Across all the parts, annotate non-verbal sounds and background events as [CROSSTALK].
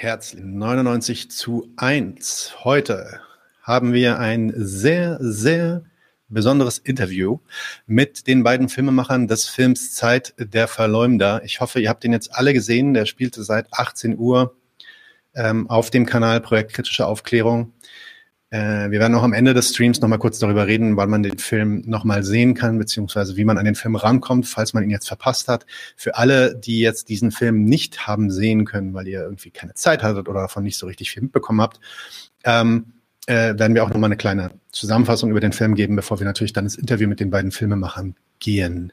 herzlich 99 zu 1. Heute haben wir ein sehr, sehr besonderes Interview mit den beiden Filmemachern des Films Zeit der Verleumder. Ich hoffe, ihr habt den jetzt alle gesehen. Der spielte seit 18 Uhr ähm, auf dem Kanal Projekt Kritische Aufklärung. Äh, wir werden auch am Ende des Streams nochmal kurz darüber reden, weil man den Film nochmal sehen kann, beziehungsweise wie man an den Film rankommt, falls man ihn jetzt verpasst hat. Für alle, die jetzt diesen Film nicht haben sehen können, weil ihr irgendwie keine Zeit hattet oder davon nicht so richtig viel mitbekommen habt, ähm, äh, werden wir auch nochmal eine kleine Zusammenfassung über den Film geben, bevor wir natürlich dann ins Interview mit den beiden Filmemachern gehen.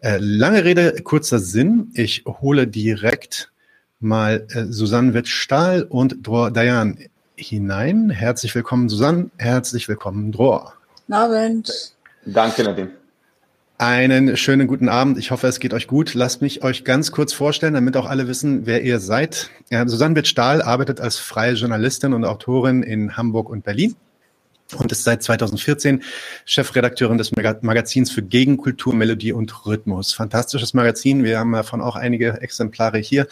Äh, lange Rede, kurzer Sinn. Ich hole direkt mal äh, Susanne Witt-Stahl und Dror Dayan hinein. Herzlich willkommen, Susanne. Herzlich willkommen, Dror. Guten Abend. Danke, Nadim. Einen schönen guten Abend. Ich hoffe, es geht euch gut. Lasst mich euch ganz kurz vorstellen, damit auch alle wissen, wer ihr seid. Susanne Witt-Stahl arbeitet als freie Journalistin und Autorin in Hamburg und Berlin und ist seit 2014 Chefredakteurin des Magazins für Gegenkultur, Melodie und Rhythmus. Fantastisches Magazin. Wir haben davon auch einige Exemplare hier.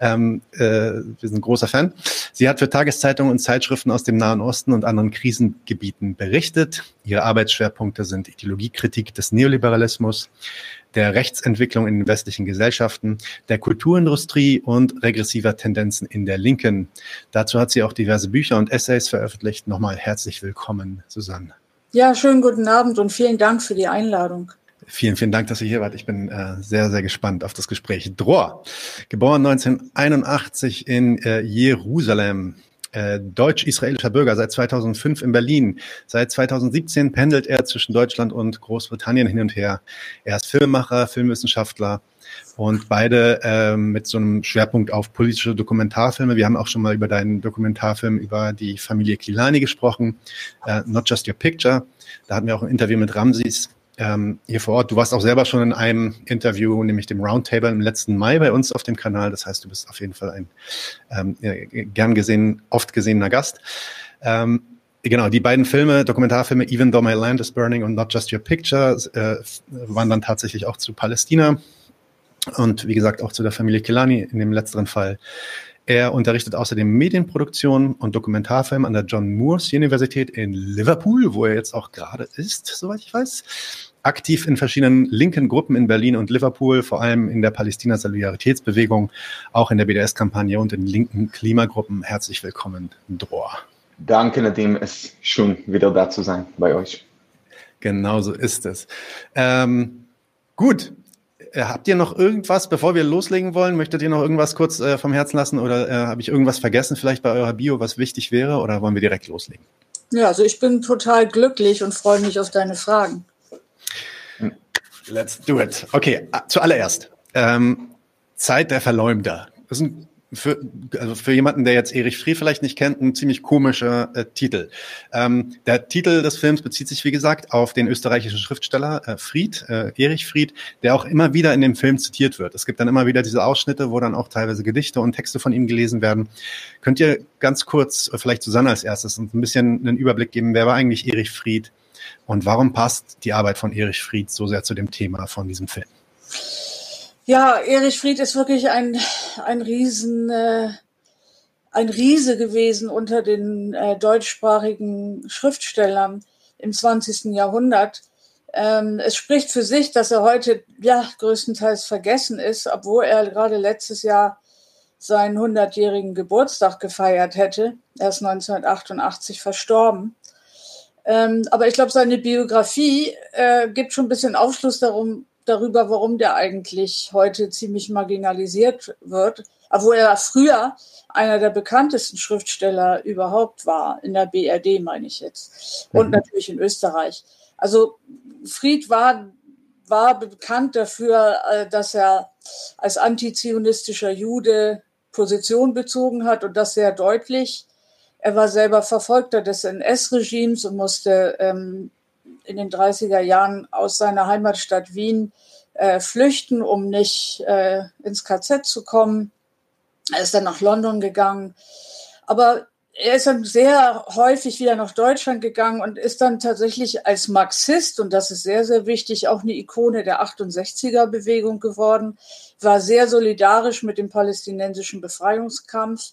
Ähm, äh, wir sind großer Fan. Sie hat für Tageszeitungen und Zeitschriften aus dem Nahen Osten und anderen Krisengebieten berichtet. Ihre Arbeitsschwerpunkte sind Ideologiekritik des Neoliberalismus, der Rechtsentwicklung in den westlichen Gesellschaften, der Kulturindustrie und regressiver Tendenzen in der Linken. Dazu hat sie auch diverse Bücher und Essays veröffentlicht. Nochmal herzlich willkommen, Susanne. Ja, schönen guten Abend und vielen Dank für die Einladung. Vielen, vielen Dank, dass ihr hier wart. Ich bin äh, sehr, sehr gespannt auf das Gespräch. Dror, geboren 1981 in äh, Jerusalem, äh, deutsch-israelischer Bürger, seit 2005 in Berlin. Seit 2017 pendelt er zwischen Deutschland und Großbritannien hin und her. Er ist Filmemacher, Filmwissenschaftler und beide ähm, mit so einem Schwerpunkt auf politische Dokumentarfilme. Wir haben auch schon mal über deinen Dokumentarfilm über die Familie Kilani gesprochen, äh, Not Just Your Picture. Da hatten wir auch ein Interview mit Ramsis ähm, hier vor Ort. Du warst auch selber schon in einem Interview, nämlich dem Roundtable im letzten Mai bei uns auf dem Kanal. Das heißt, du bist auf jeden Fall ein ähm, gern gesehen, oft gesehener Gast. Ähm, genau, die beiden Filme, Dokumentarfilme Even Though My Land is Burning und Not Just Your Picture, äh, waren dann tatsächlich auch zu Palästina und wie gesagt auch zu der Familie Kilani in dem letzteren Fall. Er unterrichtet außerdem Medienproduktion und Dokumentarfilm an der John Moores Universität in Liverpool, wo er jetzt auch gerade ist, soweit ich weiß. Aktiv in verschiedenen linken Gruppen in Berlin und Liverpool, vor allem in der Palästina-Solidaritätsbewegung, auch in der BDS-Kampagne und in linken Klimagruppen. Herzlich willkommen, Dror. Danke, Nadim. Es ist schön, wieder da zu sein bei euch. Genau so ist es. Ähm, gut, habt ihr noch irgendwas, bevor wir loslegen wollen? Möchtet ihr noch irgendwas kurz äh, vom Herzen lassen oder äh, habe ich irgendwas vergessen, vielleicht bei eurer Bio, was wichtig wäre oder wollen wir direkt loslegen? Ja, also ich bin total glücklich und freue mich auf deine Fragen. Let's do it. Okay, zuallererst. Ähm, Zeit der Verleumder. Das ist ein für, also für jemanden, der jetzt Erich Fried vielleicht nicht kennt, ein ziemlich komischer äh, Titel. Ähm, der Titel des Films bezieht sich, wie gesagt, auf den österreichischen Schriftsteller äh, Fried, äh, Erich Fried, der auch immer wieder in dem Film zitiert wird. Es gibt dann immer wieder diese Ausschnitte, wo dann auch teilweise Gedichte und Texte von ihm gelesen werden. Könnt ihr ganz kurz, äh, vielleicht Susanne als erstes, ein bisschen einen Überblick geben, wer war eigentlich Erich Fried und warum passt die Arbeit von Erich Fried so sehr zu dem Thema von diesem Film? Ja, Erich Fried ist wirklich ein, ein Riesen, äh, ein Riese gewesen unter den äh, deutschsprachigen Schriftstellern im 20. Jahrhundert. Ähm, es spricht für sich, dass er heute ja größtenteils vergessen ist, obwohl er gerade letztes Jahr seinen 100-jährigen Geburtstag gefeiert hätte. Er ist 1988 verstorben. Ähm, aber ich glaube, seine Biografie äh, gibt schon ein bisschen Aufschluss darum, darüber, warum der eigentlich heute ziemlich marginalisiert wird, obwohl er früher einer der bekanntesten Schriftsteller überhaupt war, in der BRD meine ich jetzt, und mhm. natürlich in Österreich. Also Fried war, war bekannt dafür, äh, dass er als antizionistischer Jude Position bezogen hat und das sehr deutlich. Er war selber Verfolgter des NS-Regimes und musste ähm, in den 30er Jahren aus seiner Heimatstadt Wien äh, flüchten, um nicht äh, ins KZ zu kommen. Er ist dann nach London gegangen. Aber er ist dann sehr häufig wieder nach Deutschland gegangen und ist dann tatsächlich als Marxist, und das ist sehr, sehr wichtig, auch eine Ikone der 68er-Bewegung geworden, war sehr solidarisch mit dem palästinensischen Befreiungskampf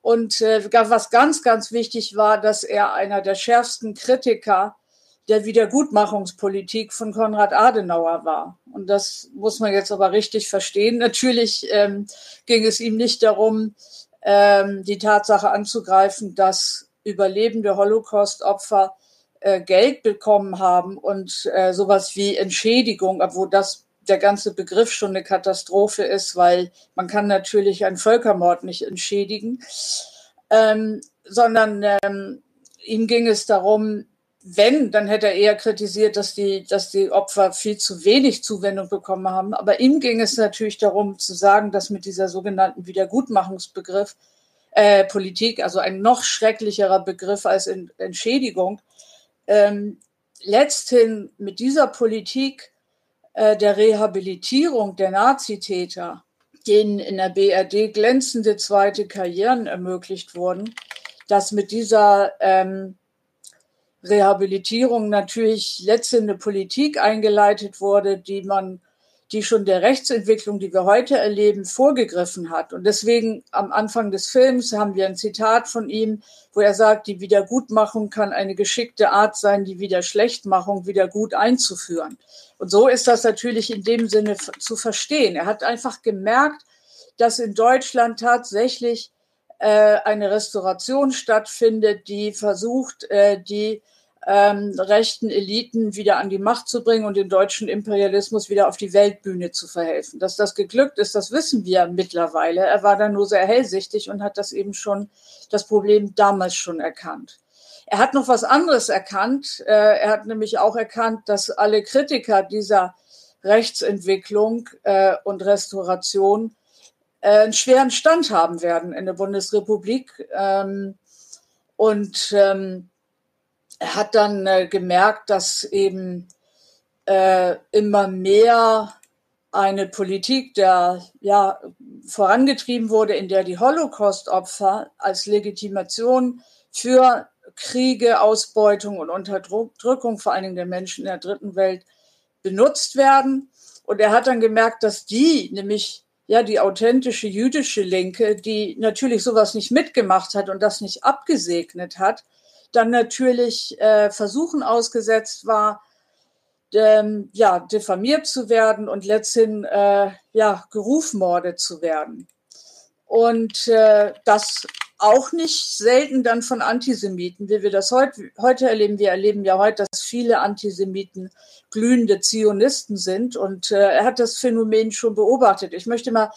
Und äh, was ganz, ganz wichtig war, dass er einer der schärfsten Kritiker der Wiedergutmachungspolitik von Konrad Adenauer war. Und das muss man jetzt aber richtig verstehen. Natürlich ähm, ging es ihm nicht darum, ähm, die Tatsache anzugreifen, dass überlebende Holocaust-Opfer äh, Geld bekommen haben und äh, sowas wie Entschädigung, obwohl das der ganze Begriff schon eine Katastrophe ist, weil man kann natürlich einen Völkermord nicht entschädigen, ähm, sondern ähm, ihm ging es darum, wenn, dann hätte er eher kritisiert, dass die, dass die Opfer viel zu wenig Zuwendung bekommen haben. Aber ihm ging es natürlich darum zu sagen, dass mit dieser sogenannten Wiedergutmachungsbegriff äh, Politik, also ein noch schrecklicherer Begriff als Entschädigung, ähm, letzthin mit dieser Politik äh, der Rehabilitierung der Nazitäter, denen in der BRD glänzende zweite Karrieren ermöglicht wurden, dass mit dieser ähm, Rehabilitierung natürlich letztendlich eine Politik eingeleitet wurde, die man die schon der Rechtsentwicklung, die wir heute erleben, vorgegriffen hat. Und deswegen am Anfang des Films haben wir ein Zitat von ihm, wo er sagt, die Wiedergutmachung kann eine geschickte Art sein, die Wiederschlechtmachung wieder gut einzuführen. Und so ist das natürlich in dem Sinne zu verstehen. Er hat einfach gemerkt, dass in Deutschland tatsächlich eine Restauration stattfindet, die versucht, äh, die ähm, rechten Eliten wieder an die Macht zu bringen und den deutschen Imperialismus wieder auf die Weltbühne zu verhelfen. Dass das geglückt ist, das wissen wir mittlerweile. Er war da nur sehr hellsichtig und hat das eben schon, das Problem damals schon erkannt. Er hat noch was anderes erkannt. Äh, er hat nämlich auch erkannt, dass alle Kritiker dieser Rechtsentwicklung äh, und Restauration äh, einen schweren Stand haben werden in der Bundesrepublik. Ähm, und ähm, er hat dann äh, gemerkt, dass eben äh, immer mehr eine Politik, der ja vorangetrieben wurde, in der die Holocaust-Opfer als Legitimation für Kriege, Ausbeutung und Unterdrückung vor allen Dingen der Menschen in der dritten Welt benutzt werden. Und er hat dann gemerkt, dass die, nämlich ja die authentische jüdische Linke, die natürlich sowas nicht mitgemacht hat und das nicht abgesegnet hat, dann natürlich äh, Versuchen ausgesetzt war, ähm, ja, diffamiert zu werden und letzthin äh, ja, gerufmordet zu werden. Und äh, das auch nicht selten dann von Antisemiten, wie wir das heute, heute erleben. Wir erleben ja heute, dass viele Antisemiten glühende Zionisten sind. Und äh, er hat das Phänomen schon beobachtet. Ich möchte mal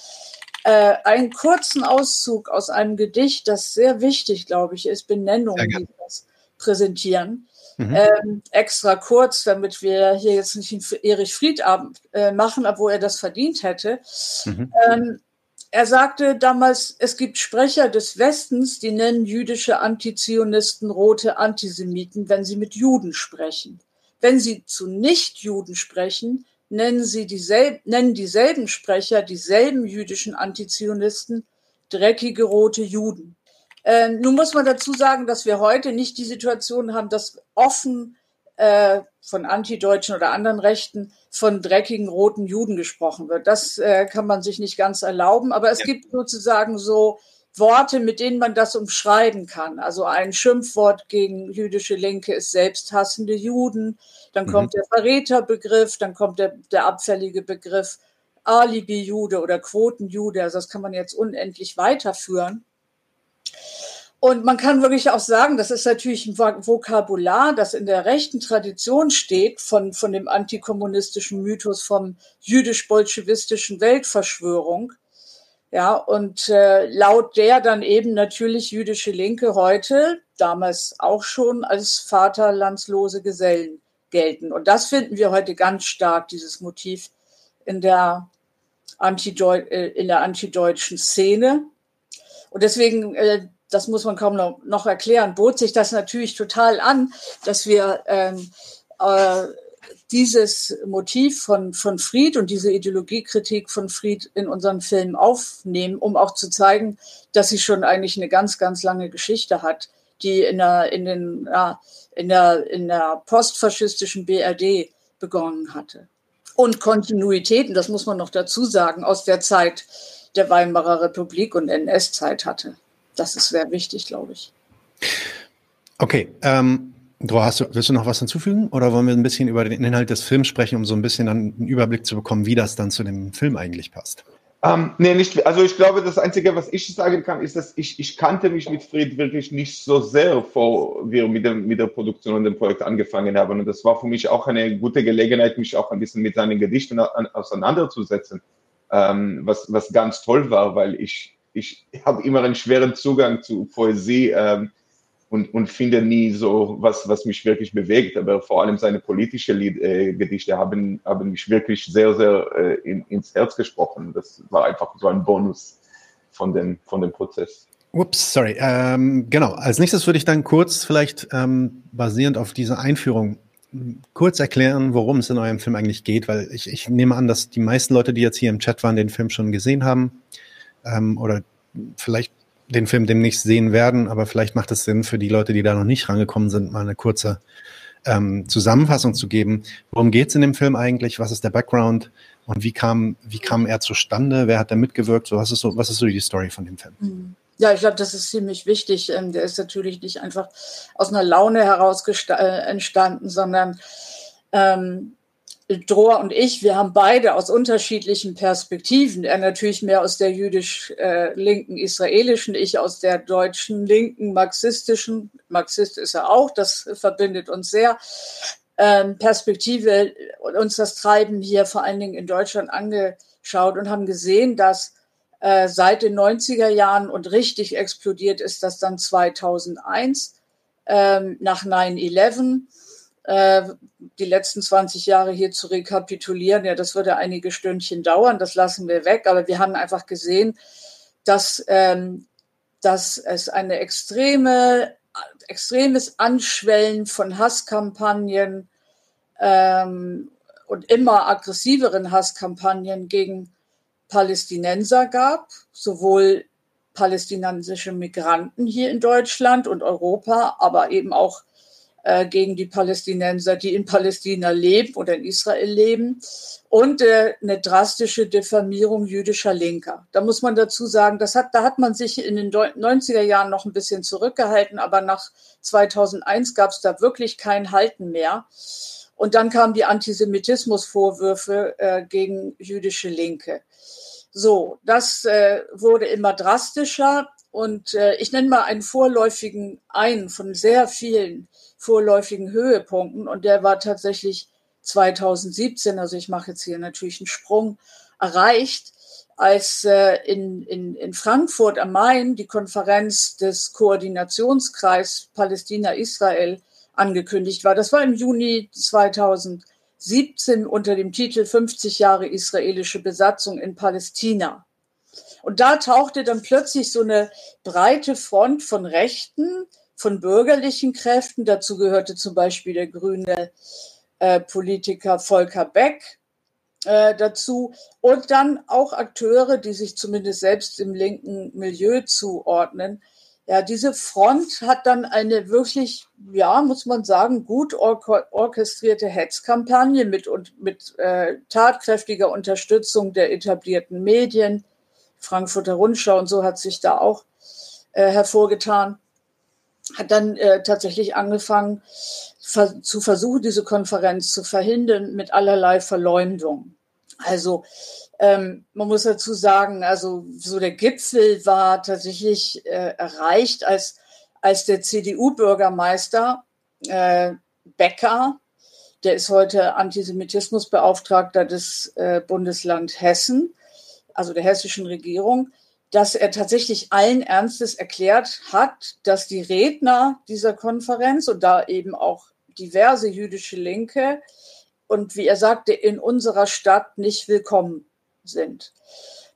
äh, einen kurzen Auszug aus einem Gedicht, das sehr wichtig, glaube ich, ist, Benennung, die das präsentieren. Mhm. Ähm, extra kurz, damit wir hier jetzt nicht einen Erich Friedabend äh, machen, obwohl er das verdient hätte. Mhm. Ähm, er sagte damals, es gibt Sprecher des Westens, die nennen jüdische Antizionisten rote Antisemiten, wenn sie mit Juden sprechen. Wenn sie zu Nichtjuden sprechen, nennen sie dieselben, nennen dieselben Sprecher dieselben jüdischen Antizionisten dreckige rote Juden. Äh, nun muss man dazu sagen, dass wir heute nicht die Situation haben, dass offen äh, von Antideutschen oder anderen Rechten von dreckigen roten Juden gesprochen wird. Das äh, kann man sich nicht ganz erlauben, aber es ja. gibt sozusagen so Worte, mit denen man das umschreiben kann. Also ein Schimpfwort gegen jüdische Linke ist selbsthassende Juden. Dann mhm. kommt der Verräterbegriff, dann kommt der, der abfällige Begriff Alibi-Jude oder Quotenjude. Also das kann man jetzt unendlich weiterführen. Und man kann wirklich auch sagen, das ist natürlich ein Vokabular, das in der rechten Tradition steht von, von dem antikommunistischen Mythos vom jüdisch-bolschewistischen Weltverschwörung. Ja, und äh, laut der dann eben natürlich jüdische Linke heute, damals auch schon als vaterlandslose Gesellen gelten. Und das finden wir heute ganz stark, dieses Motiv in der, Antideu äh, in der antideutschen Szene. Und deswegen äh, das muss man kaum noch, noch erklären, bot sich das natürlich total an, dass wir ähm, äh, dieses Motiv von, von Fried und diese Ideologiekritik von Fried in unseren Filmen aufnehmen, um auch zu zeigen, dass sie schon eigentlich eine ganz, ganz lange Geschichte hat, die in der, in den, ja, in der, in der postfaschistischen BRD begonnen hatte. Und Kontinuitäten, das muss man noch dazu sagen, aus der Zeit der Weimarer Republik und NS-Zeit hatte. Das ist sehr wichtig, glaube ich. Okay, ähm, Dro, hast du, willst du noch was hinzufügen oder wollen wir ein bisschen über den Inhalt des Films sprechen, um so ein bisschen einen Überblick zu bekommen, wie das dann zu dem Film eigentlich passt? Ähm, nee, nicht. Also ich glaube, das Einzige, was ich sagen kann, ist, dass ich, ich kannte mich mit Fried wirklich nicht so sehr, vor wir mit, dem, mit der Produktion und dem Projekt angefangen haben. Und das war für mich auch eine gute Gelegenheit, mich auch ein bisschen mit seinen Gedichten auseinanderzusetzen, ähm, was, was ganz toll war, weil ich, ich habe immer einen schweren Zugang zu Poesie. Ähm, und, und finde nie so was, was mich wirklich bewegt. Aber vor allem seine politische Lied, äh, Gedichte haben, haben mich wirklich sehr, sehr äh, in, ins Herz gesprochen. Das war einfach so ein Bonus von dem, von dem Prozess. Ups, sorry. Ähm, genau. Als nächstes würde ich dann kurz vielleicht ähm, basierend auf dieser Einführung kurz erklären, worum es in eurem Film eigentlich geht, weil ich, ich nehme an, dass die meisten Leute, die jetzt hier im Chat waren, den Film schon gesehen haben ähm, oder vielleicht den Film demnächst sehen werden, aber vielleicht macht es Sinn für die Leute, die da noch nicht rangekommen sind, mal eine kurze ähm, Zusammenfassung zu geben. Worum geht es in dem Film eigentlich? Was ist der Background? Und wie kam, wie kam er zustande? Wer hat da mitgewirkt? So, was, ist so, was ist so die Story von dem Film? Mhm. Ja, ich glaube, das ist ziemlich wichtig. Ähm, der ist natürlich nicht einfach aus einer Laune heraus äh, entstanden, sondern ähm, Drohr und ich, wir haben beide aus unterschiedlichen Perspektiven, er natürlich mehr aus der jüdisch-linken äh, israelischen, ich aus der deutschen linken marxistischen, Marxist ist er auch, das verbindet uns sehr, ähm, Perspektive uns das Treiben hier vor allen Dingen in Deutschland angeschaut und haben gesehen, dass äh, seit den 90er Jahren und richtig explodiert ist das dann 2001 ähm, nach 9-11 äh, die letzten 20 Jahre hier zu rekapitulieren, ja, das würde einige Stündchen dauern, das lassen wir weg, aber wir haben einfach gesehen, dass, ähm, dass es eine extreme, extremes Anschwellen von Hasskampagnen ähm, und immer aggressiveren Hasskampagnen gegen Palästinenser gab, sowohl palästinensische Migranten hier in Deutschland und Europa, aber eben auch äh, gegen die Palästinenser, die in Palästina leben oder in Israel leben und äh, eine drastische Diffamierung jüdischer Linker. Da muss man dazu sagen, das hat, da hat man sich in den 90er Jahren noch ein bisschen zurückgehalten, aber nach 2001 gab es da wirklich kein Halten mehr. Und dann kamen die Antisemitismusvorwürfe äh, gegen jüdische Linke. So, das äh, wurde immer drastischer. Und äh, ich nenne mal einen vorläufigen, einen von sehr vielen vorläufigen Höhepunkten. Und der war tatsächlich 2017, also ich mache jetzt hier natürlich einen Sprung, erreicht, als äh, in, in, in Frankfurt am Main die Konferenz des Koordinationskreis Palästina-Israel angekündigt war. Das war im Juni 2017 unter dem Titel 50 Jahre israelische Besatzung in Palästina. Und da tauchte dann plötzlich so eine breite Front von Rechten, von bürgerlichen Kräften. Dazu gehörte zum Beispiel der grüne äh, Politiker Volker Beck äh, dazu und dann auch Akteure, die sich zumindest selbst im linken Milieu zuordnen. Ja, diese Front hat dann eine wirklich, ja, muss man sagen, gut orchestrierte Hetzkampagne mit, und, mit äh, tatkräftiger Unterstützung der etablierten Medien, Frankfurter Rundschau und so hat sich da auch äh, hervorgetan hat dann äh, tatsächlich angefangen ver zu versuchen, diese Konferenz zu verhindern mit allerlei Verleumdung. Also ähm, man muss dazu sagen, also so der Gipfel war tatsächlich äh, erreicht, als, als der CDU-Bürgermeister äh, Becker, der ist heute Antisemitismusbeauftragter des äh, Bundesland Hessen, also der hessischen Regierung, dass er tatsächlich allen Ernstes erklärt hat, dass die Redner dieser Konferenz und da eben auch diverse jüdische Linke und wie er sagte, in unserer Stadt nicht willkommen sind.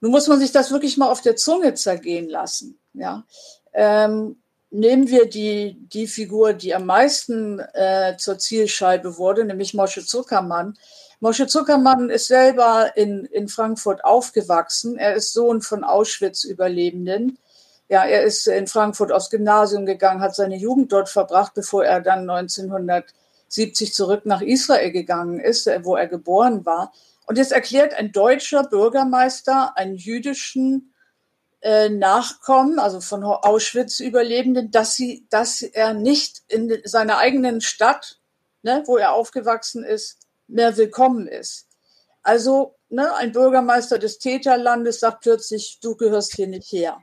Nun muss man sich das wirklich mal auf der Zunge zergehen lassen. Ja? Ähm, nehmen wir die, die Figur, die am meisten äh, zur Zielscheibe wurde, nämlich Moshe Zuckermann, Moshe Zuckermann ist selber in, in Frankfurt aufgewachsen. Er ist Sohn von Auschwitz-Überlebenden. Ja, er ist in Frankfurt aufs Gymnasium gegangen, hat seine Jugend dort verbracht, bevor er dann 1970 zurück nach Israel gegangen ist, wo er geboren war. Und jetzt erklärt ein deutscher Bürgermeister einen jüdischen äh, Nachkommen, also von Auschwitz-Überlebenden, dass dass er nicht in seiner eigenen Stadt, ne, wo er aufgewachsen ist, mehr willkommen ist. Also ne, ein Bürgermeister des Täterlandes sagt plötzlich, du gehörst hier nicht her.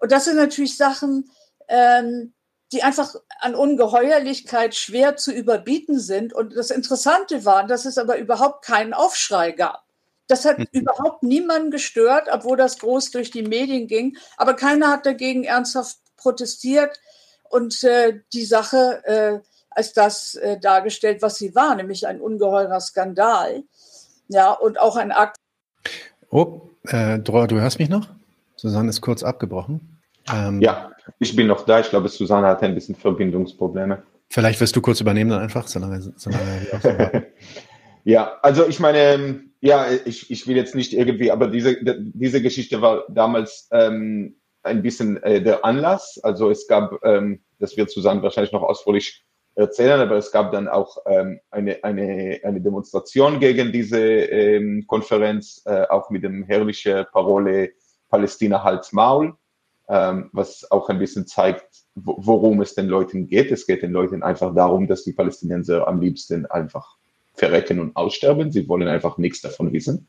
Und das sind natürlich Sachen, ähm, die einfach an Ungeheuerlichkeit schwer zu überbieten sind. Und das Interessante war, dass es aber überhaupt keinen Aufschrei gab. Das hat mhm. überhaupt niemanden gestört, obwohl das groß durch die Medien ging. Aber keiner hat dagegen ernsthaft protestiert und äh, die Sache äh, als das äh, dargestellt, was sie war, nämlich ein ungeheurer Skandal. Ja, und auch ein Akt. Oh, äh, Dror, du hörst mich noch? Susanne ist kurz abgebrochen. Ähm, ja, ich bin noch da. Ich glaube, Susanne hat ein bisschen Verbindungsprobleme. Vielleicht wirst du kurz übernehmen dann einfach, solange, solange [LAUGHS] Ja, also ich meine, ja, ich, ich will jetzt nicht irgendwie, aber diese, diese Geschichte war damals ähm, ein bisschen äh, der Anlass. Also es gab, ähm, das wird Susanne wahrscheinlich noch ausführlich erzählen, aber es gab dann auch ähm, eine, eine, eine Demonstration gegen diese ähm, Konferenz, äh, auch mit dem herrlichen Parole Palästina Hals Maul, ähm, was auch ein bisschen zeigt, worum es den Leuten geht. Es geht den Leuten einfach darum, dass die Palästinenser am liebsten einfach verrecken und aussterben. Sie wollen einfach nichts davon wissen.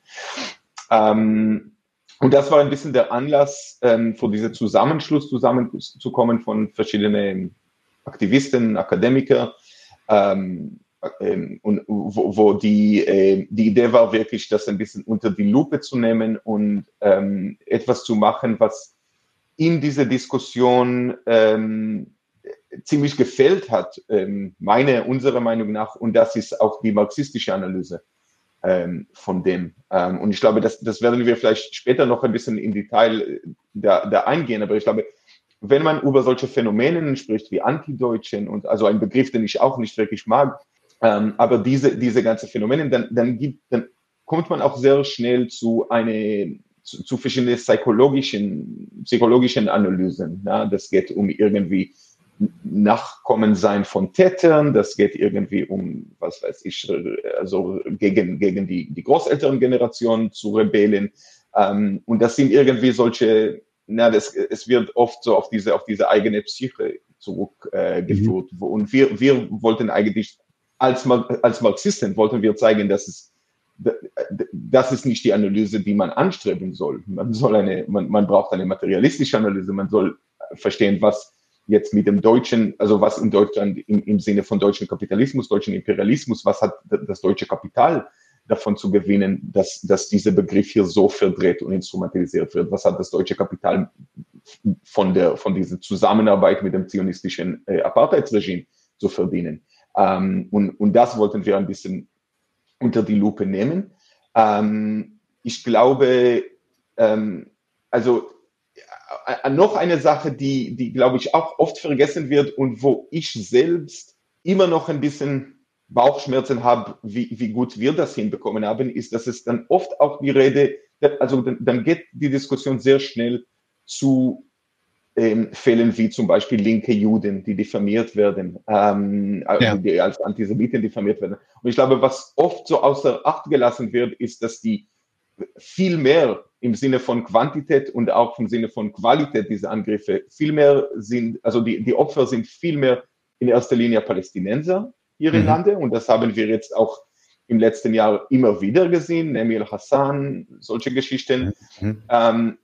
Ähm, und das war ein bisschen der Anlass, ähm, für diesen Zusammenschluss zusammenzukommen von verschiedenen Aktivisten, Akademiker. Ähm, ähm, und wo, wo die, äh, die Idee war wirklich, das ein bisschen unter die Lupe zu nehmen und ähm, etwas zu machen, was in dieser Diskussion ähm, ziemlich gefällt hat, ähm, meine, unserer Meinung nach, und das ist auch die marxistische Analyse ähm, von dem. Und ich glaube, das, das werden wir vielleicht später noch ein bisschen im Detail äh, da, da eingehen, aber ich glaube, wenn man über solche Phänomene spricht wie Antideutschen und also ein Begriff, den ich auch nicht wirklich mag, ähm, aber diese, diese ganze Phänomene, dann, dann, gibt, dann kommt man auch sehr schnell zu eine zu, zu verschiedenen psychologischen, psychologischen Analysen. Ja? Das geht um irgendwie Nachkommen sein von Tätern, das geht irgendwie um, was weiß ich, also gegen, gegen die, die großälteren Generationen zu rebellen. Ähm, und das sind irgendwie solche, na, das, es wird oft so auf diese, auf diese eigene Psyche zurückgeführt. Mhm. Und wir, wir wollten eigentlich, als, als Marxisten wollten wir zeigen, dass es, das ist nicht die Analyse, die man anstreben soll. Man soll eine, man, man braucht eine materialistische Analyse, man soll verstehen, was jetzt mit dem deutschen, also was in Deutschland im, im Sinne von deutschen Kapitalismus, deutschen Imperialismus, was hat das deutsche Kapital davon zu gewinnen, dass, dass dieser Begriff hier so verdreht und instrumentalisiert wird? Was hat das deutsche Kapital von der, von dieser Zusammenarbeit mit dem zionistischen äh, Apartheidsregime zu verdienen? Ähm, und, und das wollten wir ein bisschen unter die Lupe nehmen. Ähm, ich glaube, ähm, also äh, noch eine Sache, die, die glaube ich auch oft vergessen wird und wo ich selbst immer noch ein bisschen Bauchschmerzen habe, wie, wie gut wir das hinbekommen haben, ist, dass es dann oft auch die Rede, also dann, dann geht die Diskussion sehr schnell zu ähm, Fällen wie zum Beispiel linke Juden, die diffamiert werden, ähm, also ja. die als Antisemiten diffamiert werden. Und ich glaube, was oft so außer Acht gelassen wird, ist, dass die viel mehr im Sinne von Quantität und auch im Sinne von Qualität dieser Angriffe viel mehr sind, also die, die Opfer sind viel mehr in erster Linie Palästinenser hier mhm. Lande und das haben wir jetzt auch im letzten Jahr immer wieder gesehen, Nemir Hassan, solche Geschichten. Mhm. Ähm,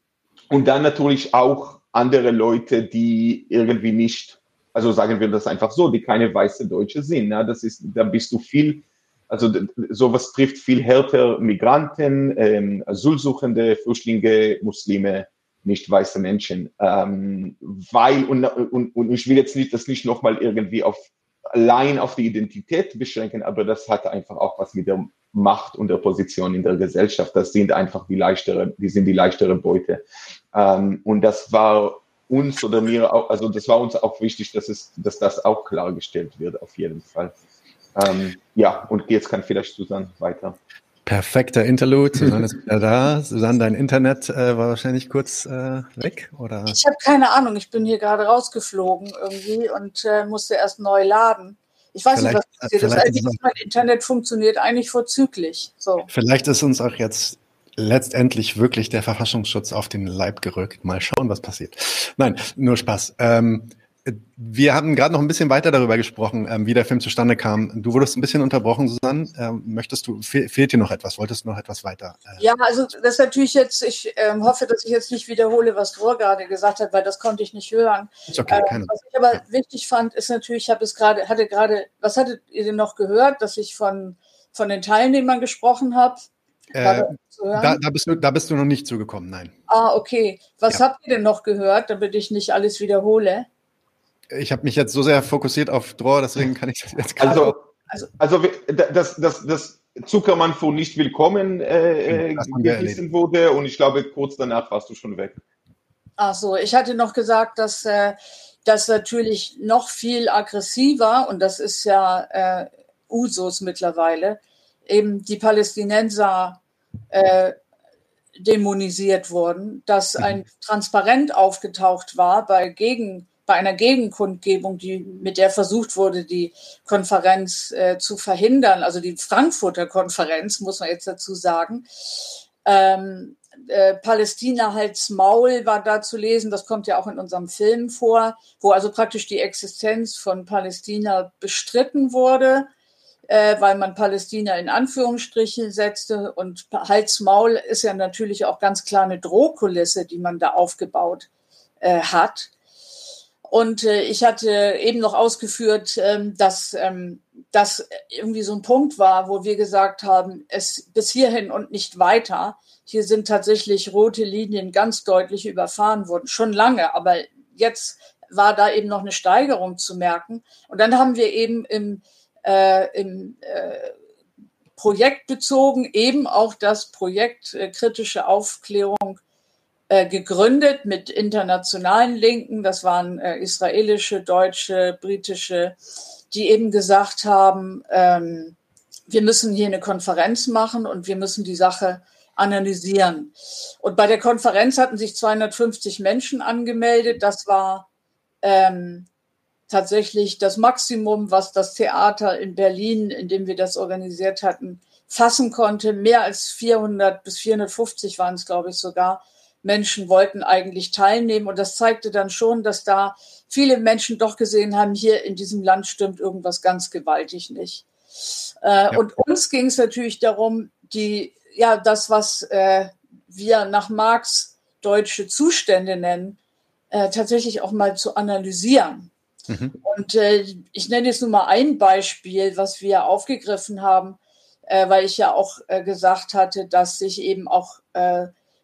und dann natürlich auch andere Leute, die irgendwie nicht, also sagen wir das einfach so, die keine weiße Deutsche sind. Ja, das ist, da bist du viel also sowas trifft viel härter Migranten, ähm, Asylsuchende, Flüchtlinge, Muslime, nicht weiße Menschen. Ähm, weil, und, und, und ich will jetzt nicht das nicht nochmal irgendwie auf allein auf die Identität beschränken, aber das hat einfach auch was mit der Macht und der Position in der Gesellschaft. Das sind einfach die leichtere, die sind die leichtere Beute. Ähm, und das war uns oder mir auch, also das war uns auch wichtig, dass es, dass das auch klargestellt wird, auf jeden Fall. Ähm, ja, und jetzt kann vielleicht Susanne weiter. Perfekter Interlude. Susanne ist wieder da. Susanne, dein Internet äh, war wahrscheinlich kurz äh, weg, oder? Ich habe keine Ahnung. Ich bin hier gerade rausgeflogen irgendwie und äh, musste erst neu laden. Ich weiß vielleicht, nicht, was passiert ist. Also, mein Internet funktioniert eigentlich vorzüglich. So. Vielleicht ist uns auch jetzt letztendlich wirklich der Verfassungsschutz auf den Leib gerückt. Mal schauen, was passiert. Nein, nur Spaß. Ähm, wir haben gerade noch ein bisschen weiter darüber gesprochen, ähm, wie der Film zustande kam. Du wurdest ein bisschen unterbrochen, Susanne. Ähm, möchtest du, fe fehlt dir noch etwas? Wolltest du noch etwas weiter? Äh ja, also das ist natürlich jetzt, ich ähm, hoffe, dass ich jetzt nicht wiederhole, was Rohr gerade gesagt hat, weil das konnte ich nicht hören. Ist okay, äh, keine was ich aber ja. wichtig fand, ist natürlich, ich habe es gerade, hatte gerade, was hattet ihr denn noch gehört, dass ich von, von den Teilnehmern gesprochen habe? Äh, da, da, bist du, da bist du noch nicht zugekommen, nein. Ah, okay. Was ja. habt ihr denn noch gehört, damit ich nicht alles wiederhole? Ich habe mich jetzt so sehr fokussiert auf Draw, deswegen kann ich das jetzt gar also, also, also das, das, das Zuckermann vor nicht willkommen äh, gewiesen wurde und ich glaube, kurz danach warst du schon weg. Ach so, ich hatte noch gesagt, dass äh, das natürlich noch viel aggressiver und das ist ja äh, Usus mittlerweile, eben die Palästinenser äh, dämonisiert wurden, dass ein mhm. Transparent aufgetaucht war bei Gegen bei einer Gegenkundgebung, die, mit der versucht wurde, die Konferenz äh, zu verhindern, also die Frankfurter Konferenz, muss man jetzt dazu sagen. Ähm, äh, Palästina Hals Maul war da zu lesen, das kommt ja auch in unserem Film vor, wo also praktisch die Existenz von Palästina bestritten wurde, äh, weil man Palästina in Anführungsstrichen setzte. Und Hals Maul ist ja natürlich auch ganz klar eine Drohkulisse, die man da aufgebaut äh, hat. Und äh, ich hatte eben noch ausgeführt, ähm, dass ähm, das irgendwie so ein Punkt war, wo wir gesagt haben, es bis hierhin und nicht weiter. Hier sind tatsächlich rote Linien ganz deutlich überfahren worden, schon lange, aber jetzt war da eben noch eine Steigerung zu merken. Und dann haben wir eben im, äh, im äh, Projekt bezogen eben auch das Projekt äh, kritische Aufklärung äh, gegründet mit internationalen Linken. Das waren äh, israelische, deutsche, britische, die eben gesagt haben, ähm, wir müssen hier eine Konferenz machen und wir müssen die Sache analysieren. Und bei der Konferenz hatten sich 250 Menschen angemeldet. Das war ähm, tatsächlich das Maximum, was das Theater in Berlin, in dem wir das organisiert hatten, fassen konnte. Mehr als 400 bis 450 waren es, glaube ich, sogar. Menschen wollten eigentlich teilnehmen. Und das zeigte dann schon, dass da viele Menschen doch gesehen haben, hier in diesem Land stimmt irgendwas ganz gewaltig nicht. Äh, ja. Und uns ging es natürlich darum, die, ja, das, was äh, wir nach Marx deutsche Zustände nennen, äh, tatsächlich auch mal zu analysieren. Mhm. Und äh, ich nenne jetzt nur mal ein Beispiel, was wir aufgegriffen haben, äh, weil ich ja auch äh, gesagt hatte, dass sich eben auch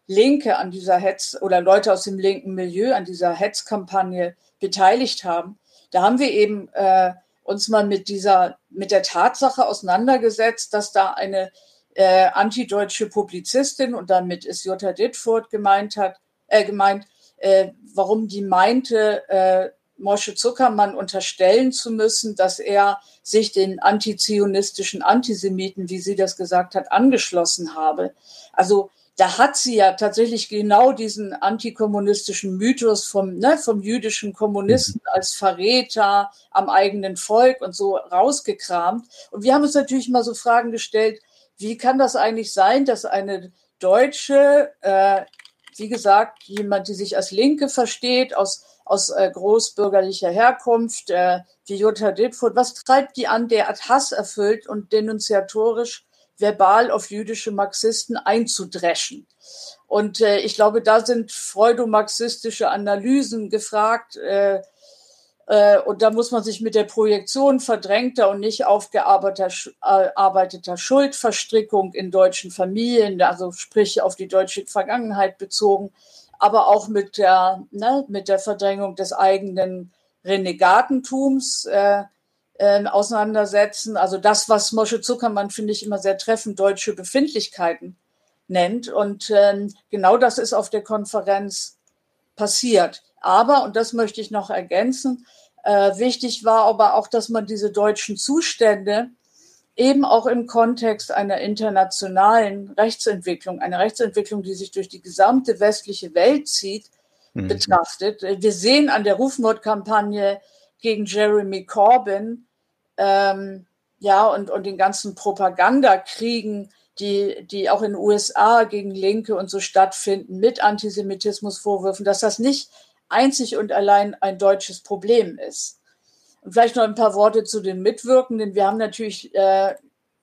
Linke an dieser Hetz oder Leute aus dem linken Milieu an dieser Hetzkampagne beteiligt haben. Da haben wir eben äh, uns mal mit dieser, mit der Tatsache auseinandergesetzt, dass da eine äh, antideutsche Publizistin und damit ist Jutta Dittfurt gemeint hat, äh, gemeint, äh, warum die meinte, äh, Mosche Zuckermann unterstellen zu müssen, dass er sich den antizionistischen Antisemiten, wie sie das gesagt hat, angeschlossen habe. Also da hat sie ja tatsächlich genau diesen antikommunistischen Mythos vom, ne, vom jüdischen Kommunisten mhm. als Verräter am eigenen Volk und so rausgekramt. Und wir haben uns natürlich mal so Fragen gestellt, wie kann das eigentlich sein, dass eine Deutsche, äh, wie gesagt, jemand, die sich als Linke versteht, aus, aus äh, großbürgerlicher Herkunft, äh, wie Jutta Dittfurt, was treibt die an, der hat Hass erfüllt und denunziatorisch verbal auf jüdische Marxisten einzudreschen. Und äh, ich glaube, da sind freudomarxistische Analysen gefragt. Äh, äh, und da muss man sich mit der Projektion verdrängter und nicht aufgearbeiteter Schuldverstrickung in deutschen Familien, also sprich auf die deutsche Vergangenheit bezogen, aber auch mit der, ne, mit der Verdrängung des eigenen Renegatentums. Äh, äh, auseinandersetzen. Also das, was Mosche Zuckermann, finde ich, immer sehr treffend deutsche Befindlichkeiten nennt. Und ähm, genau das ist auf der Konferenz passiert. Aber, und das möchte ich noch ergänzen, äh, wichtig war aber auch, dass man diese deutschen Zustände eben auch im Kontext einer internationalen Rechtsentwicklung, einer Rechtsentwicklung, die sich durch die gesamte westliche Welt zieht, mhm. betrachtet. Wir sehen an der Rufmordkampagne gegen Jeremy Corbyn, ähm, ja, und, und den ganzen Propagandakriegen, die, die auch in den USA gegen Linke und so stattfinden, mit Antisemitismusvorwürfen, dass das nicht einzig und allein ein deutsches Problem ist. Und vielleicht noch ein paar Worte zu den Mitwirkenden. Wir haben natürlich äh,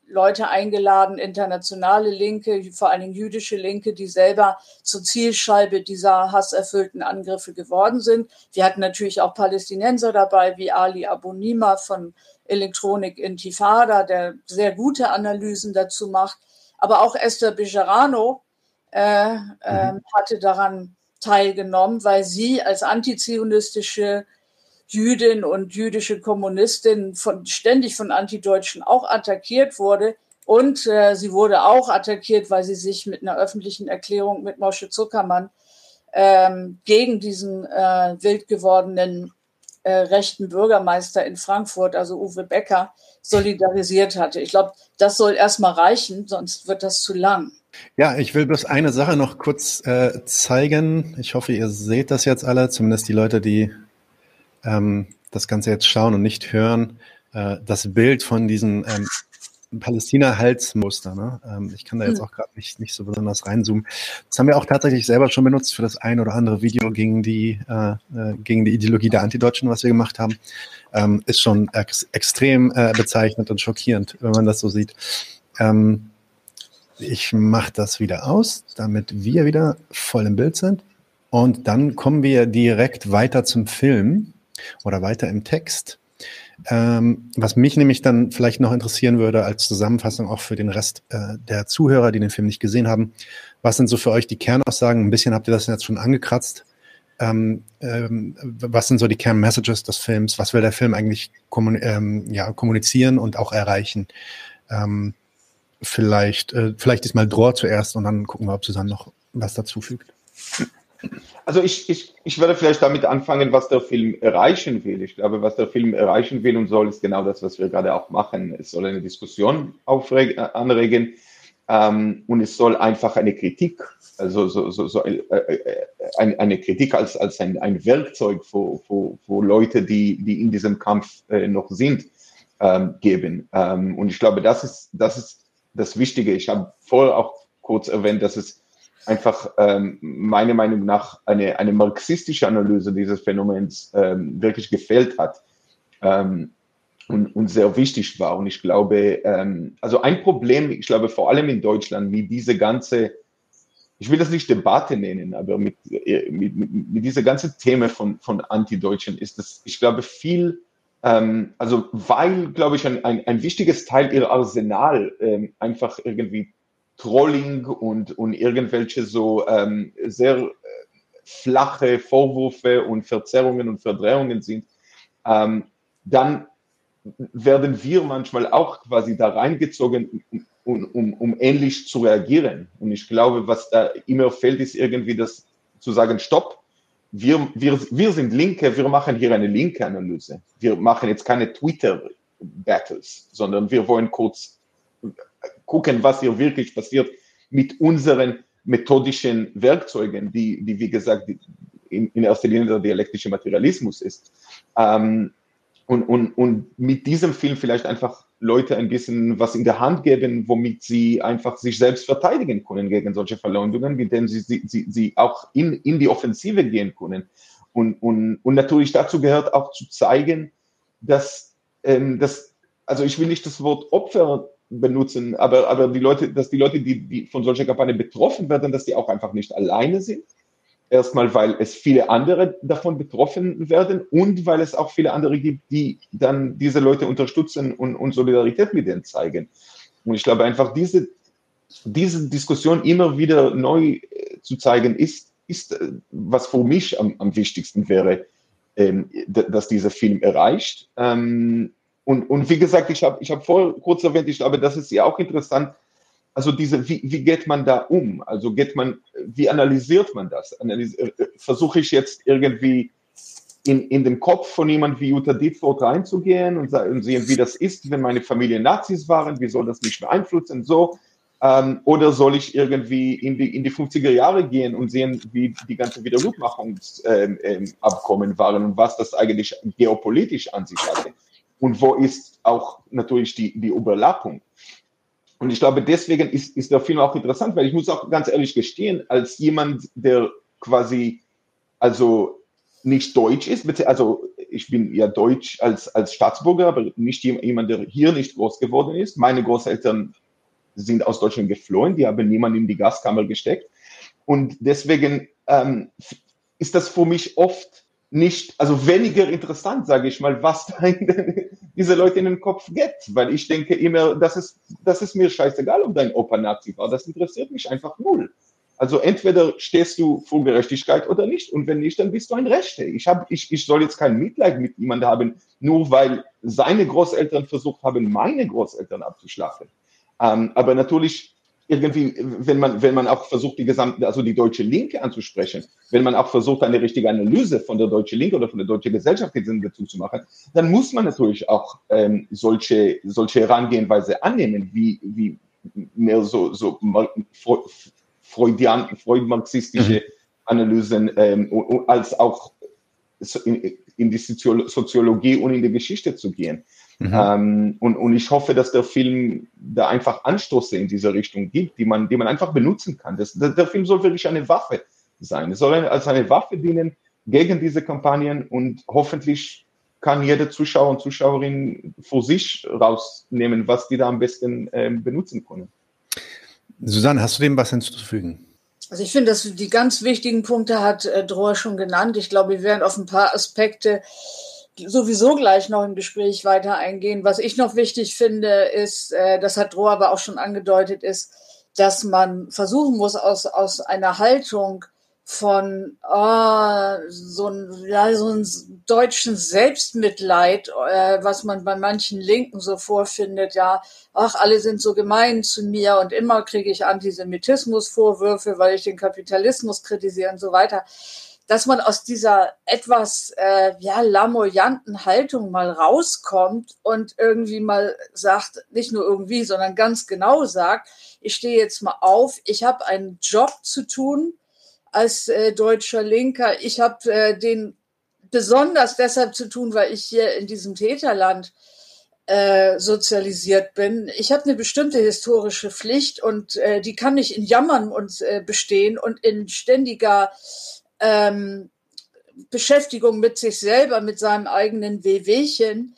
Leute eingeladen, internationale Linke, vor allen Dingen jüdische Linke, die selber zur Zielscheibe dieser hasserfüllten Angriffe geworden sind. Wir hatten natürlich auch Palästinenser dabei, wie Ali Abunima von Elektronik Intifada, der sehr gute Analysen dazu macht. Aber auch Esther Bejarano äh, äh, hatte daran teilgenommen, weil sie als antizionistische Jüdin und jüdische Kommunistin von, ständig von Antideutschen auch attackiert wurde. Und äh, sie wurde auch attackiert, weil sie sich mit einer öffentlichen Erklärung mit Mosche Zuckermann ähm, gegen diesen äh, wild gewordenen äh, rechten Bürgermeister in Frankfurt, also Uwe Becker, solidarisiert hatte. Ich glaube, das soll erstmal reichen, sonst wird das zu lang. Ja, ich will bloß eine Sache noch kurz äh, zeigen. Ich hoffe, ihr seht das jetzt alle, zumindest die Leute, die ähm, das Ganze jetzt schauen und nicht hören. Äh, das Bild von diesen ähm, Palästina-Halsmuster. Ne? Ähm, ich kann da jetzt hm. auch gerade nicht, nicht so besonders reinzoomen. Das haben wir auch tatsächlich selber schon benutzt für das ein oder andere Video gegen die, äh, äh gegen die Ideologie der Antideutschen, was wir gemacht haben. Ähm, ist schon ex extrem äh, bezeichnend und schockierend, wenn man das so sieht. Ähm, ich mache das wieder aus, damit wir wieder voll im Bild sind. Und dann kommen wir direkt weiter zum Film oder weiter im Text. Ähm, was mich nämlich dann vielleicht noch interessieren würde als Zusammenfassung auch für den Rest äh, der Zuhörer, die den Film nicht gesehen haben, was sind so für euch die Kernaussagen? Ein bisschen habt ihr das jetzt schon angekratzt. Ähm, ähm, was sind so die Kernmessages des Films? Was will der Film eigentlich kommun ähm, ja, kommunizieren und auch erreichen? Ähm, vielleicht, äh, vielleicht ist mal Dror zuerst und dann gucken wir, ob Susanne noch was dazu fügt. Also ich, ich, ich werde vielleicht damit anfangen, was der Film erreichen will. Ich glaube, was der Film erreichen will und soll, ist genau das, was wir gerade auch machen. Es soll eine Diskussion aufreg, anregen ähm, und es soll einfach eine Kritik, also so, so, so äh, äh, eine Kritik als, als ein, ein Werkzeug für, für, für Leute, die, die in diesem Kampf äh, noch sind, ähm, geben. Ähm, und ich glaube, das ist, das ist das Wichtige. Ich habe vorher auch kurz erwähnt, dass es einfach ähm, meiner Meinung nach eine, eine marxistische Analyse dieses Phänomens ähm, wirklich gefällt hat ähm, und, und sehr wichtig war. Und ich glaube, ähm, also ein Problem, ich glaube vor allem in Deutschland, wie diese ganze, ich will das nicht Debatte nennen, aber mit, mit, mit, mit dieser ganzen Thema von, von Antideutschen ist das, ich glaube, viel ähm, also weil, glaube ich, ein, ein, ein wichtiges Teil ihrer Arsenal ähm, einfach irgendwie Trolling und, und irgendwelche so ähm, sehr äh, flache Vorwürfe und Verzerrungen und Verdrehungen sind, ähm, dann werden wir manchmal auch quasi da reingezogen, um, um, um ähnlich zu reagieren. Und ich glaube, was da immer fehlt, ist irgendwie das zu sagen, stopp, wir, wir, wir sind Linke, wir machen hier eine linke Analyse. Wir machen jetzt keine Twitter-Battles, sondern wir wollen kurz gucken, was hier wirklich passiert mit unseren methodischen Werkzeugen, die, die wie gesagt, in, in erster Linie der dialektische Materialismus ist. Ähm, und, und, und mit diesem Film vielleicht einfach Leute ein bisschen was in der Hand geben, womit sie einfach sich selbst verteidigen können gegen solche Verleumdungen, mit denen sie, sie, sie, sie auch in, in die Offensive gehen können. Und, und, und natürlich dazu gehört auch zu zeigen, dass, ähm, dass also ich will nicht das Wort Opfer benutzen, aber, aber die Leute, dass die Leute, die, die von solcher Kampagne betroffen werden, dass die auch einfach nicht alleine sind. Erstmal, weil es viele andere davon betroffen werden und weil es auch viele andere gibt, die dann diese Leute unterstützen und, und Solidarität mit denen zeigen. Und ich glaube einfach, diese, diese Diskussion immer wieder neu äh, zu zeigen, ist, ist äh, was für mich am, am wichtigsten wäre, ähm, dass dieser Film erreicht. Ähm, und, und wie gesagt, ich habe ich hab vor kurz erwähnt, ich glaube, das ist ja auch interessant. Also diese, wie, wie geht man da um? Also geht man, wie analysiert man das? Analys äh, Versuche ich jetzt irgendwie in, in den Kopf von jemand wie Jutta Dietfurt reinzugehen und, und sehen, wie das ist, wenn meine Familie Nazis waren, wie soll das mich beeinflussen, so. Ähm, oder soll ich irgendwie in die, in die 50er Jahre gehen und sehen, wie die ganze Wiedergutmachungsabkommen ähm, ähm, waren und was das eigentlich geopolitisch an sich hatte? Und wo ist auch natürlich die, die Überlappung. Und ich glaube, deswegen ist, ist der Film auch interessant, weil ich muss auch ganz ehrlich gestehen, als jemand, der quasi also nicht deutsch ist, also ich bin ja deutsch als, als Staatsbürger, aber nicht jemand, der hier nicht groß geworden ist. Meine Großeltern sind aus Deutschland geflohen, die haben niemanden in die Gaskammer gesteckt. Und deswegen ähm, ist das für mich oft nicht, also weniger interessant, sage ich mal, was [LAUGHS] diese Leute in den Kopf geht. Weil ich denke immer, das ist, das ist mir scheißegal, ob dein Opa Nazi war. Das interessiert mich einfach null. Also entweder stehst du vor Gerechtigkeit oder nicht. Und wenn nicht, dann bist du ein Rechter. Ich, hab, ich, ich soll jetzt kein Mitleid mit jemandem haben, nur weil seine Großeltern versucht haben, meine Großeltern abzuschlachten. Ähm, aber natürlich irgendwie, wenn man, wenn man auch versucht, die gesamte, also die deutsche Linke anzusprechen, wenn man auch versucht, eine richtige Analyse von der deutschen Linke oder von der deutschen Gesellschaft dazu zu machen, dann muss man natürlich auch ähm, solche, solche Herangehenweise annehmen, wie, wie mehr so, so Freudian, Freud-marxistische mhm. Analysen, ähm, als auch in, in die Soziologie und in die Geschichte zu gehen. Mhm. Ähm, und, und ich hoffe, dass der Film da einfach Anstoße in diese Richtung gibt, die man, die man einfach benutzen kann. Das, der Film soll wirklich eine Waffe sein. Es soll als eine Waffe dienen gegen diese Kampagnen und hoffentlich kann jeder Zuschauer und Zuschauerin für sich rausnehmen, was die da am besten ähm, benutzen können. Susanne, hast du dem was hinzuzufügen? Also ich finde, dass die ganz wichtigen Punkte hat äh, Drohr schon genannt. Ich glaube, wir werden auf ein paar Aspekte sowieso gleich noch im Gespräch weiter eingehen. Was ich noch wichtig finde, ist, äh, das hat Droh aber auch schon angedeutet, ist, dass man versuchen muss, aus, aus einer Haltung von oh, so, ein, ja, so ein deutschen Selbstmitleid, äh, was man bei manchen Linken so vorfindet, ja, ach, alle sind so gemein zu mir und immer kriege ich Antisemitismusvorwürfe, weil ich den Kapitalismus kritisiere und so weiter dass man aus dieser etwas äh, ja lamoyanten Haltung mal rauskommt und irgendwie mal sagt, nicht nur irgendwie, sondern ganz genau sagt, ich stehe jetzt mal auf, ich habe einen Job zu tun als äh, deutscher Linker, ich habe äh, den besonders deshalb zu tun, weil ich hier in diesem Täterland äh, sozialisiert bin. Ich habe eine bestimmte historische Pflicht und äh, die kann nicht in Jammern und äh, bestehen und in ständiger ähm, Beschäftigung mit sich selber, mit seinem eigenen Wehwehchen.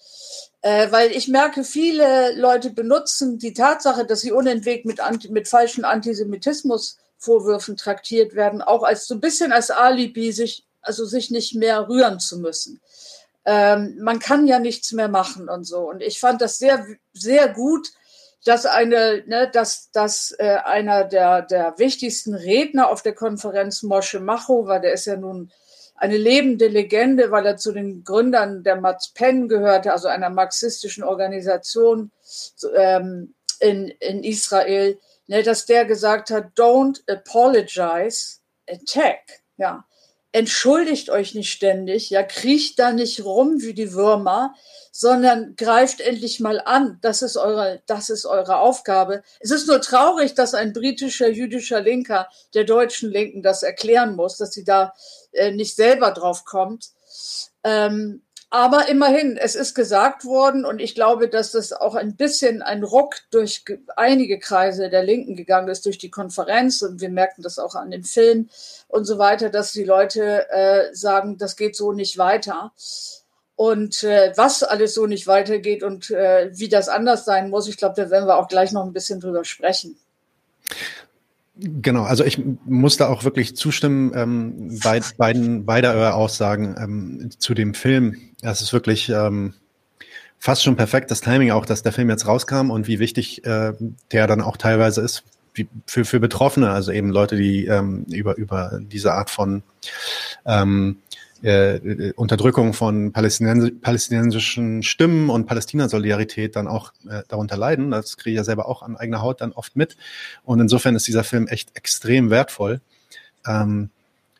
Äh, weil ich merke, viele Leute benutzen die Tatsache, dass sie unentwegt mit, mit falschen Antisemitismusvorwürfen traktiert werden, auch als so ein bisschen als Alibi, sich, also sich nicht mehr rühren zu müssen. Ähm, man kann ja nichts mehr machen und so. Und ich fand das sehr, sehr gut, dass eine, ne, dass, dass äh, einer der, der wichtigsten Redner auf der Konferenz, Moshe Machowa, der ist ja nun eine lebende Legende, weil er zu den Gründern der Matzpen gehörte, also einer marxistischen Organisation ähm, in, in Israel, ne, dass der gesagt hat, don't apologize, attack. Ja, entschuldigt euch nicht ständig, ja, kriecht da nicht rum wie die Würmer, sondern greift endlich mal an. Das ist eure, das ist eure Aufgabe. Es ist nur traurig, dass ein britischer jüdischer Linker der deutschen Linken das erklären muss, dass sie da äh, nicht selber drauf kommt. Ähm, aber immerhin, es ist gesagt worden und ich glaube, dass das auch ein bisschen ein Ruck durch einige Kreise der Linken gegangen ist, durch die Konferenz und wir merken das auch an dem Film und so weiter, dass die Leute äh, sagen, das geht so nicht weiter. Und äh, was alles so nicht weitergeht und äh, wie das anders sein muss, ich glaube, da werden wir auch gleich noch ein bisschen drüber sprechen. Genau, also ich muss da auch wirklich zustimmen ähm, bei beiden beider eurer Aussagen ähm, zu dem Film. Es ist wirklich ähm, fast schon perfekt das Timing auch, dass der Film jetzt rauskam und wie wichtig äh, der dann auch teilweise ist wie für, für Betroffene, also eben Leute, die ähm, über, über diese Art von ähm, äh, Unterdrückung von Palästinensi palästinensischen Stimmen und Palästina-Solidarität dann auch äh, darunter leiden. Das kriege ich ja selber auch an eigener Haut dann oft mit. Und insofern ist dieser Film echt extrem wertvoll. Ähm,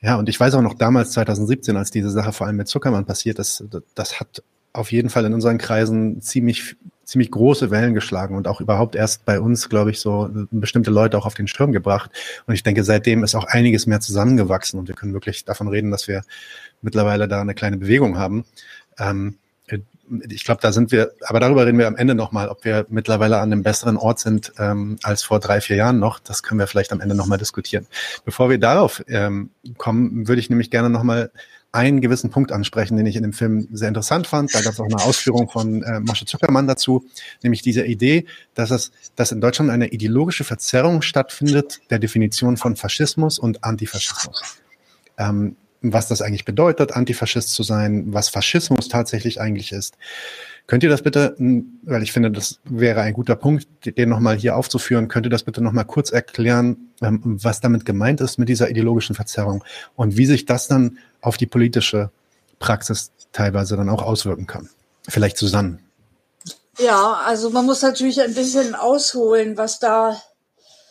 ja, und ich weiß auch noch damals, 2017, als diese Sache vor allem mit Zuckermann passiert ist, das, das hat auf jeden Fall in unseren Kreisen ziemlich, ziemlich große Wellen geschlagen und auch überhaupt erst bei uns, glaube ich, so bestimmte Leute auch auf den Schirm gebracht. Und ich denke, seitdem ist auch einiges mehr zusammengewachsen und wir können wirklich davon reden, dass wir mittlerweile da eine kleine Bewegung haben. Ähm, ich glaube, da sind wir, aber darüber reden wir am Ende nochmal, ob wir mittlerweile an einem besseren Ort sind ähm, als vor drei, vier Jahren noch. Das können wir vielleicht am Ende nochmal diskutieren. Bevor wir darauf ähm, kommen, würde ich nämlich gerne nochmal einen gewissen Punkt ansprechen, den ich in dem Film sehr interessant fand. Da gab es auch eine Ausführung von äh, Moshe Zuckermann dazu, nämlich diese Idee, dass es, dass in Deutschland eine ideologische Verzerrung stattfindet der Definition von Faschismus und Antifaschismus. Ähm, was das eigentlich bedeutet, Antifaschist zu sein, was Faschismus tatsächlich eigentlich ist. Könnt ihr das bitte, weil ich finde, das wäre ein guter Punkt, den nochmal hier aufzuführen, könnt ihr das bitte nochmal kurz erklären, ähm, was damit gemeint ist mit dieser ideologischen Verzerrung und wie sich das dann auf die politische Praxis teilweise dann auch auswirken kann? Vielleicht Susanne. Ja, also man muss natürlich ein bisschen ausholen, was da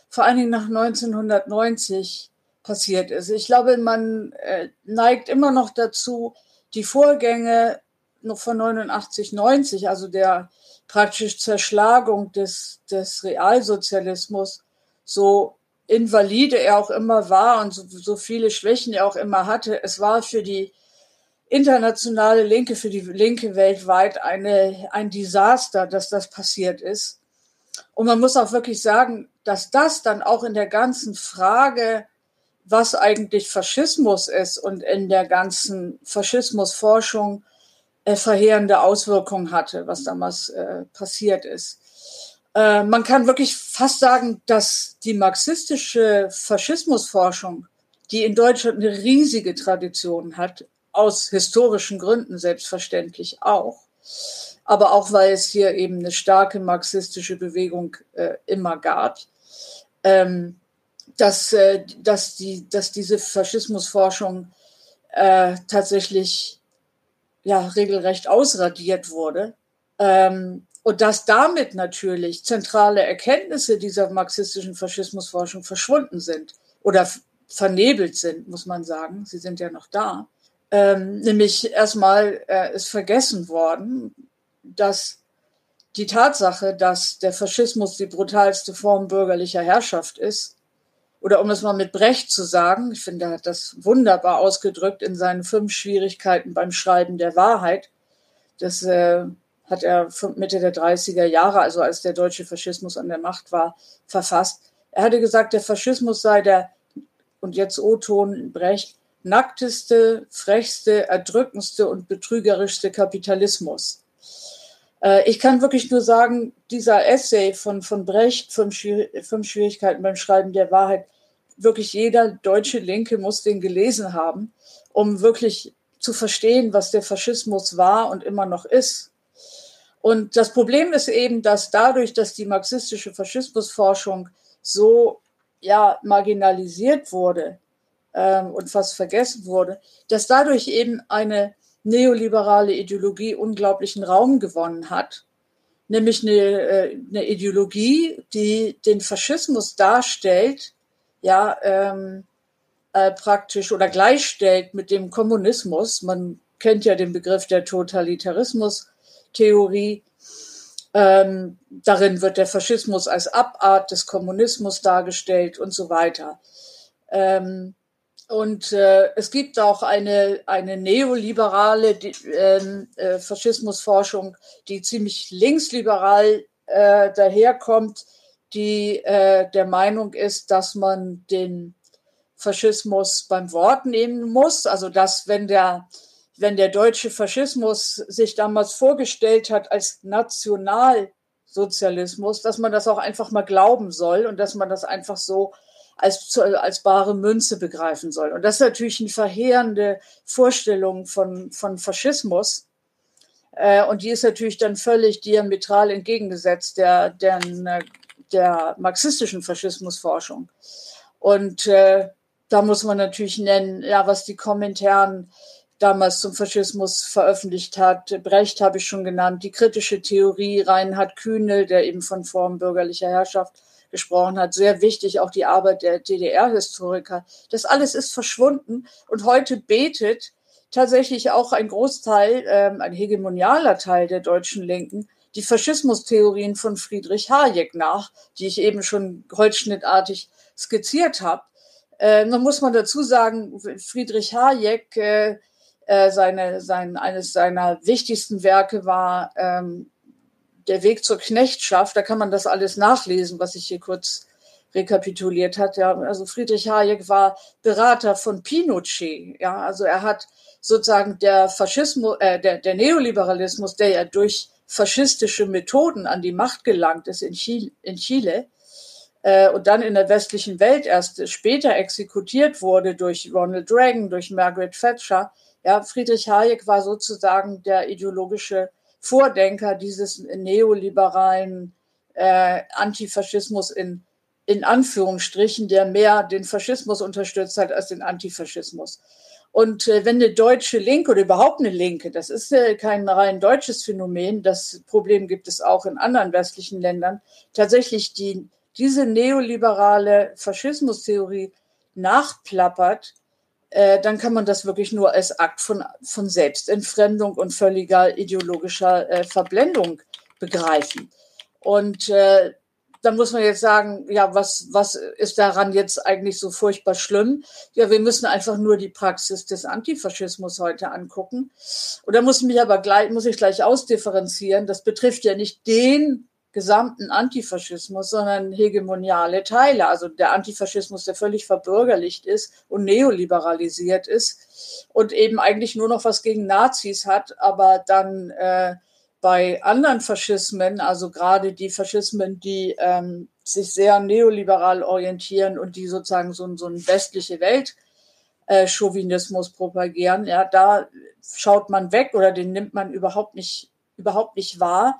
vor allen Dingen nach 1990 passiert ist. Ich glaube, man äh, neigt immer noch dazu, die Vorgänge noch von 89, 90, also der praktisch Zerschlagung des, des Realsozialismus, so invalide er auch immer war und so, so viele Schwächen er auch immer hatte, es war für die internationale Linke, für die Linke weltweit eine, ein Desaster, dass das passiert ist. Und man muss auch wirklich sagen, dass das dann auch in der ganzen Frage was eigentlich Faschismus ist und in der ganzen Faschismusforschung äh, verheerende Auswirkungen hatte, was damals äh, passiert ist. Äh, man kann wirklich fast sagen, dass die marxistische Faschismusforschung, die in Deutschland eine riesige Tradition hat, aus historischen Gründen selbstverständlich auch, aber auch weil es hier eben eine starke marxistische Bewegung äh, immer gab, ähm, dass, äh, dass, die, dass diese Faschismusforschung äh, tatsächlich ja, regelrecht ausradiert wurde. Ähm, und dass damit natürlich zentrale Erkenntnisse dieser marxistischen Faschismusforschung verschwunden sind oder vernebelt sind, muss man sagen. Sie sind ja noch da. Ähm, nämlich erstmal äh, ist vergessen worden, dass die Tatsache, dass der Faschismus die brutalste Form bürgerlicher Herrschaft ist, oder um es mal mit Brecht zu sagen, ich finde, er hat das wunderbar ausgedrückt in seinen fünf Schwierigkeiten beim Schreiben der Wahrheit. Das äh, hat er Mitte der 30er Jahre, also als der deutsche Faschismus an der Macht war, verfasst. Er hatte gesagt, der Faschismus sei der, und jetzt O-Ton Brecht, nackteste, frechste, erdrückendste und betrügerischste Kapitalismus. Äh, ich kann wirklich nur sagen, dieser Essay von, von Brecht, fünf, fünf Schwierigkeiten beim Schreiben der Wahrheit, wirklich jeder deutsche Linke muss den gelesen haben, um wirklich zu verstehen, was der Faschismus war und immer noch ist. Und das Problem ist eben, dass dadurch, dass die marxistische Faschismusforschung so ja, marginalisiert wurde ähm, und fast vergessen wurde, dass dadurch eben eine neoliberale Ideologie unglaublichen Raum gewonnen hat, nämlich eine, äh, eine Ideologie, die den Faschismus darstellt ja ähm, äh, praktisch oder gleichstellt mit dem Kommunismus. Man kennt ja den Begriff der Totalitarismus-Theorie. Ähm, darin wird der Faschismus als Abart des Kommunismus dargestellt und so weiter. Ähm, und äh, es gibt auch eine, eine neoliberale die, ähm, äh, Faschismusforschung, die ziemlich linksliberal äh, daherkommt, die äh, der Meinung ist, dass man den Faschismus beim Wort nehmen muss. Also dass, wenn der, wenn der deutsche Faschismus sich damals vorgestellt hat als Nationalsozialismus, dass man das auch einfach mal glauben soll und dass man das einfach so als, als bare Münze begreifen soll. Und das ist natürlich eine verheerende Vorstellung von, von Faschismus. Äh, und die ist natürlich dann völlig diametral entgegengesetzt der, der der marxistischen Faschismusforschung. Und äh, da muss man natürlich nennen, ja, was die Kommentaren damals zum Faschismus veröffentlicht hat. Brecht habe ich schon genannt, die kritische Theorie, Reinhard Kühnel, der eben von Form bürgerlicher Herrschaft gesprochen hat. Sehr wichtig auch die Arbeit der DDR-Historiker. Das alles ist verschwunden und heute betet tatsächlich auch ein Großteil, ähm, ein hegemonialer Teil der deutschen Linken die Faschismustheorien von Friedrich Hayek nach, die ich eben schon holzschnittartig skizziert habe. Äh, nun muss man dazu sagen, Friedrich Hayek äh, Äh, seine, sein, eines seiner wichtigsten Werke war ähm, Der Weg zur Knechtschaft. Da kann man das alles nachlesen, was ich hier kurz rekapituliert hat. Ja, also Friedrich Hayek war Berater von Pinochet. Ja, also er hat sozusagen der Faschismus, äh, der, der Neoliberalismus, der ja durch faschistische Methoden an die Macht gelangt ist in Chile, in Chile äh, und dann in der westlichen Welt erst später exekutiert wurde durch Ronald Reagan, durch Margaret Thatcher, ja, Friedrich Hayek war sozusagen der ideologische Vordenker dieses neoliberalen äh, Antifaschismus in, in Anführungsstrichen, der mehr den Faschismus unterstützt hat als den Antifaschismus. Und äh, wenn eine deutsche Linke oder überhaupt eine Linke, das ist äh, kein rein deutsches Phänomen, das Problem gibt es auch in anderen westlichen Ländern, tatsächlich die, diese neoliberale Faschismustheorie nachplappert, äh, dann kann man das wirklich nur als Akt von, von Selbstentfremdung und völliger ideologischer äh, Verblendung begreifen. Und äh, dann muss man jetzt sagen, ja, was, was ist daran jetzt eigentlich so furchtbar schlimm? Ja, wir müssen einfach nur die Praxis des Antifaschismus heute angucken. Und da muss ich mich aber gleich, muss ich gleich ausdifferenzieren. Das betrifft ja nicht den gesamten Antifaschismus, sondern hegemoniale Teile. Also der Antifaschismus, der völlig verbürgerlicht ist und neoliberalisiert ist und eben eigentlich nur noch was gegen Nazis hat, aber dann äh, bei anderen Faschismen, also gerade die Faschismen, die ähm, sich sehr neoliberal orientieren und die sozusagen so, so eine westliche Welt äh, Chauvinismus propagieren, ja, da schaut man weg oder den nimmt man überhaupt nicht überhaupt nicht wahr.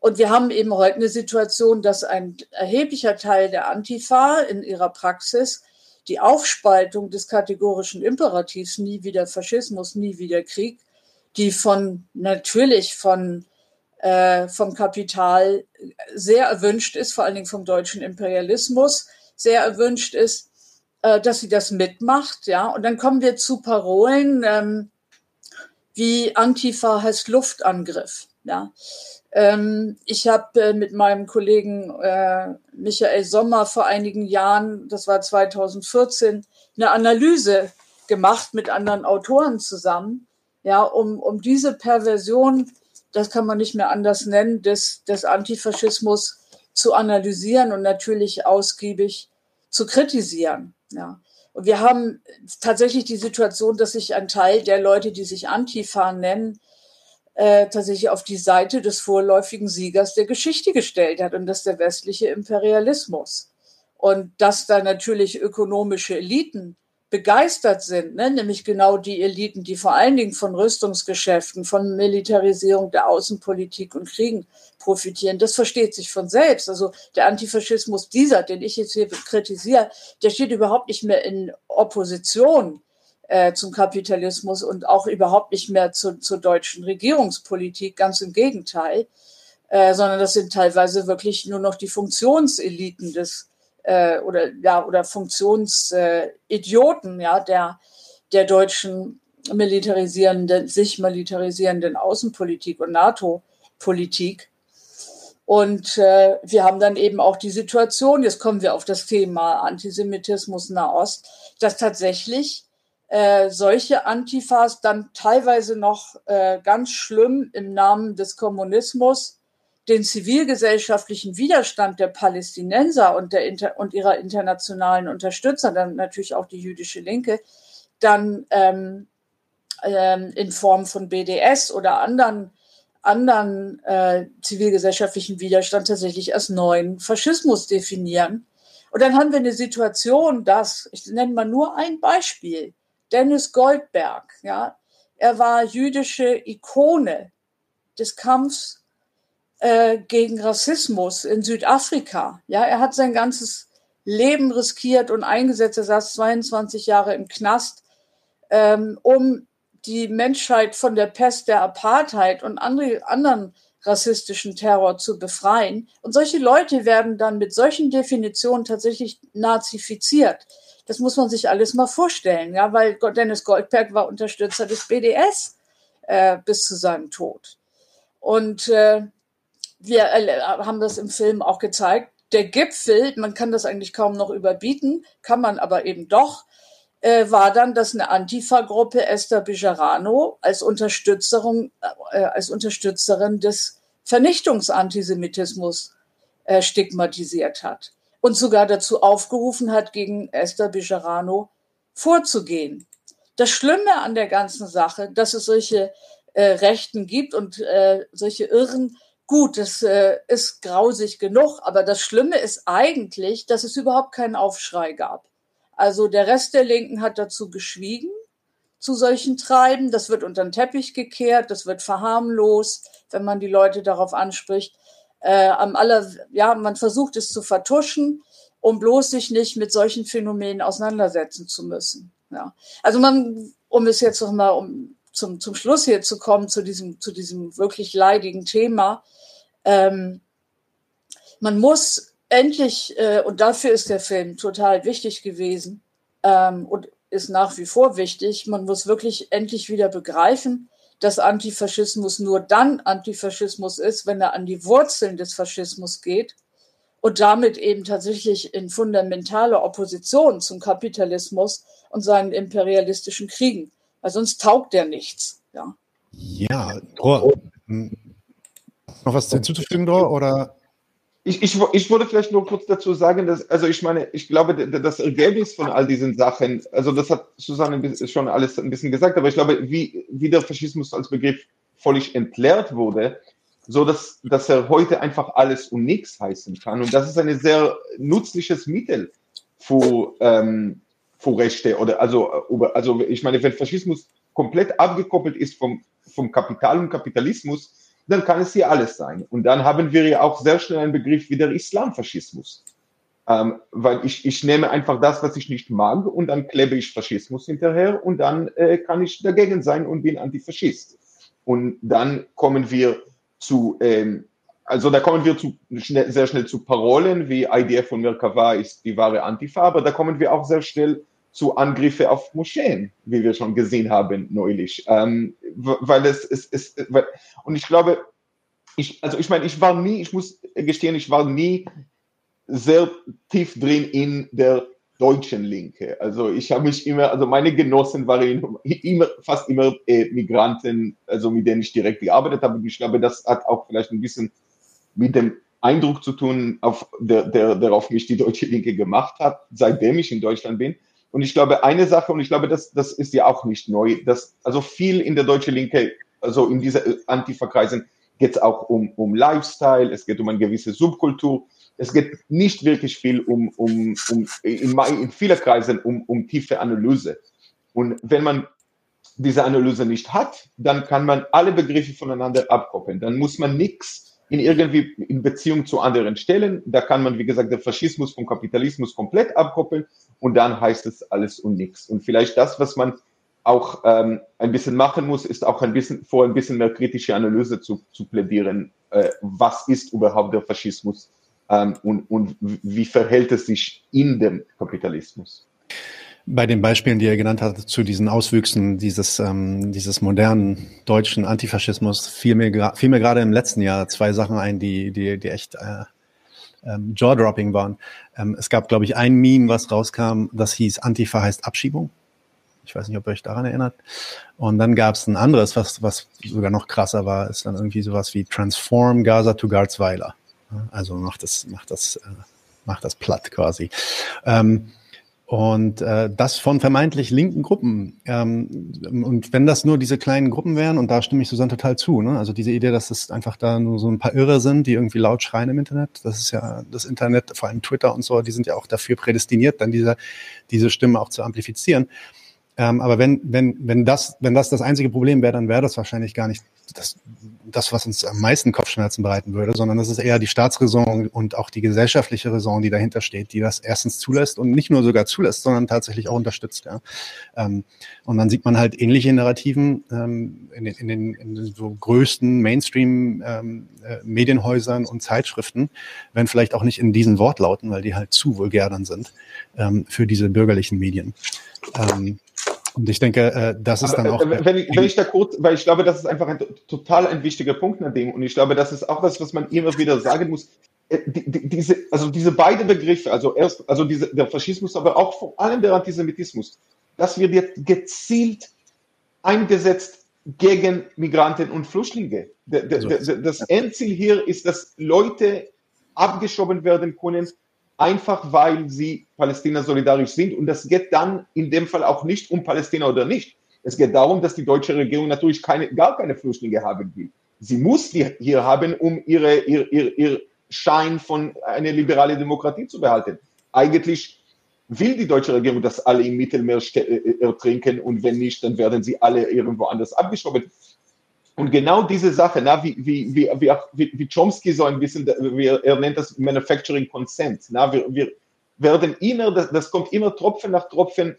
Und wir haben eben heute eine Situation, dass ein erheblicher Teil der Antifa in ihrer Praxis die Aufspaltung des kategorischen Imperativs nie wieder Faschismus, nie wieder Krieg, die von natürlich von äh, vom Kapital sehr erwünscht ist, vor allen Dingen vom deutschen Imperialismus sehr erwünscht ist, äh, dass sie das mitmacht, ja. Und dann kommen wir zu Parolen ähm, wie Antifa heißt Luftangriff. Ja. Ähm, ich habe äh, mit meinem Kollegen äh, Michael Sommer vor einigen Jahren, das war 2014, eine Analyse gemacht mit anderen Autoren zusammen, ja, um, um diese Perversion, das kann man nicht mehr anders nennen, des, des Antifaschismus zu analysieren und natürlich ausgiebig zu kritisieren. Ja. Und wir haben tatsächlich die Situation, dass sich ein Teil der Leute, die sich Antifa nennen, äh, tatsächlich auf die Seite des vorläufigen Siegers der Geschichte gestellt hat und das ist der westliche Imperialismus. Und dass da natürlich ökonomische Eliten begeistert sind, ne? nämlich genau die Eliten, die vor allen Dingen von Rüstungsgeschäften, von Militarisierung der Außenpolitik und Kriegen profitieren. Das versteht sich von selbst. Also der Antifaschismus dieser, den ich jetzt hier kritisiere, der steht überhaupt nicht mehr in Opposition äh, zum Kapitalismus und auch überhaupt nicht mehr zu, zur deutschen Regierungspolitik, ganz im Gegenteil, äh, sondern das sind teilweise wirklich nur noch die Funktionseliten des äh, oder ja oder Funktionsidioten ja der der deutschen militarisierenden sich militarisierenden Außenpolitik und NATO-Politik. Und äh, wir haben dann eben auch die Situation, jetzt kommen wir auf das Thema Antisemitismus Nahost, dass tatsächlich äh, solche Antifas dann teilweise noch äh, ganz schlimm im Namen des Kommunismus den zivilgesellschaftlichen Widerstand der Palästinenser und, der Inter und ihrer internationalen Unterstützer, dann natürlich auch die jüdische Linke, dann ähm, ähm, in Form von BDS oder anderen, anderen äh, zivilgesellschaftlichen Widerstand tatsächlich als neuen Faschismus definieren. Und dann haben wir eine Situation, dass, ich nenne mal nur ein Beispiel, Dennis Goldberg, ja, er war jüdische Ikone des Kampfs äh, gegen Rassismus in Südafrika. Ja, er hat sein ganzes Leben riskiert und eingesetzt. Er saß 22 Jahre im Knast, ähm, um die Menschheit von der Pest der Apartheid und andere, anderen rassistischen Terror zu befreien. Und solche Leute werden dann mit solchen Definitionen tatsächlich nazifiziert. Das muss man sich alles mal vorstellen, ja, weil Dennis Goldberg war Unterstützer des BDS äh, bis zu seinem Tod. Und äh, wir äh, haben das im Film auch gezeigt. Der Gipfel, man kann das eigentlich kaum noch überbieten, kann man aber eben doch, äh, war dann, dass eine Antifa-Gruppe Esther Bijarano als Unterstützerin, äh, als Unterstützerin des Vernichtungsantisemitismus äh, stigmatisiert hat und sogar dazu aufgerufen hat, gegen Esther Bijarano vorzugehen. Das Schlimme an der ganzen Sache, dass es solche äh, Rechten gibt und äh, solche Irren, gut, das äh, ist grausig genug, aber das Schlimme ist eigentlich, dass es überhaupt keinen Aufschrei gab. Also der Rest der Linken hat dazu geschwiegen, zu solchen Treiben. Das wird unter den Teppich gekehrt, das wird verharmlost, wenn man die Leute darauf anspricht. Äh, am aller, ja, man versucht es zu vertuschen, um bloß sich nicht mit solchen Phänomenen auseinandersetzen zu müssen. Ja. Also man, um es jetzt nochmal um zum, zum Schluss hier zu kommen, zu diesem, zu diesem wirklich leidigen Thema, ähm, man muss endlich, äh, und dafür ist der Film total wichtig gewesen ähm, und ist nach wie vor wichtig, man muss wirklich endlich wieder begreifen, dass Antifaschismus nur dann Antifaschismus ist, wenn er an die Wurzeln des Faschismus geht und damit eben tatsächlich in fundamentale Opposition zum Kapitalismus und seinen imperialistischen Kriegen. Weil sonst taugt der nichts. Ja, ja Dor, hm. noch was hinzuzufügen, Dor, oder? Ich, ich, ich würde vielleicht nur kurz dazu sagen, dass, also ich meine, ich glaube, das Ergebnis von all diesen Sachen, also das hat Susanne schon alles ein bisschen gesagt, aber ich glaube, wie, wie der Faschismus als Begriff völlig entleert wurde, so dass, dass er heute einfach alles und nichts heißen kann. Und das ist ein sehr nützliches Mittel für, ähm, für Rechte oder also, also ich meine, wenn Faschismus komplett abgekoppelt ist vom, vom Kapital und Kapitalismus, dann kann es hier alles sein. Und dann haben wir ja auch sehr schnell einen Begriff wie der Islamfaschismus. Ähm, weil ich, ich nehme einfach das, was ich nicht mag, und dann klebe ich Faschismus hinterher und dann äh, kann ich dagegen sein und bin Antifaschist. Und dann kommen wir zu, ähm, also da kommen wir zu, schnell, sehr schnell zu Parolen wie IDF und Merkava ist die wahre Antifa, aber da kommen wir auch sehr schnell zu Angriffe auf Moscheen, wie wir schon gesehen haben neulich. Ähm, weil es, weil, und ich glaube, ich, also ich meine, ich war nie, ich muss gestehen, ich war nie sehr tief drin in der deutschen Linke. Also ich habe mich immer, also meine Genossen waren immer, fast immer äh, Migranten, also mit denen ich direkt gearbeitet habe. Ich glaube, das hat auch vielleicht ein bisschen mit dem Eindruck zu tun, auf der, der, der auf mich die deutsche Linke gemacht hat, seitdem ich in Deutschland bin. Und ich glaube, eine Sache, und ich glaube, das, das ist ja auch nicht neu, dass also viel in der deutschen Linke, also in dieser Antifa-Kreisen, geht es auch um, um Lifestyle, es geht um eine gewisse Subkultur. Es geht nicht wirklich viel um, um, um in, in vielen Kreisen um, um tiefe Analyse. Und wenn man diese Analyse nicht hat, dann kann man alle Begriffe voneinander abkoppeln. Dann muss man nichts in irgendwie in Beziehung zu anderen stellen. Da kann man, wie gesagt, den Faschismus vom Kapitalismus komplett abkoppeln und dann heißt es alles und nichts. Und vielleicht das, was man auch ähm, ein bisschen machen muss, ist auch ein bisschen vor ein bisschen mehr kritische Analyse zu, zu plädieren. Äh, was ist überhaupt der Faschismus ähm, und, und wie verhält es sich in dem Kapitalismus? Bei den Beispielen, die er genannt hat, zu diesen Auswüchsen dieses, ähm, dieses modernen deutschen Antifaschismus, fiel mir, fiel mir gerade im letzten Jahr zwei Sachen ein, die, die, die echt äh, ähm, jaw-dropping waren. Ähm, es gab, glaube ich, ein Meme, was rauskam, das hieß Antifa heißt Abschiebung. Ich weiß nicht, ob ihr euch daran erinnert. Und dann gab es ein anderes, was, was sogar noch krasser war, ist dann irgendwie sowas wie Transform Gaza to Garzweiler. Also macht das, macht das, äh, macht das platt quasi. Ähm, und äh, das von vermeintlich linken Gruppen. Ähm, und wenn das nur diese kleinen Gruppen wären, und da stimme ich Susanne total zu, ne? also diese Idee, dass es einfach da nur so ein paar Irre sind, die irgendwie laut schreien im Internet, das ist ja das Internet, vor allem Twitter und so, die sind ja auch dafür prädestiniert, dann diese, diese Stimme auch zu amplifizieren. Ähm, aber wenn, wenn, wenn, das, wenn das das einzige Problem wäre, dann wäre das wahrscheinlich gar nicht das, das, was uns am meisten Kopfschmerzen bereiten würde, sondern das ist eher die Staatsräson und auch die gesellschaftliche Raison, die dahinter steht, die das erstens zulässt und nicht nur sogar zulässt, sondern tatsächlich auch unterstützt. Ja. Ähm, und dann sieht man halt ähnliche Narrativen ähm, in, den, in, den, in den so größten Mainstream-Medienhäusern ähm, äh, und Zeitschriften, wenn vielleicht auch nicht in diesen Wortlauten, weil die halt zu vulgär dann sind ähm, für diese bürgerlichen Medien. Und ich denke, äh, das ist dann auch. Äh, wenn ich, wenn ich da kurz, weil ich glaube, das ist einfach ein total ein wichtiger Punkt an dem. Und ich glaube, das ist auch das, was man immer wieder sagen muss. Äh, die, die, diese, also diese beiden Begriffe, also erst, also diese, der Faschismus, aber auch vor allem der Antisemitismus, das wird jetzt gezielt eingesetzt gegen Migranten und Flüchtlinge. Das Endziel hier ist, dass Leute abgeschoben werden können, einfach weil sie Palästina solidarisch sind. Und das geht dann in dem Fall auch nicht um Palästina oder nicht. Es geht darum, dass die deutsche Regierung natürlich keine, gar keine Flüchtlinge haben will. Sie muss die hier haben, um ihre, ihr, ihr, ihr Schein von einer liberalen Demokratie zu behalten. Eigentlich will die deutsche Regierung, dass alle im Mittelmeer äh, ertrinken und wenn nicht, dann werden sie alle irgendwo anders abgeschoben. Und genau diese Sache, na, wie, wie, wie, wie, wie Chomsky so ein bisschen, wie er nennt das Manufacturing Consent, na, wir, wir werden immer, das, das kommt immer Tropfen nach Tropfen,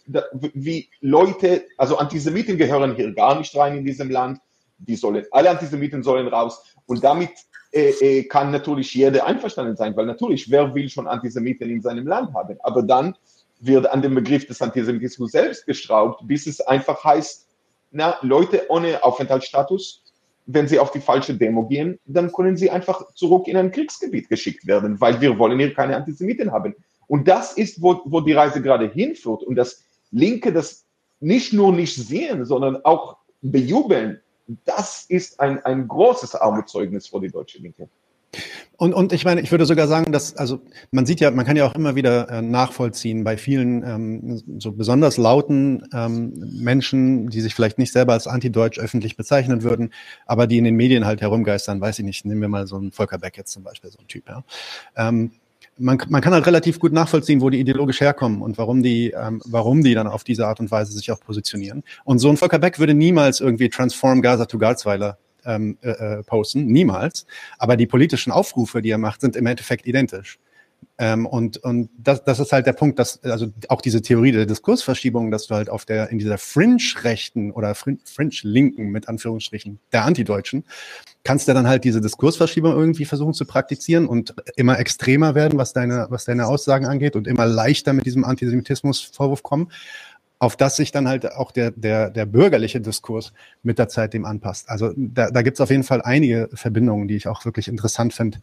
wie Leute, also Antisemiten gehören hier gar nicht rein in diesem Land, die sollen, alle Antisemiten sollen raus. Und damit äh, äh, kann natürlich jeder einverstanden sein, weil natürlich, wer will schon Antisemiten in seinem Land haben, aber dann wird an dem Begriff des Antisemitismus selbst geschraubt, bis es einfach heißt, na, Leute ohne Aufenthaltsstatus, wenn sie auf die falsche Demo gehen, dann können sie einfach zurück in ein Kriegsgebiet geschickt werden, weil wir wollen hier keine Antisemiten haben. Und das ist, wo, wo die Reise gerade hinführt. Und das Linke das nicht nur nicht sehen, sondern auch bejubeln, das ist ein, ein großes Armutszeugnis für die deutsche Linke. Und, und ich meine, ich würde sogar sagen, dass, also man sieht ja, man kann ja auch immer wieder äh, nachvollziehen bei vielen ähm, so besonders lauten ähm, Menschen, die sich vielleicht nicht selber als antideutsch öffentlich bezeichnen würden, aber die in den Medien halt herumgeistern, weiß ich nicht, nehmen wir mal so einen Volker Beck jetzt zum Beispiel, so ein Typ, ja. Ähm, man, man kann halt relativ gut nachvollziehen, wo die ideologisch herkommen und warum die, ähm, warum die dann auf diese Art und Weise sich auch positionieren. Und so ein Volker Beck würde niemals irgendwie Transform Gaza to Garzweiler ähm, äh, äh, posten, niemals. Aber die politischen Aufrufe, die er macht, sind im Endeffekt identisch. Ähm, und und das, das ist halt der Punkt, dass also auch diese Theorie der Diskursverschiebung, dass du halt auf der in dieser Fringe-Rechten oder Fringe-Linken mit Anführungsstrichen der Antideutschen kannst du dann halt diese Diskursverschiebung irgendwie versuchen zu praktizieren und immer extremer werden, was deine was deine Aussagen angeht und immer leichter mit diesem Antisemitismus-Vorwurf kommen auf das sich dann halt auch der, der, der bürgerliche Diskurs mit der Zeit dem anpasst. Also da, da gibt es auf jeden Fall einige Verbindungen, die ich auch wirklich interessant finde,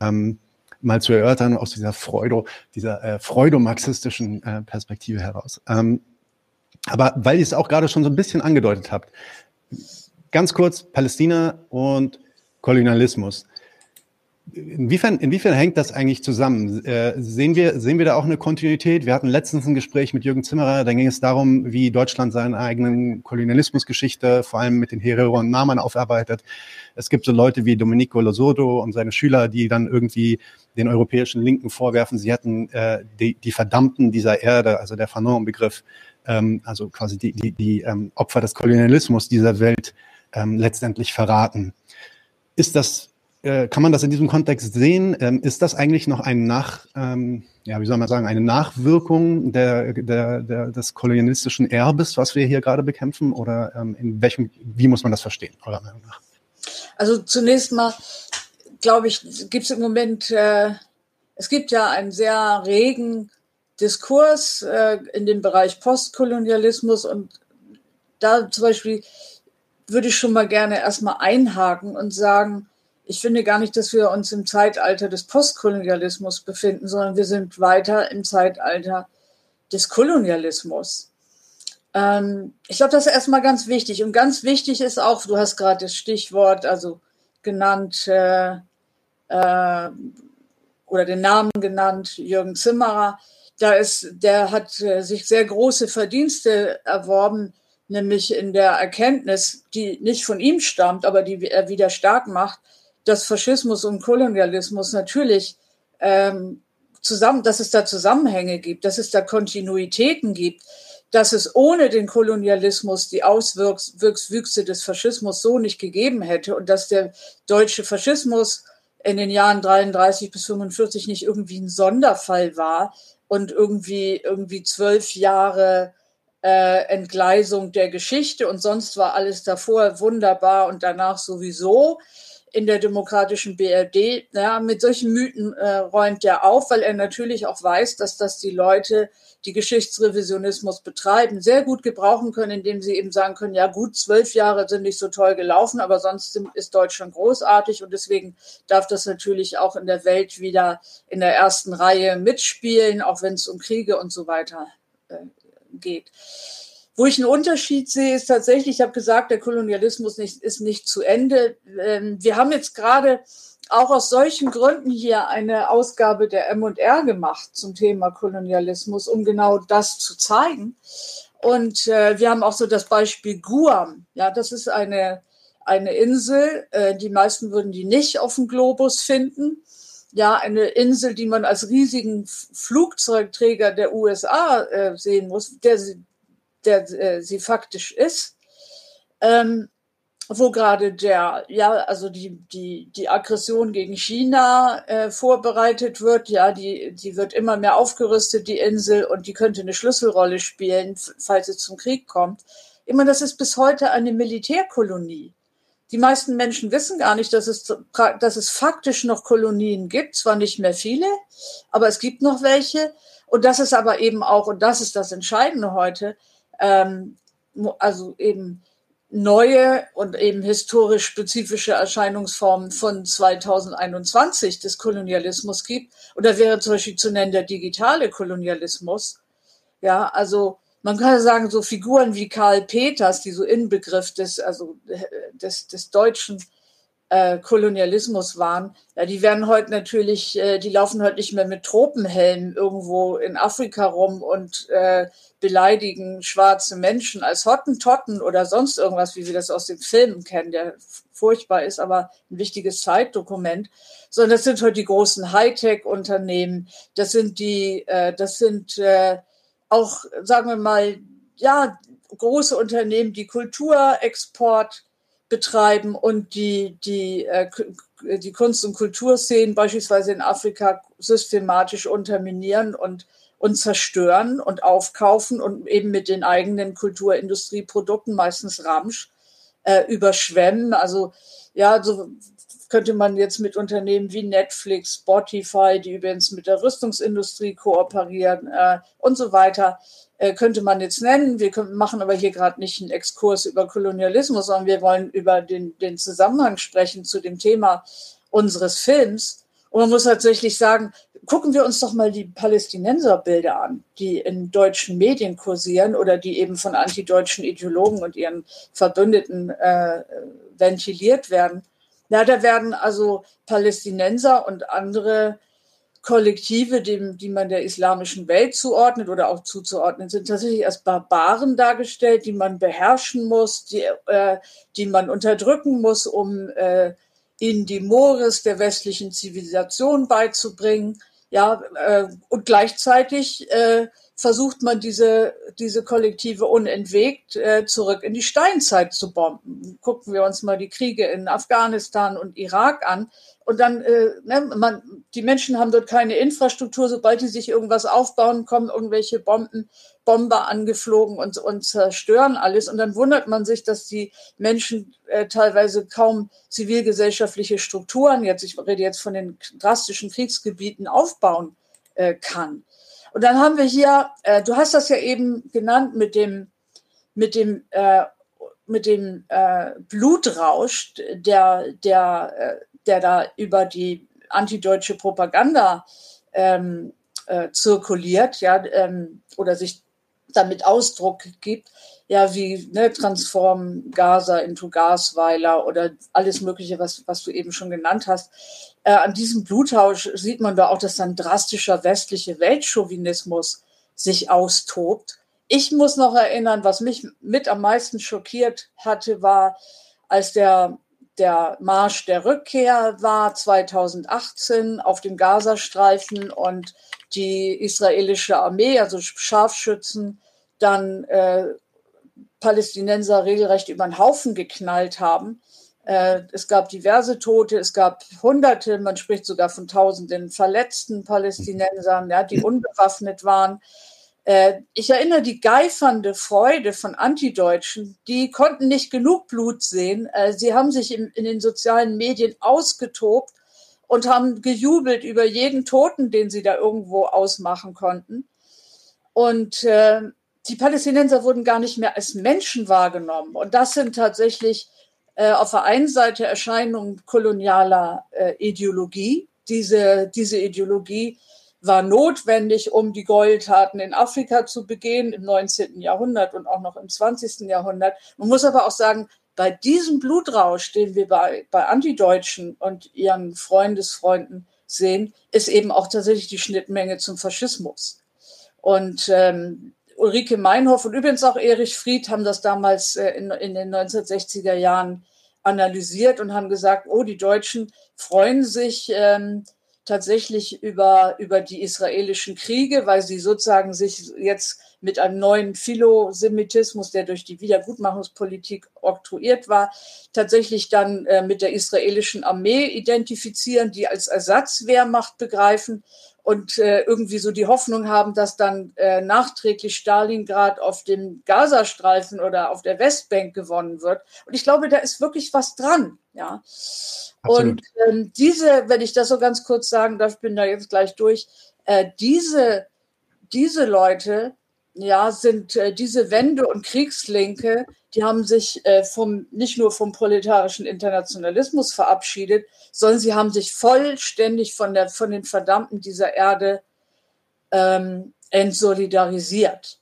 ähm, mal zu erörtern aus dieser Freudo, dieser äh, freudomarxistischen äh, Perspektive heraus. Ähm, aber weil ihr es auch gerade schon so ein bisschen angedeutet habt, ganz kurz Palästina und Kolonialismus. Inwiefern, inwiefern hängt das eigentlich zusammen? Äh, sehen, wir, sehen wir da auch eine Kontinuität? Wir hatten letztens ein Gespräch mit Jürgen Zimmerer, da ging es darum, wie Deutschland seine eigenen Kolonialismusgeschichte, vor allem mit den Herero und Namen aufarbeitet. Es gibt so Leute wie Domenico Losodo und seine Schüler, die dann irgendwie den europäischen Linken vorwerfen, sie hätten äh, die, die Verdammten dieser Erde, also der Fanon-Begriff, ähm, also quasi die, die, die ähm, Opfer des Kolonialismus dieser Welt ähm, letztendlich verraten. Ist das äh, kann man das in diesem Kontext sehen? Ähm, ist das eigentlich noch ein Nach, ähm, ja, wie soll man sagen, eine Nachwirkung der, der, der, des kolonialistischen Erbes, was wir hier gerade bekämpfen? Oder ähm, in welchem, wie muss man das verstehen, eurer Meinung nach? Also zunächst mal, glaube ich, gibt es im Moment, äh, es gibt ja einen sehr regen Diskurs äh, in dem Bereich Postkolonialismus und da zum Beispiel würde ich schon mal gerne erstmal einhaken und sagen, ich finde gar nicht, dass wir uns im Zeitalter des Postkolonialismus befinden, sondern wir sind weiter im Zeitalter des Kolonialismus. Ähm, ich glaube, das ist erstmal ganz wichtig. Und ganz wichtig ist auch, du hast gerade das Stichwort also genannt äh, äh, oder den Namen genannt, Jürgen Zimmerer. Da ist, der hat äh, sich sehr große Verdienste erworben, nämlich in der Erkenntnis, die nicht von ihm stammt, aber die er wieder stark macht, dass Faschismus und Kolonialismus natürlich ähm, zusammen, dass es da Zusammenhänge gibt, dass es da Kontinuitäten gibt, dass es ohne den Kolonialismus die Auswüchse des Faschismus so nicht gegeben hätte und dass der deutsche Faschismus in den Jahren 33 bis 45 nicht irgendwie ein Sonderfall war und irgendwie irgendwie zwölf Jahre äh, Entgleisung der Geschichte und sonst war alles davor wunderbar und danach sowieso in der demokratischen BRD. Ja, mit solchen Mythen äh, räumt er auf, weil er natürlich auch weiß, dass das die Leute, die Geschichtsrevisionismus betreiben, sehr gut gebrauchen können, indem sie eben sagen können, ja gut, zwölf Jahre sind nicht so toll gelaufen, aber sonst ist Deutschland großartig und deswegen darf das natürlich auch in der Welt wieder in der ersten Reihe mitspielen, auch wenn es um Kriege und so weiter äh, geht. Wo ich einen Unterschied sehe, ist tatsächlich, ich habe gesagt, der Kolonialismus nicht, ist nicht zu Ende. Ähm, wir haben jetzt gerade auch aus solchen Gründen hier eine Ausgabe der M&R gemacht zum Thema Kolonialismus, um genau das zu zeigen. Und äh, wir haben auch so das Beispiel Guam. Ja, das ist eine, eine Insel. Äh, die meisten würden die nicht auf dem Globus finden. Ja, eine Insel, die man als riesigen Flugzeugträger der USA äh, sehen muss, der der, äh, sie faktisch ist. Ähm, wo gerade der, ja, also die, die, die Aggression gegen China äh, vorbereitet wird, ja, die, die wird immer mehr aufgerüstet, die Insel, und die könnte eine Schlüsselrolle spielen, falls es zum Krieg kommt. Immer, das ist bis heute eine Militärkolonie. Die meisten Menschen wissen gar nicht, dass es, dass es faktisch noch Kolonien gibt, zwar nicht mehr viele, aber es gibt noch welche. Und das ist aber eben auch, und das ist das Entscheidende heute, ähm, also eben neue und eben historisch spezifische Erscheinungsformen von 2021 des Kolonialismus gibt. Und da wäre zum Beispiel zu nennen der digitale Kolonialismus. Ja, also man kann sagen, so Figuren wie Karl Peters, die so Inbegriff des, also des, des deutschen äh, Kolonialismus waren, ja, die werden heute natürlich, äh, die laufen heute nicht mehr mit Tropenhelmen irgendwo in Afrika rum und äh, beleidigen schwarze Menschen als Hottentotten oder sonst irgendwas, wie wir das aus den Filmen kennen, der furchtbar ist, aber ein wichtiges Zeitdokument, sondern das sind heute die großen Hightech-Unternehmen, das sind die, äh, das sind äh, auch, sagen wir mal, ja, große Unternehmen, die Kulturexport betreiben und die, die, äh, die Kunst- und Kulturszenen beispielsweise in Afrika systematisch unterminieren und, und zerstören und aufkaufen und eben mit den eigenen Kulturindustrieprodukten, meistens Ramsch, äh, überschwemmen. Also ja, so könnte man jetzt mit Unternehmen wie Netflix, Spotify, die übrigens mit der Rüstungsindustrie kooperieren äh, und so weiter, äh, könnte man jetzt nennen. Wir können, machen aber hier gerade nicht einen Exkurs über Kolonialismus, sondern wir wollen über den, den Zusammenhang sprechen zu dem Thema unseres Films. Und man muss tatsächlich sagen, gucken wir uns doch mal die Palästinenserbilder an, die in deutschen Medien kursieren oder die eben von antideutschen Ideologen und ihren Verbündeten äh, ventiliert werden. Ja, da werden also Palästinenser und andere Kollektive, dem, die man der islamischen Welt zuordnet oder auch zuzuordnen, sind tatsächlich als Barbaren dargestellt, die man beherrschen muss, die, äh, die man unterdrücken muss, um äh, ihnen die Mores der westlichen Zivilisation beizubringen. Ja, äh, und gleichzeitig äh, versucht man diese, diese Kollektive unentwegt äh, zurück in die Steinzeit zu bomben. Gucken wir uns mal die Kriege in Afghanistan und Irak an. Und dann, äh, ne, man, die Menschen haben dort keine Infrastruktur. Sobald die sich irgendwas aufbauen, kommen irgendwelche Bomben, Bomber angeflogen und, und zerstören alles. Und dann wundert man sich, dass die Menschen äh, teilweise kaum zivilgesellschaftliche Strukturen, jetzt, ich rede jetzt von den drastischen Kriegsgebieten, aufbauen äh, kann. Und dann haben wir hier, äh, du hast das ja eben genannt mit dem, mit dem, äh, mit dem äh, Blutrausch, der, der, äh, der da über die antideutsche Propaganda ähm, äh, zirkuliert, ja, ähm, oder sich damit Ausdruck gibt, ja, wie ne, Transform Gaza into Gasweiler oder alles Mögliche, was, was du eben schon genannt hast. Äh, an diesem Bluttausch sieht man da auch, dass dann drastischer westliche Weltchauvinismus sich austobt. Ich muss noch erinnern, was mich mit am meisten schockiert hatte, war, als der, der Marsch der Rückkehr war 2018 auf dem Gazastreifen und die israelische Armee, also Scharfschützen, dann äh, Palästinenser regelrecht über den Haufen geknallt haben. Äh, es gab diverse Tote, es gab Hunderte, man spricht sogar von Tausenden verletzten Palästinensern, ja, die unbewaffnet waren. Äh, ich erinnere die geifernde Freude von Antideutschen, die konnten nicht genug Blut sehen. Äh, sie haben sich in, den sozialen Medien ausgetobt und haben gejubelt über jeden Toten, den sie da irgendwo ausmachen konnten. Und die Palästinenser wurden gar nicht mehr als Menschen wahrgenommen. Und das sind tatsächlich äh, auf der einen Seite Erscheinungen kolonialer äh, Ideologie. Diese, diese Ideologie war notwendig, um die Gräueltaten in Afrika zu begehen im 19. Jahrhundert und auch noch im 20. Jahrhundert. Man muss aber auch sagen, bei diesem Blutrausch, den wir bei, bei Antideutschen und ihren Freundesfreunden sehen, ist eben auch tatsächlich die Schnittmenge zum Faschismus. Und ähm, Ulrike Meinhoff und übrigens auch Erich Fried haben das damals äh, in, in den 1960er Jahren analysiert und haben gesagt, oh, die Deutschen freuen sich ähm, tatsächlich über, über die israelischen Kriege, weil sie sozusagen sich jetzt mit einem neuen Philosemitismus, der durch die Wiedergutmachungspolitik oktroyiert war, tatsächlich dann äh, mit der israelischen Armee identifizieren, die als Ersatzwehrmacht begreifen und äh, irgendwie so die Hoffnung haben, dass dann äh, nachträglich Stalingrad auf dem Gazastreifen oder auf der Westbank gewonnen wird. Und ich glaube, da ist wirklich was dran. Ja. Absolut. Und ähm, diese, wenn ich das so ganz kurz sagen darf, bin da jetzt gleich durch, äh, diese, diese Leute, ja, sind äh, diese Wende- und Kriegslinke, die haben sich äh, vom, nicht nur vom proletarischen Internationalismus verabschiedet, sondern sie haben sich vollständig von, der, von den Verdammten dieser Erde ähm, entsolidarisiert.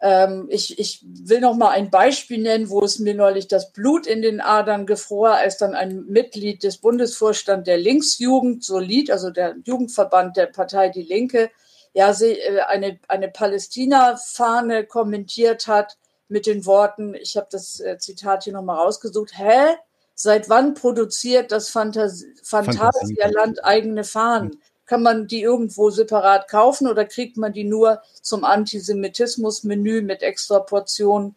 Ähm, ich, ich will noch mal ein Beispiel nennen, wo es mir neulich das Blut in den Adern gefror, als dann ein Mitglied des Bundesvorstands der Linksjugend, Solid, also der Jugendverband der Partei Die Linke, ja, sie, äh, eine, eine Palästina-Fahne kommentiert hat mit den Worten, ich habe das äh, Zitat hier nochmal rausgesucht, hä? Seit wann produziert das Fantas Phantasialand eigene Fahnen? Kann man die irgendwo separat kaufen oder kriegt man die nur zum Antisemitismus-Menü mit extra Portion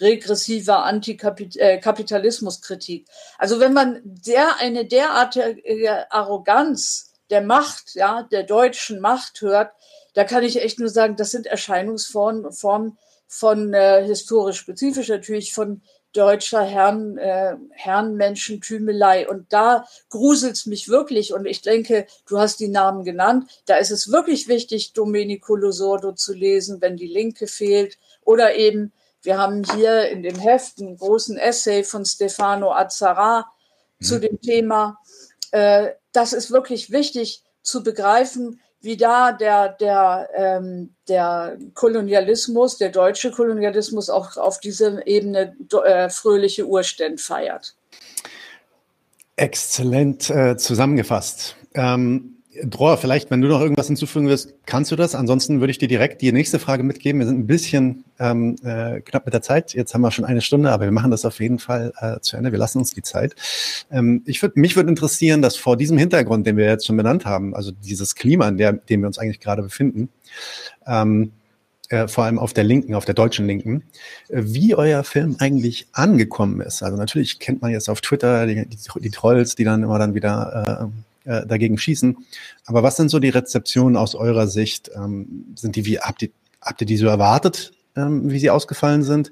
regressiver Antikapitalismuskritik? Äh, also wenn man der, eine derartige Arroganz der Macht, ja, der deutschen Macht hört, da kann ich echt nur sagen, das sind Erscheinungsformen Formen von äh, historisch spezifisch natürlich von deutscher Herren, äh, Herrenmenschentümelei. Und da gruselt's mich wirklich. Und ich denke, du hast die Namen genannt. Da ist es wirklich wichtig, Domenico Losordo zu lesen, wenn die Linke fehlt. Oder eben, wir haben hier in dem Heft einen großen Essay von Stefano Azzara mhm. zu dem Thema. Äh, das ist wirklich wichtig zu begreifen, wie da der, der, ähm, der Kolonialismus, der deutsche Kolonialismus auch auf dieser Ebene äh, fröhliche Urständ feiert. Exzellent äh, zusammengefasst. Ähm, Dror, vielleicht, wenn du noch irgendwas hinzufügen willst, kannst du das? Ansonsten würde ich dir direkt die nächste Frage mitgeben. Wir sind ein bisschen ähm, äh, knapp mit der Zeit. Jetzt haben wir schon eine Stunde, aber wir machen das auf jeden Fall äh, zu Ende. Wir lassen uns die Zeit. Ähm, ich würd, mich würde interessieren, dass vor diesem Hintergrund, den wir jetzt schon benannt haben, also dieses Klima, in der, dem wir uns eigentlich gerade befinden, ähm, äh, vor allem auf der Linken, auf der deutschen Linken, äh, wie euer Film eigentlich angekommen ist. Also natürlich kennt man jetzt auf Twitter die, die, die Trolls, die dann immer dann wieder äh, äh, dagegen schießen. Aber was sind so die Rezeptionen aus eurer Sicht? Ähm, sind die, wie habt ihr, habt ihr die so erwartet, ähm, wie sie ausgefallen sind?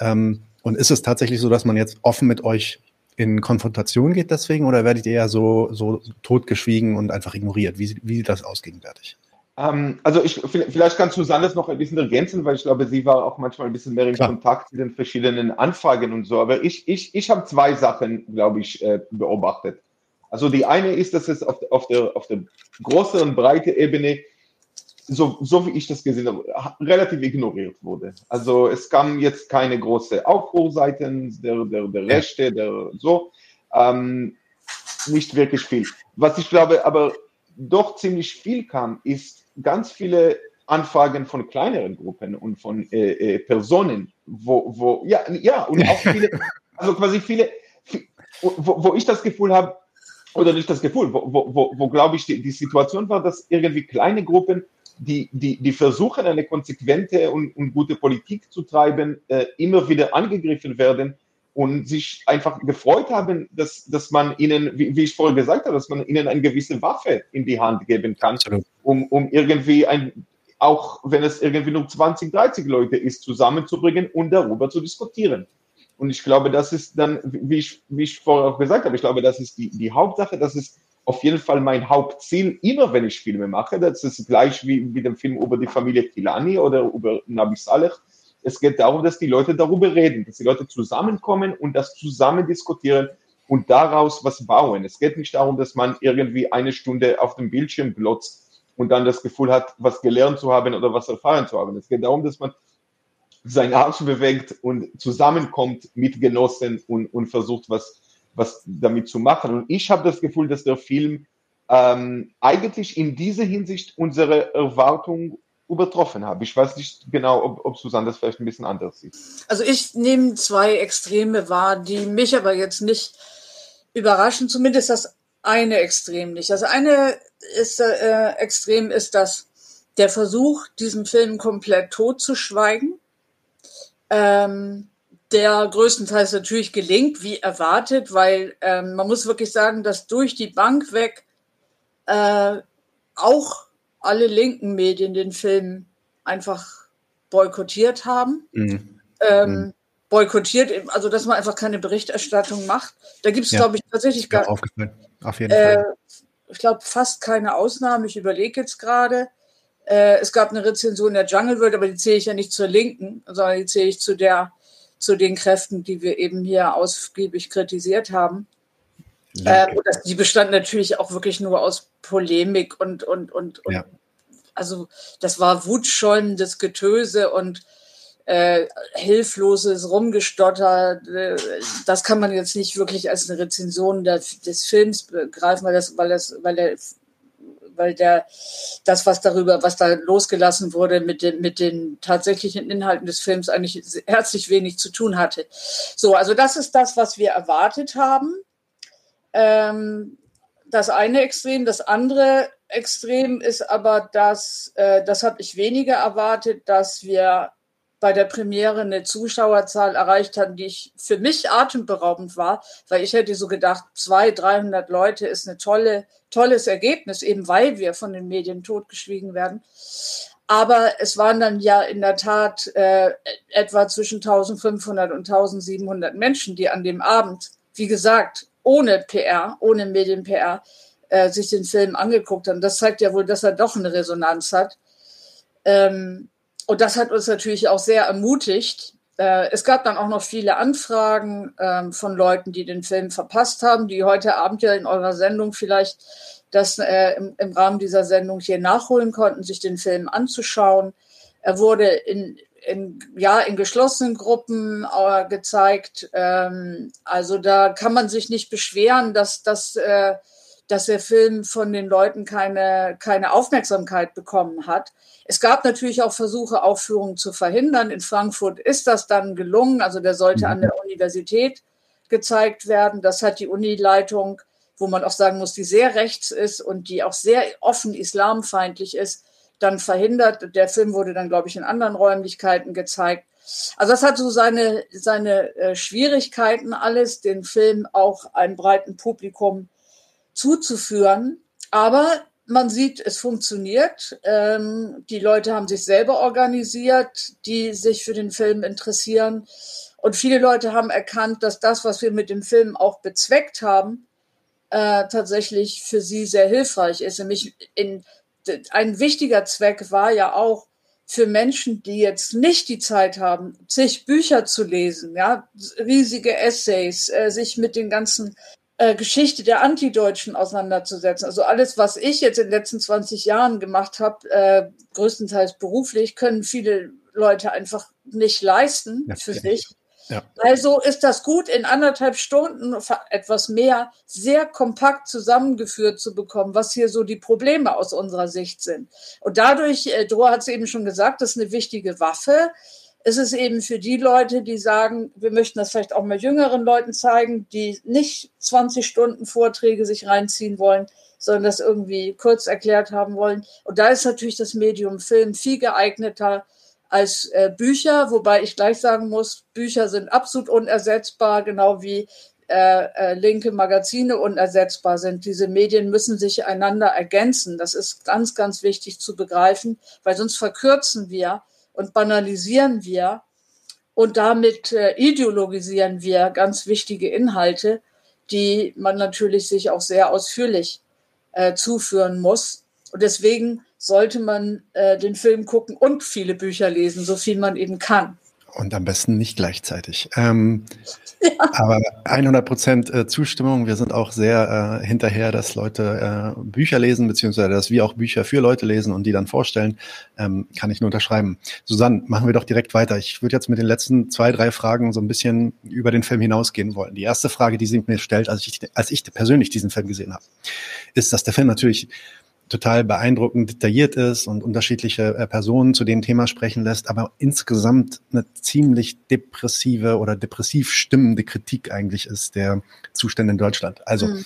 Ähm, und ist es tatsächlich so, dass man jetzt offen mit euch in Konfrontation geht deswegen oder werdet ihr eher so, so totgeschwiegen und einfach ignoriert? Wie, wie sieht das aus gegenwärtig? Ähm, also ich, vielleicht kannst du Sanders noch ein bisschen ergänzen, weil ich glaube, sie war auch manchmal ein bisschen mehr in Klar. Kontakt mit den verschiedenen Anfragen und so. Aber ich, ich, ich habe zwei Sachen, glaube ich, äh, beobachtet. Also die eine ist, dass es auf, auf, der, auf der größeren, breiten Ebene, so, so wie ich das gesehen habe, relativ ignoriert wurde. Also es kam jetzt keine große Aufruhr seitens der, der, der Rechte, der so. Ähm, nicht wirklich viel. Was ich glaube, aber doch ziemlich viel kam, ist ganz viele Anfragen von kleineren Gruppen und von äh, äh, Personen, wo, wo, ja, ja, und auch [LAUGHS] viele, also quasi viele, wo, wo ich das Gefühl habe, oder nicht das Gefühl, wo, wo, wo, wo glaube ich, die, die Situation war, dass irgendwie kleine Gruppen, die, die, die versuchen, eine konsequente und, und gute Politik zu treiben, äh, immer wieder angegriffen werden und sich einfach gefreut haben, dass, dass man ihnen, wie, wie ich vorher gesagt habe, dass man ihnen eine gewisse Waffe in die Hand geben kann, um, um irgendwie ein, auch wenn es irgendwie nur 20, 30 Leute ist, zusammenzubringen und darüber zu diskutieren. Und ich glaube, das ist dann, wie ich, wie ich vorher auch gesagt habe, ich glaube, das ist die, die Hauptsache, das ist auf jeden Fall mein Hauptziel, immer wenn ich Filme mache. Das ist gleich wie mit dem Film über die Familie Kilani oder über Nabi Saleh. Es geht darum, dass die Leute darüber reden, dass die Leute zusammenkommen und das zusammen diskutieren und daraus was bauen. Es geht nicht darum, dass man irgendwie eine Stunde auf dem Bildschirm glotzt und dann das Gefühl hat, was gelernt zu haben oder was erfahren zu haben. Es geht darum, dass man seinen Arsch bewegt und zusammenkommt mit Genossen und, und versucht, was, was damit zu machen. Und ich habe das Gefühl, dass der Film ähm, eigentlich in dieser Hinsicht unsere Erwartung übertroffen hat. Ich weiß nicht genau, ob, ob Susanne das vielleicht ein bisschen anders sieht. Also ich nehme zwei Extreme wahr, die mich aber jetzt nicht überraschen, zumindest das eine Extrem nicht. Das eine ist, äh, Extrem ist das der Versuch, diesen Film komplett totzuschweigen ähm, der größtenteils natürlich gelingt, wie erwartet, weil ähm, man muss wirklich sagen, dass durch die Bank weg äh, auch alle linken Medien den Film einfach boykottiert haben. Mhm. Ähm, mhm. Boykottiert, also dass man einfach keine Berichterstattung macht. Da gibt es, ja. glaube ich, tatsächlich gar. Auf jeden äh, Fall. Ich glaube, fast keine Ausnahme. Ich überlege jetzt gerade. Äh, es gab eine Rezension der Jungle World, aber die zähle ich ja nicht zur Linken, sondern die zähle ich zu der, zu den Kräften, die wir eben hier ausgiebig kritisiert haben. Äh, das, die bestand natürlich auch wirklich nur aus Polemik und, und, und, und ja. also das war wutschäumendes Getöse und äh, hilfloses Rumgestotter. Äh, das kann man jetzt nicht wirklich als eine Rezension der, des Films begreifen, weil das, weil das, weil der weil der das, was darüber, was da losgelassen wurde, mit den, mit den tatsächlichen Inhalten des Films eigentlich herzlich wenig zu tun hatte. So, also das ist das, was wir erwartet haben. Ähm, das eine Extrem, das andere Extrem ist aber, dass, äh, das habe ich weniger erwartet, dass wir bei der Premiere eine Zuschauerzahl erreicht hatten, die ich für mich atemberaubend war, weil ich hätte so gedacht, 200, 300 Leute ist ein tolle, tolles Ergebnis, eben weil wir von den Medien totgeschwiegen werden. Aber es waren dann ja in der Tat äh, etwa zwischen 1500 und 1700 Menschen, die an dem Abend, wie gesagt, ohne PR, ohne Medien-PR, äh, sich den Film angeguckt haben. Das zeigt ja wohl, dass er doch eine Resonanz hat. Ähm, und das hat uns natürlich auch sehr ermutigt. Äh, es gab dann auch noch viele Anfragen ähm, von Leuten, die den Film verpasst haben, die heute Abend ja in eurer Sendung vielleicht das äh, im, Rahmen dieser Sendung hier nachholen konnten, sich den Film anzuschauen. Er wurde in, in, ja, in geschlossenen Gruppen äh, gezeigt. Ähm, also da kann man sich nicht beschweren, dass, dass, äh, dass der Film von den Leuten keine, keine Aufmerksamkeit bekommen hat. Es gab natürlich auch Versuche, Aufführungen zu verhindern. In Frankfurt ist das dann gelungen. Also der sollte an der Universität gezeigt werden. Das hat die Unileitung, wo man auch sagen muss, die sehr rechts ist und die auch sehr offen islamfeindlich ist, dann verhindert. Der Film wurde dann, glaube ich, in anderen Räumlichkeiten gezeigt. Also das hat so seine, seine äh, Schwierigkeiten alles, den Film auch einem breiten Publikum zuzuführen. Aber man sieht, es funktioniert. Ähm, die Leute haben sich selber organisiert, die sich für den Film interessieren. Und viele Leute haben erkannt, dass das, was wir mit dem Film auch bezweckt haben, äh, tatsächlich für sie sehr hilfreich ist. Nämlich in, ein wichtiger Zweck war ja auch für Menschen, die jetzt nicht die Zeit haben, zig Bücher zu lesen, ja, riesige Essays, äh, sich mit den ganzen äh, Geschichte der Antideutschen auseinanderzusetzen. Also alles, was ich jetzt in den letzten 20 Jahren gemacht habe, äh, größtenteils beruflich, können viele Leute einfach nicht leisten ja, für sich. Ja. Also ist das gut, in anderthalb Stunden etwas mehr sehr kompakt zusammengeführt zu bekommen, was hier so die Probleme aus unserer Sicht sind. Und dadurch, äh, Dro hat es eben schon gesagt, das ist eine wichtige Waffe ist es eben für die Leute, die sagen, wir möchten das vielleicht auch mal jüngeren Leuten zeigen, die nicht 20 Stunden Vorträge sich reinziehen wollen, sondern das irgendwie kurz erklärt haben wollen. Und da ist natürlich das Medium Film viel geeigneter als äh, Bücher, wobei ich gleich sagen muss, Bücher sind absolut unersetzbar, genau wie äh, äh, linke Magazine unersetzbar sind. Diese Medien müssen sich einander ergänzen. Das ist ganz, ganz wichtig zu begreifen, weil sonst verkürzen wir und banalisieren wir und damit äh, ideologisieren wir ganz wichtige Inhalte, die man natürlich sich auch sehr ausführlich äh, zuführen muss. Und deswegen sollte man äh, den Film gucken und viele Bücher lesen, so viel man eben kann. Und am besten nicht gleichzeitig. Ähm, [LAUGHS] ja. Aber 100 Prozent äh, Zustimmung. Wir sind auch sehr äh, hinterher, dass Leute äh, Bücher lesen, beziehungsweise dass wir auch Bücher für Leute lesen und die dann vorstellen. Ähm, kann ich nur unterschreiben. Susanne, machen wir doch direkt weiter. Ich würde jetzt mit den letzten zwei, drei Fragen so ein bisschen über den Film hinausgehen wollen. Die erste Frage, die sie mir stellt, als ich, als ich persönlich diesen Film gesehen habe, ist, dass der Film natürlich total beeindruckend detailliert ist und unterschiedliche äh, Personen zu dem Thema sprechen lässt, aber insgesamt eine ziemlich depressive oder depressiv stimmende Kritik eigentlich ist der Zustände in Deutschland. Also mhm.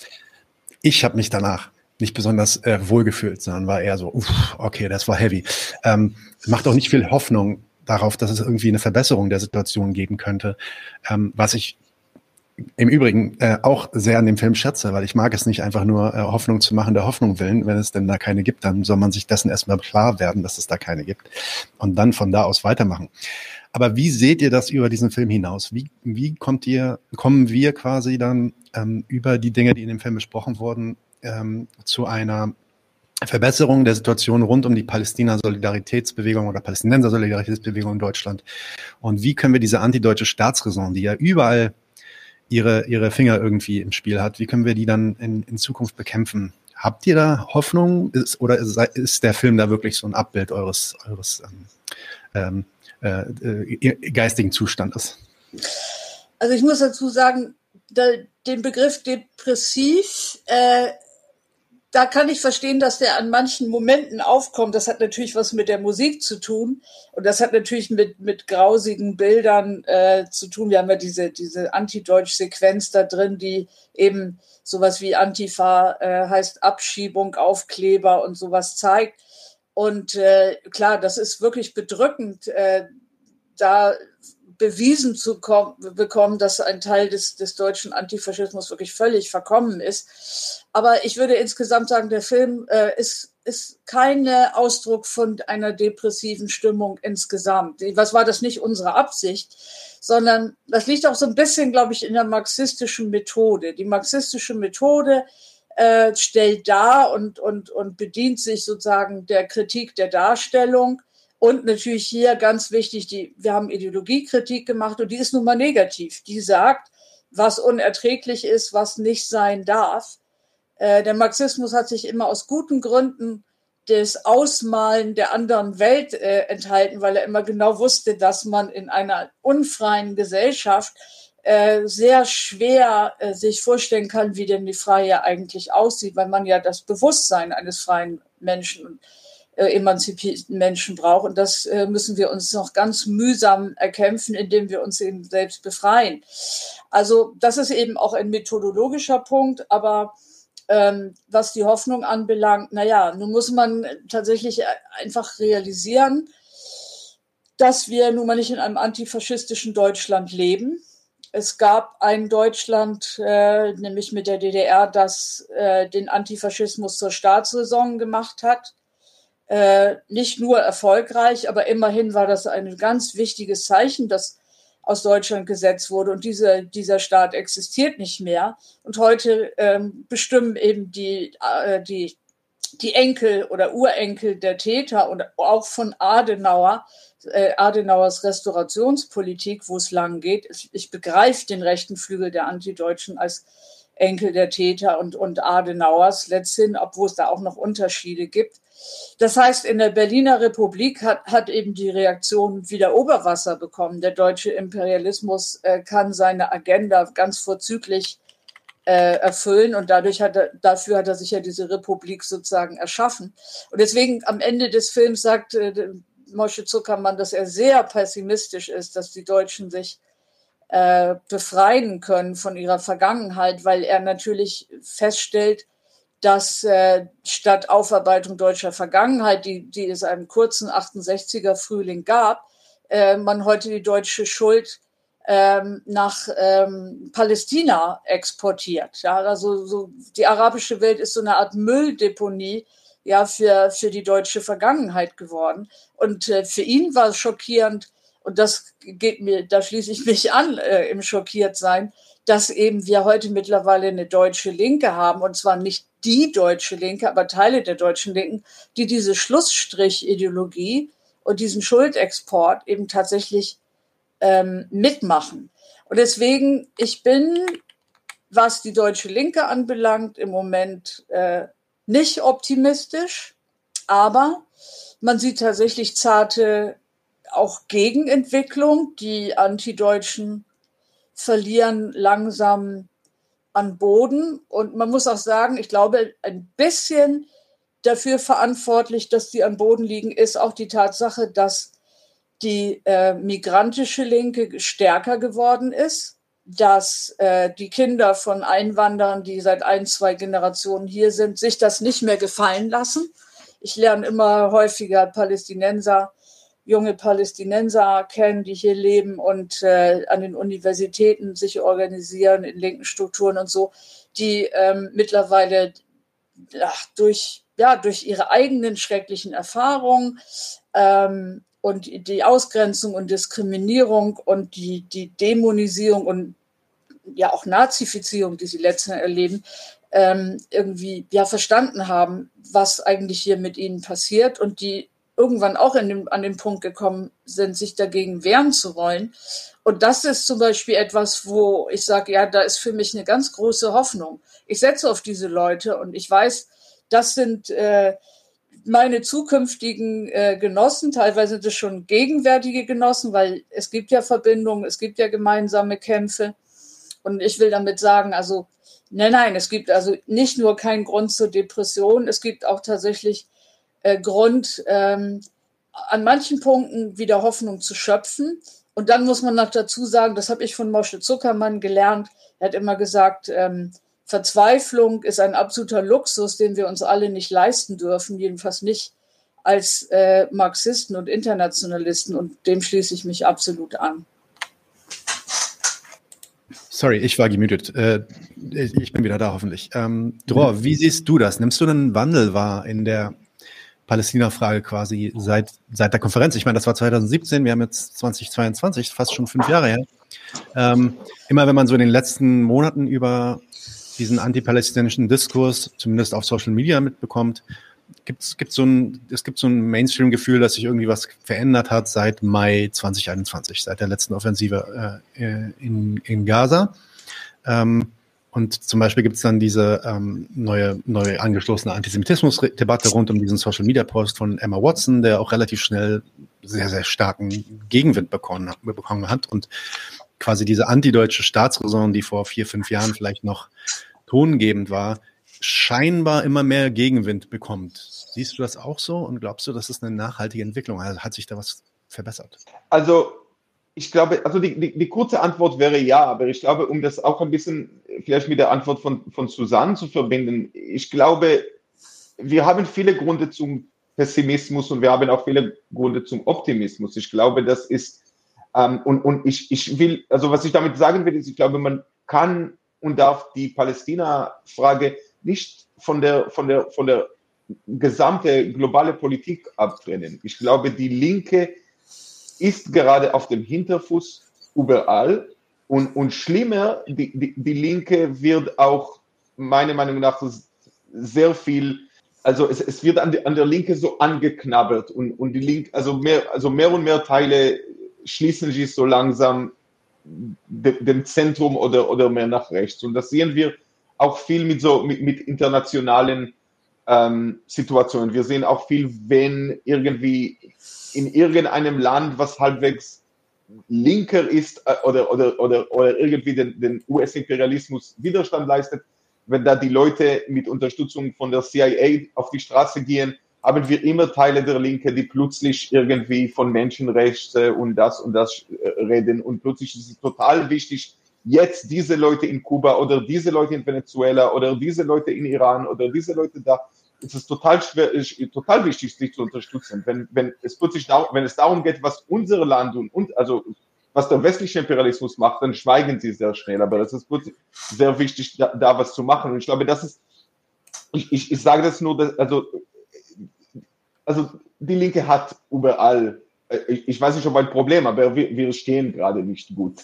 ich habe mich danach nicht besonders äh, wohlgefühlt, sondern war eher so, uff, okay, das war heavy. Ähm, macht auch nicht viel Hoffnung darauf, dass es irgendwie eine Verbesserung der Situation geben könnte. Ähm, was ich im Übrigen äh, auch sehr an dem Film schätze, weil ich mag es nicht einfach nur äh, Hoffnung zu machen, der Hoffnung willen. Wenn es denn da keine gibt, dann soll man sich dessen erstmal klar werden, dass es da keine gibt und dann von da aus weitermachen. Aber wie seht ihr das über diesen Film hinaus? Wie, wie kommt ihr, kommen wir quasi dann ähm, über die Dinge, die in dem Film besprochen wurden, ähm, zu einer Verbesserung der Situation rund um die Palästina-Solidaritätsbewegung oder Palästinenser-Solidaritätsbewegung in Deutschland? Und wie können wir diese antideutsche Staatsräson, die ja überall ihre, ihre Finger irgendwie im Spiel hat. Wie können wir die dann in, in Zukunft bekämpfen? Habt ihr da Hoffnung ist, oder ist, ist der Film da wirklich so ein Abbild eures, eures ähm, äh, äh, geistigen Zustandes? Also ich muss dazu sagen, da, den Begriff depressiv äh, da kann ich verstehen, dass der an manchen Momenten aufkommt. Das hat natürlich was mit der Musik zu tun und das hat natürlich mit, mit grausigen Bildern äh, zu tun. Wir haben ja diese, diese Anti-Deutsch-Sequenz da drin, die eben sowas wie Antifa äh, heißt Abschiebung, Aufkleber und sowas zeigt. Und äh, klar, das ist wirklich bedrückend, äh, da bewiesen zu bekommen, dass ein Teil des, des deutschen Antifaschismus wirklich völlig verkommen ist. Aber ich würde insgesamt sagen, der Film äh, ist, ist kein Ausdruck von einer depressiven Stimmung insgesamt. Was war das nicht unsere Absicht, sondern das liegt auch so ein bisschen, glaube ich, in der marxistischen Methode. Die marxistische Methode äh, stellt dar und, und, und bedient sich sozusagen der Kritik der Darstellung und natürlich hier ganz wichtig, die, wir haben Ideologiekritik gemacht und die ist nun mal negativ. Die sagt, was unerträglich ist, was nicht sein darf. Äh, der Marxismus hat sich immer aus guten Gründen des Ausmalen der anderen Welt äh, enthalten, weil er immer genau wusste, dass man in einer unfreien Gesellschaft äh, sehr schwer äh, sich vorstellen kann, wie denn die Freie eigentlich aussieht, weil man ja das Bewusstsein eines freien Menschen äh, emanzipierten Menschen braucht. Und das äh, müssen wir uns noch ganz mühsam erkämpfen, indem wir uns eben selbst befreien. Also das ist eben auch ein methodologischer Punkt, aber ähm, was die Hoffnung anbelangt, naja, nun muss man tatsächlich einfach realisieren, dass wir nun mal nicht in einem antifaschistischen Deutschland leben. Es gab ein Deutschland, äh, nämlich mit der DDR, das äh, den Antifaschismus zur Staatsräson gemacht hat äh, nicht nur erfolgreich, aber immerhin war das ein ganz wichtiges Zeichen, das aus Deutschland gesetzt wurde. Und diese, dieser Staat existiert nicht mehr. Und heute ähm, bestimmen eben die, äh, die, die Enkel oder Urenkel der Täter und auch von Adenauer, äh, Adenauers Restaurationspolitik, wo es lang geht. Ich, ich begreife den rechten Flügel der Antideutschen als Enkel der Täter und, und Adenauers letzthin, obwohl es da auch noch Unterschiede gibt. Das heißt, in der Berliner Republik hat, hat eben die Reaktion wieder Oberwasser bekommen. Der deutsche Imperialismus äh, kann seine Agenda ganz vorzüglich äh, erfüllen und dadurch hat er, dafür hat er sich ja diese Republik sozusagen erschaffen. Und deswegen am Ende des Films sagt äh, Mosche Zuckermann, dass er sehr pessimistisch ist, dass die Deutschen sich äh, befreien können von ihrer Vergangenheit, weil er natürlich feststellt, dass äh, statt Aufarbeitung deutscher Vergangenheit, die, die es einem kurzen 68er Frühling gab, äh, man heute die deutsche Schuld ähm, nach ähm, Palästina exportiert. Ja, also so, die arabische Welt ist so eine Art Mülldeponie ja, für, für die deutsche Vergangenheit geworden. Und äh, für ihn war es schockierend, und das geht mir, da schließe ich mich an äh, im Schockiertsein, dass eben wir heute mittlerweile eine deutsche Linke haben, und zwar nicht die deutsche Linke, aber Teile der deutschen Linken, die diese Schlussstrich-Ideologie und diesen Schuldexport eben tatsächlich ähm, mitmachen. Und deswegen, ich bin, was die deutsche Linke anbelangt, im Moment äh, nicht optimistisch, aber man sieht tatsächlich zarte auch Gegenentwicklung. Die Antideutschen verlieren langsam an Boden. Und man muss auch sagen, ich glaube, ein bisschen dafür verantwortlich, dass die an Boden liegen, ist auch die Tatsache, dass die äh, migrantische Linke stärker geworden ist, dass äh, die Kinder von Einwanderern, die seit ein, zwei Generationen hier sind, sich das nicht mehr gefallen lassen. Ich lerne immer häufiger Palästinenser junge Palästinenser kennen, die hier leben und äh, an den Universitäten sich organisieren in linken Strukturen und so, die ähm, mittlerweile ach, durch, ja, durch ihre eigenen schrecklichen Erfahrungen ähm, und die Ausgrenzung und Diskriminierung und die, die Dämonisierung und ja auch Nazifizierung, die sie letztens erleben, ähm, irgendwie ja verstanden haben, was eigentlich hier mit ihnen passiert. Und die irgendwann auch den, an den Punkt gekommen sind, sich dagegen wehren zu wollen. Und das ist zum Beispiel etwas, wo ich sage, ja, da ist für mich eine ganz große Hoffnung. Ich setze auf diese Leute und ich weiß, das sind äh, meine zukünftigen äh, Genossen. Teilweise sind es schon gegenwärtige Genossen, weil es gibt ja Verbindungen, es gibt ja gemeinsame Kämpfe. Und ich will damit sagen, also, nein, nein, es gibt also nicht nur keinen Grund zur Depression, es gibt auch tatsächlich äh, Grund, ähm, an manchen Punkten wieder Hoffnung zu schöpfen. Und dann muss man noch dazu sagen, das habe ich von Mosche Zuckermann gelernt. Er hat immer gesagt, ähm, Verzweiflung ist ein absoluter Luxus, den wir uns alle nicht leisten dürfen, jedenfalls nicht als äh, Marxisten und Internationalisten. Und dem schließe ich mich absolut an. Sorry, ich war gemütet. Äh, ich bin wieder da, hoffentlich. Ähm, Dror, wie siehst du das? Nimmst du einen Wandel wahr in der Palästina-Frage quasi seit, seit der Konferenz. Ich meine, das war 2017, wir haben jetzt 2022, fast schon fünf Jahre her. Ähm, immer wenn man so in den letzten Monaten über diesen antipalästinensischen Diskurs, zumindest auf Social Media mitbekommt, gibt's, gibt's so ein, es gibt so ein Mainstream-Gefühl, dass sich irgendwie was verändert hat seit Mai 2021, seit der letzten Offensive äh, in, in Gaza. Ähm, und zum Beispiel gibt es dann diese ähm, neue, neue angeschlossene Antisemitismus-Debatte rund um diesen Social-Media-Post von Emma Watson, der auch relativ schnell sehr, sehr starken Gegenwind bekommen, bekommen hat. Und quasi diese antideutsche Staatsräson, die vor vier, fünf Jahren vielleicht noch tongebend war, scheinbar immer mehr Gegenwind bekommt. Siehst du das auch so und glaubst du, das ist eine nachhaltige Entwicklung? Also hat sich da was verbessert? Also ich glaube, also die, die, die, kurze Antwort wäre ja, aber ich glaube, um das auch ein bisschen vielleicht mit der Antwort von, von Susanne zu verbinden, ich glaube, wir haben viele Gründe zum Pessimismus und wir haben auch viele Gründe zum Optimismus. Ich glaube, das ist, ähm, und, und ich, ich will, also was ich damit sagen will, ist, ich glaube, man kann und darf die Palästina-Frage nicht von der, von der, von der gesamte globale Politik abtrennen. Ich glaube, die Linke ist gerade auf dem Hinterfuß überall. Und, und schlimmer, die, die, die Linke wird auch meiner Meinung nach sehr viel, also es, es wird an, die, an der Linke so angeknabbert und, und die Linke, also mehr, also mehr und mehr Teile schließen sich so langsam dem Zentrum oder, oder mehr nach rechts. Und das sehen wir auch viel mit so mit, mit internationalen ähm, Situationen. Wir sehen auch viel, wenn irgendwie in irgendeinem Land, was halbwegs linker ist äh, oder, oder, oder, oder irgendwie den, den US-Imperialismus Widerstand leistet, wenn da die Leute mit Unterstützung von der CIA auf die Straße gehen, haben wir immer Teile der Linke, die plötzlich irgendwie von Menschenrechten und das und das äh, reden. Und plötzlich ist es total wichtig, jetzt diese Leute in Kuba oder diese Leute in Venezuela oder diese Leute in Iran oder diese Leute da ist es total schwer, ist total wichtig, sich zu unterstützen. Wenn, wenn es plötzlich darum, wenn es darum geht, was unsere Land und, und also was der westliche Imperialismus macht, dann schweigen sie sehr schnell. Aber es ist sehr wichtig, da, da, was zu machen. Und ich glaube, das ist, ich, ich, ich sage das nur, dass, also, also die Linke hat überall, äh, ich, ich weiß nicht, ob ein Problem, aber wir, wir stehen gerade nicht gut.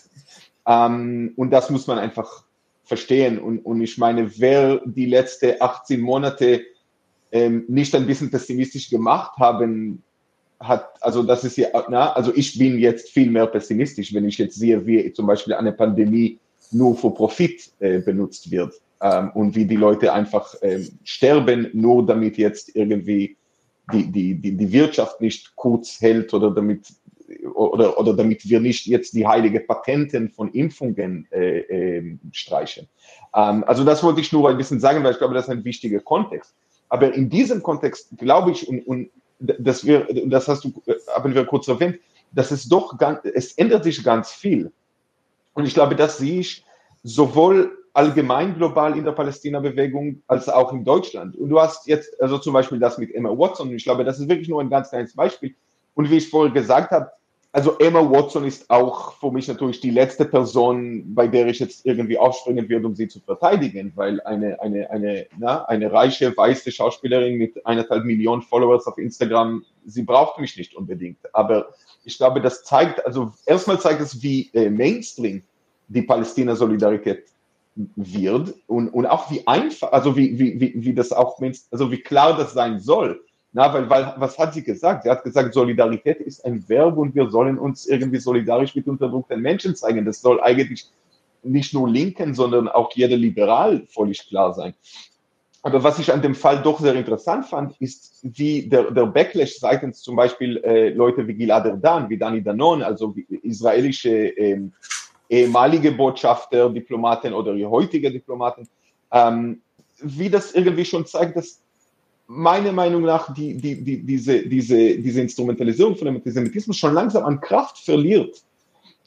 Ähm, und das muss man einfach verstehen. Und, und ich meine, wer die letzten 18 Monate ähm, nicht ein bisschen pessimistisch gemacht haben hat, also das ist ja, na, also ich bin jetzt viel mehr pessimistisch, wenn ich jetzt sehe, wie zum Beispiel eine Pandemie nur für Profit äh, benutzt wird ähm, und wie die Leute einfach ähm, sterben, nur damit jetzt irgendwie die, die, die, die Wirtschaft nicht kurz hält oder damit oder, oder damit wir nicht jetzt die heilige Patenten von Impfungen äh, äh, streichen. Ähm, also das wollte ich nur ein bisschen sagen, weil ich glaube, das ist ein wichtiger Kontext. Aber in diesem Kontext glaube ich, und, und dass wir, das hast du, haben wir kurz erwähnt, dass es doch ganz, es ändert sich ganz viel. Und ich glaube, das sehe ich sowohl allgemein global in der Palästina-Bewegung als auch in Deutschland. Und du hast jetzt, also zum Beispiel das mit Emma Watson, ich glaube, das ist wirklich nur ein ganz kleines Beispiel. Und wie ich vorher gesagt habe, also Emma Watson ist auch für mich natürlich die letzte Person, bei der ich jetzt irgendwie aufspringen würde, um sie zu verteidigen, weil eine, eine, eine, na, eine reiche, weiße Schauspielerin mit eineinhalb Millionen Followers auf Instagram, sie braucht mich nicht unbedingt. Aber ich glaube, das zeigt, also erstmal zeigt es, wie äh, Mainstream die Palästina-Solidarität wird und, und auch wie einfach, also wie, wie, wie, wie das auch, also wie klar das sein soll. Na, weil, weil, was hat sie gesagt? Sie hat gesagt, Solidarität ist ein Verb und wir sollen uns irgendwie solidarisch mit unterdrückten Menschen zeigen. Das soll eigentlich nicht nur Linken, sondern auch jeder Liberal völlig klar sein. Aber was ich an dem Fall doch sehr interessant fand, ist, wie der, der Backlash seitens zum Beispiel äh, Leute wie Gilad Erdan, wie Dani Danon, also israelische ähm, ehemalige Botschafter, Diplomaten oder heutige Diplomaten, ähm, wie das irgendwie schon zeigt, dass meiner Meinung nach die, die, die, diese, diese, diese Instrumentalisierung von dem Antisemitismus schon langsam an Kraft verliert.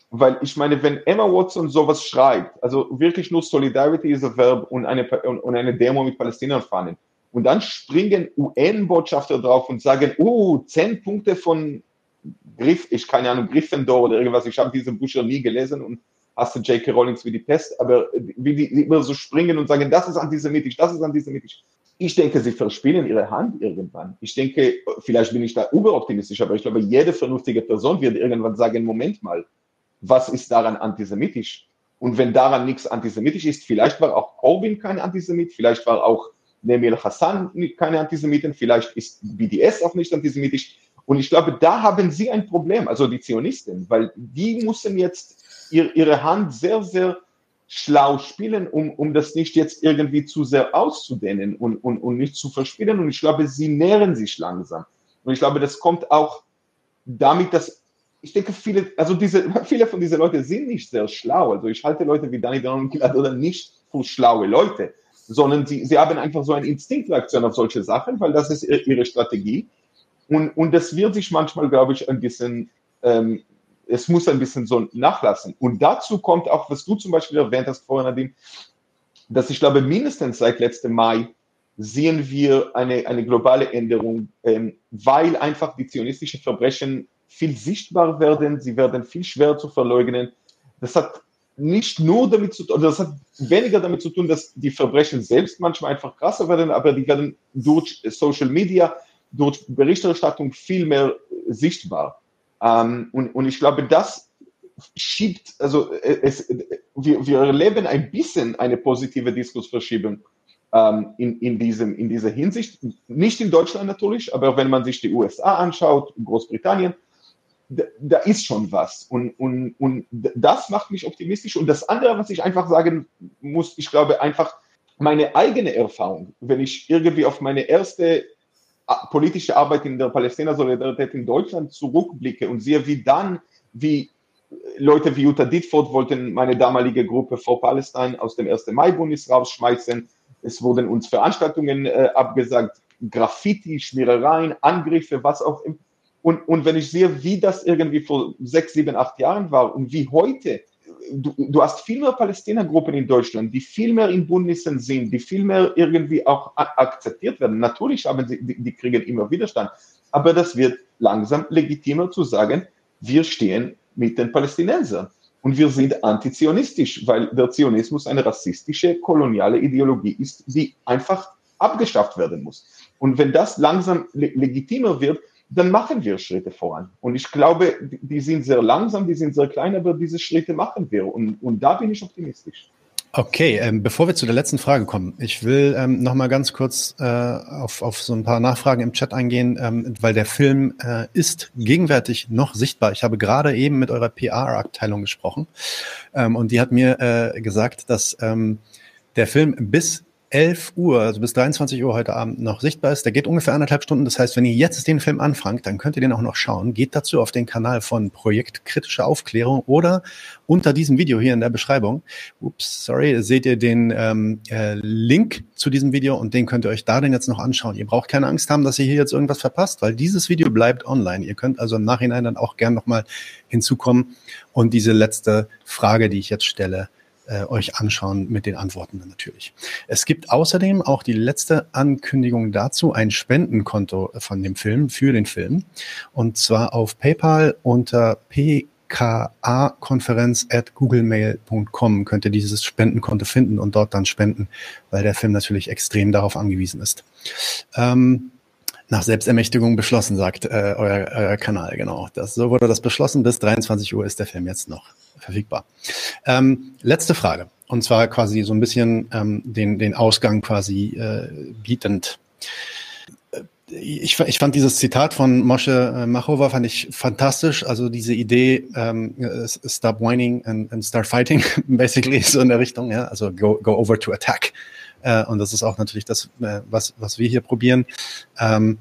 Weil ich meine, wenn Emma Watson sowas schreibt, also wirklich nur Solidarity ist ein Verb und eine, und eine Demo mit Palästinern fahren, und dann springen UN-Botschafter drauf und sagen, oh, zehn Punkte von Griff, ich keine Ahnung, Gryffindor oder irgendwas, ich habe diese Bücher nie gelesen und hasse J.K. Rowlings wie die Pest, aber wie die, immer so springen und sagen, das ist antisemitisch, das ist antisemitisch. Ich denke, sie verspielen ihre Hand irgendwann. Ich denke, vielleicht bin ich da überoptimistisch, aber ich glaube, jede vernünftige Person wird irgendwann sagen, Moment mal, was ist daran antisemitisch? Und wenn daran nichts antisemitisch ist, vielleicht war auch Corbyn kein Antisemit, vielleicht war auch Nemir Hassan keine Antisemitin, vielleicht ist BDS auch nicht antisemitisch. Und ich glaube, da haben sie ein Problem, also die Zionisten, weil die müssen jetzt ihre Hand sehr, sehr schlau spielen, um, um das nicht jetzt irgendwie zu sehr auszudehnen und, und, und nicht zu verspielen. Und ich glaube, sie nähren sich langsam. Und ich glaube, das kommt auch damit, dass ich denke, viele, also diese, [LAUGHS] viele von diesen Leuten sind nicht sehr schlau. Also ich halte Leute wie Danny Down und oder nicht für schlaue Leute, sondern sie, sie haben einfach so eine Instinktreaktion auf solche Sachen, weil das ist ihre Strategie. Und, und das wird sich manchmal, glaube ich, ein bisschen ähm, es muss ein bisschen so nachlassen. Und dazu kommt auch, was du zum Beispiel erwähnt hast vorhin, Nadim, dass ich glaube, mindestens seit letztem Mai sehen wir eine, eine globale Änderung, ähm, weil einfach die zionistischen Verbrechen viel sichtbar werden, sie werden viel schwerer zu verleugnen. Das hat nicht nur damit zu tun, das hat weniger damit zu tun, dass die Verbrechen selbst manchmal einfach krasser werden, aber die werden durch Social Media, durch Berichterstattung viel mehr sichtbar. Ähm, und, und ich glaube, das schiebt, also äh, es, wir, wir erleben ein bisschen eine positive Diskursverschiebung ähm, in, in, diesem, in dieser Hinsicht. Nicht in Deutschland natürlich, aber wenn man sich die USA anschaut, Großbritannien, da, da ist schon was. Und, und, und das macht mich optimistisch. Und das andere, was ich einfach sagen muss, ich glaube einfach, meine eigene Erfahrung, wenn ich irgendwie auf meine erste politische Arbeit in der Palästina-Solidarität in Deutschland zurückblicke und sehe, wie dann, wie Leute wie Jutta Dittfurt wollten meine damalige Gruppe vor Palästina aus dem 1. Mai-Bundes rausschmeißen. Es wurden uns Veranstaltungen äh, abgesagt, Graffiti, Schmierereien, Angriffe, was auch immer. Und, und wenn ich sehe, wie das irgendwie vor sechs, sieben, acht Jahren war und wie heute du, du hast viel mehr Palästina-Gruppen in Deutschland, die viel mehr in Bündnissen sind, die viel mehr irgendwie auch akzeptiert werden. Natürlich haben sie, die, die kriegen immer Widerstand, aber das wird langsam legitimer zu sagen, wir stehen mit den Palästinensern. Und wir sind antizionistisch, weil der Zionismus eine rassistische, koloniale Ideologie ist, die einfach abgeschafft werden muss. Und wenn das langsam legitimer wird, dann machen wir Schritte voran. Und ich glaube, die sind sehr langsam, die sind sehr klein, aber diese Schritte machen wir. Und, und da bin ich optimistisch. Okay, ähm, bevor wir zu der letzten Frage kommen, ich will ähm, noch mal ganz kurz äh, auf, auf so ein paar Nachfragen im Chat eingehen, ähm, weil der Film äh, ist gegenwärtig noch sichtbar. Ich habe gerade eben mit eurer PR-Abteilung gesprochen ähm, und die hat mir äh, gesagt, dass ähm, der Film bis 11 Uhr, also bis 23 Uhr heute Abend noch sichtbar ist. Der geht ungefähr anderthalb Stunden. Das heißt, wenn ihr jetzt den Film anfangt, dann könnt ihr den auch noch schauen. Geht dazu auf den Kanal von Projekt Kritische Aufklärung oder unter diesem Video hier in der Beschreibung, ups, sorry, seht ihr den ähm, äh, Link zu diesem Video und den könnt ihr euch da denn jetzt noch anschauen. Ihr braucht keine Angst haben, dass ihr hier jetzt irgendwas verpasst, weil dieses Video bleibt online. Ihr könnt also im Nachhinein dann auch gern nochmal hinzukommen und diese letzte Frage, die ich jetzt stelle, äh, euch anschauen mit den Antworten dann natürlich. Es gibt außerdem auch die letzte Ankündigung dazu, ein Spendenkonto von dem Film für den Film. Und zwar auf PayPal unter pka-konferenz at googlemail.com könnt ihr dieses Spendenkonto finden und dort dann spenden, weil der Film natürlich extrem darauf angewiesen ist. Ähm, nach Selbstermächtigung beschlossen, sagt äh, euer, euer Kanal, genau. Das, so wurde das beschlossen. Bis 23 Uhr ist der Film jetzt noch verfügbar. Ähm, letzte Frage. Und zwar quasi so ein bisschen ähm, den, den Ausgang quasi äh, bietend. Äh, ich, ich fand dieses Zitat von Moshe äh, Machova fand ich fantastisch. Also diese Idee, ähm, stop whining and, and start fighting, [LAUGHS] basically so in der Richtung. Ja, also go, go over to attack. Äh, und das ist auch natürlich das, äh, was, was wir hier probieren. Ähm,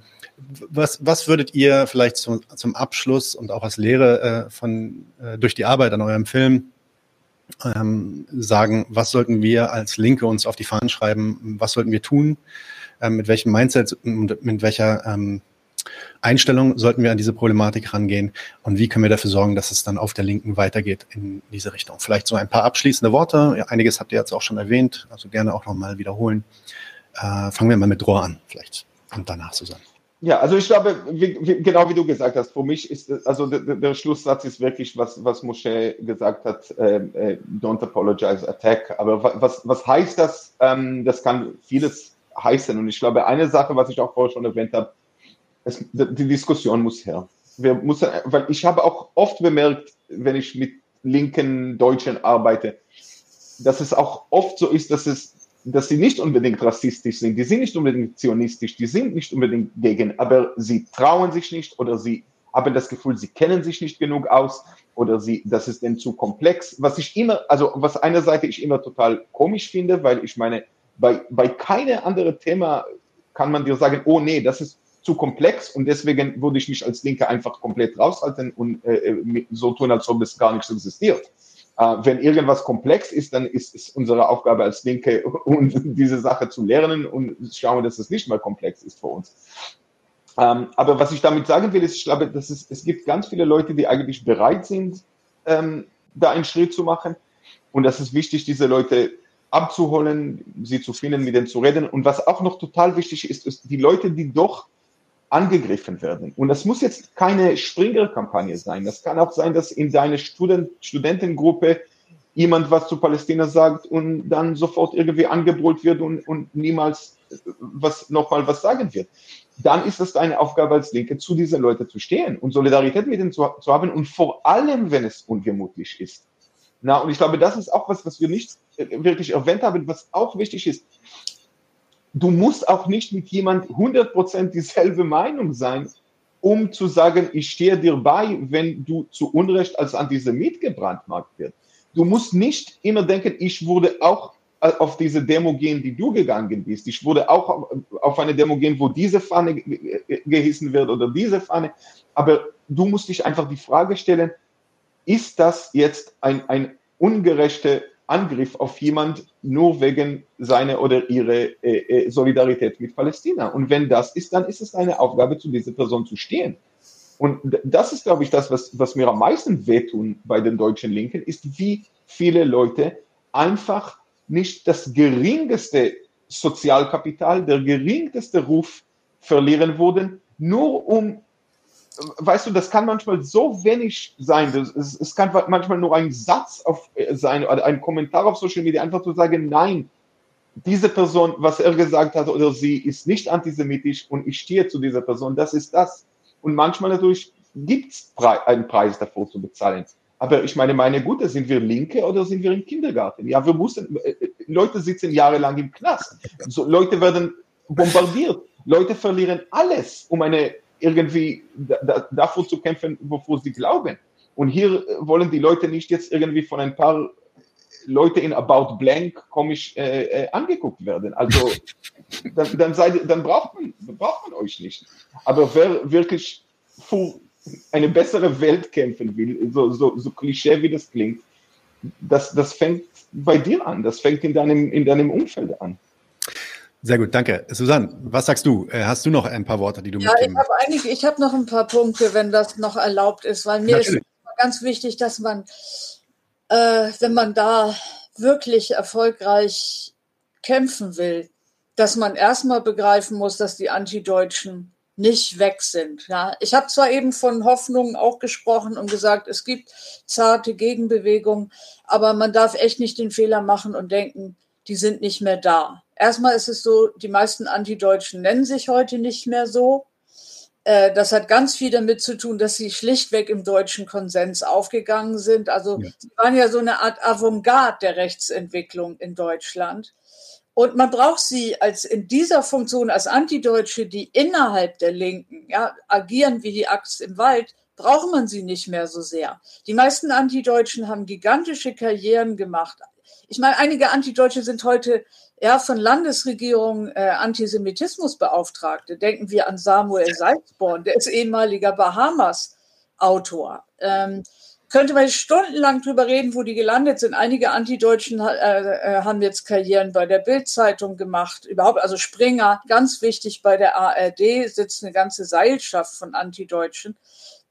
was, was würdet ihr vielleicht zum, zum Abschluss und auch als Lehre äh, von durch die Arbeit an eurem Film ähm, sagen, was sollten wir als Linke uns auf die Fahnen schreiben, was sollten wir tun, äh, mit welchem Mindset und mit welcher ähm, Einstellung sollten wir an diese Problematik rangehen und wie können wir dafür sorgen, dass es dann auf der Linken weitergeht in diese Richtung. Vielleicht so ein paar abschließende Worte. Ja, einiges habt ihr jetzt auch schon erwähnt, also gerne auch nochmal wiederholen. Äh, fangen wir mal mit Rohr an, vielleicht, und danach Susanne. Ja, also ich glaube, wie, wie, genau wie du gesagt hast, für mich ist, also der, der Schlusssatz ist wirklich, was, was Moshe gesagt hat, äh, äh, don't apologize, attack. Aber was, was heißt das? Ähm, das kann vieles heißen. Und ich glaube, eine Sache, was ich auch vorher schon erwähnt habe, es, die Diskussion muss her. Wir müssen, weil ich habe auch oft bemerkt, wenn ich mit linken Deutschen arbeite, dass es auch oft so ist, dass es dass sie nicht unbedingt rassistisch sind, die sind nicht unbedingt zionistisch, die sind nicht unbedingt gegen, aber sie trauen sich nicht oder sie haben das Gefühl, sie kennen sich nicht genug aus oder sie, das ist denn zu komplex. Was ich immer, also was einer Seite ich immer total komisch finde, weil ich meine, bei, bei keinem anderen Thema kann man dir sagen, oh nee, das ist zu komplex und deswegen würde ich mich als Linke einfach komplett raushalten und äh, äh so tun, als ob es gar nicht existiert. Äh, wenn irgendwas komplex ist, dann ist es unsere Aufgabe als Linke, [LAUGHS] um diese Sache zu lernen und schauen, dass es nicht mal komplex ist für uns. Ähm, aber was ich damit sagen will, ist, ich glaube, dass es, es gibt ganz viele Leute, die eigentlich bereit sind, ähm, da einen Schritt zu machen. Und das ist wichtig, diese Leute abzuholen, sie zu finden, mit denen zu reden. Und was auch noch total wichtig ist, ist die Leute, die doch angegriffen werden. Und das muss jetzt keine Springer-Kampagne sein. Das kann auch sein, dass in deiner Student Studentengruppe jemand was zu Palästina sagt und dann sofort irgendwie angebrüllt wird und, und niemals was nochmal was sagen wird. Dann ist es deine Aufgabe als Linke, zu diesen Leuten zu stehen und Solidarität mit ihnen zu, zu haben und vor allem, wenn es ungemütlich ist. Na, und ich glaube, das ist auch was, was wir nicht äh, wirklich erwähnt haben, was auch wichtig ist du musst auch nicht mit jemand 100% dieselbe Meinung sein, um zu sagen, ich stehe dir bei, wenn du zu Unrecht als Antisemit gebrandmarkt wird. Du musst nicht immer denken, ich wurde auch auf diese Demo gehen, die du gegangen bist. Ich wurde auch auf eine Demo gehen, wo diese Fahne gehissen wird oder diese Fahne. Aber du musst dich einfach die Frage stellen, ist das jetzt ein, ein ungerechte Angriff auf jemand nur wegen seiner oder ihrer äh, äh, Solidarität mit Palästina. Und wenn das ist, dann ist es eine Aufgabe, zu dieser Person zu stehen. Und das ist, glaube ich, das, was, was mir am meisten wehtun bei den deutschen Linken, ist, wie viele Leute einfach nicht das geringste Sozialkapital, der geringste Ruf verlieren wurden, nur um weißt du, das kann manchmal so wenig sein. Es, es, kann manchmal nur ein Satz auf, äh, sein oder ein Kommentar auf Social Media, einfach zu sagen, nein, diese Person, was er gesagt hat oder sie, ist nicht antisemitisch und ich stehe zu dieser Person, das ist das. Und manchmal natürlich gibt es einen Preis davor zu bezahlen. Aber ich meine, meine Gute, sind wir Linke oder sind wir im Kindergarten? Ja, wir mussten, äh, Leute sitzen jahrelang im Knast. So, Leute werden bombardiert. Leute verlieren alles, um eine irgendwie da, davor zu kämpfen, wovor sie glauben. Und hier wollen die Leute nicht jetzt irgendwie von ein paar Leute in About Blank komisch äh, äh, angeguckt werden. Also [LAUGHS] dann, dann, seid, dann braucht, man, braucht man euch nicht. Aber wer wirklich für eine bessere Welt kämpfen will, so, so, so klischee wie das klingt, das, das fängt bei dir an, das fängt in deinem, in deinem Umfeld an. Sehr gut, danke. Susanne, was sagst du? Äh, hast du noch ein paar Worte, die du ja, mitgeben? Ja, ich habe einige, ich habe noch ein paar Punkte, wenn das noch erlaubt ist, weil mir Natürlich. ist ganz wichtig, dass man, äh, wenn man da wirklich erfolgreich kämpfen will, dass man erstmal begreifen muss, dass die Antideutschen nicht weg sind. Ja, ich habe zwar eben von Hoffnungen auch gesprochen und gesagt, es gibt zarte Gegenbewegungen, aber man darf echt nicht den Fehler machen und denken, die sind nicht mehr da. Erstmal ist es so, die meisten Antideutschen nennen sich heute nicht mehr so. Äh, das hat ganz viel damit zu tun, dass sie schlichtweg im deutschen Konsens aufgegangen sind. Also ja. sie waren ja so eine Art Avantgarde der Rechtsentwicklung in Deutschland. Und man braucht sie als in dieser Funktion als Antideutsche, die innerhalb der Linken ja, agieren wie die Axt im Wald, braucht man sie nicht mehr so sehr. Die meisten Antideutschen haben gigantische Karrieren gemacht. Ich meine, einige Antideutsche sind heute ja, von Landesregierungen äh, Antisemitismusbeauftragte. Denken wir an Samuel Salzborn, der ist ehemaliger Bahamas-Autor. Ähm, könnte man stundenlang drüber reden, wo die gelandet sind. Einige Antideutschen äh, äh, haben jetzt Karrieren bei der Bildzeitung gemacht. Überhaupt, also Springer, ganz wichtig bei der ARD sitzt eine ganze Seilschaft von Antideutschen.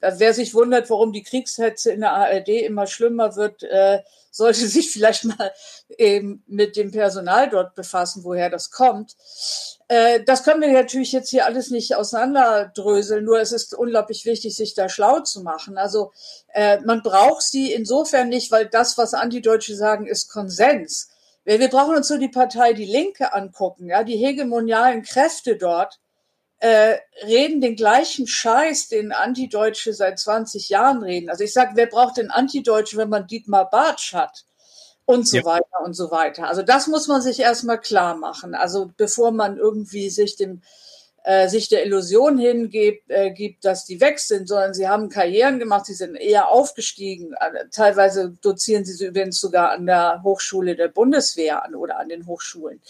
Wer sich wundert, warum die Kriegshetze in der ARD immer schlimmer wird, äh, sollte [LAUGHS] sich vielleicht mal eben mit dem Personal dort befassen, woher das kommt. Äh, das können wir natürlich jetzt hier alles nicht auseinanderdröseln, nur es ist unglaublich wichtig, sich da schlau zu machen. Also äh, man braucht sie insofern nicht, weil das, was Antideutsche sagen, ist Konsens. Wir, brauchen uns so die Partei Die Linke angucken, ja, die hegemonialen Kräfte dort äh, reden den gleichen Scheiß, den Antideutsche seit 20 Jahren reden. Also ich sage, wer braucht den Antideutsche, wenn man Dietmar Bartsch hat? Und so ja. weiter und so weiter. Also das muss man sich erstmal klar machen. Also bevor man irgendwie sich dem äh, sich der Illusion hingibt, äh, gibt, dass die weg sind, sondern sie haben Karrieren gemacht, sie sind eher aufgestiegen. Äh, teilweise dozieren sie übrigens sogar an der Hochschule der Bundeswehr an oder an den Hochschulen.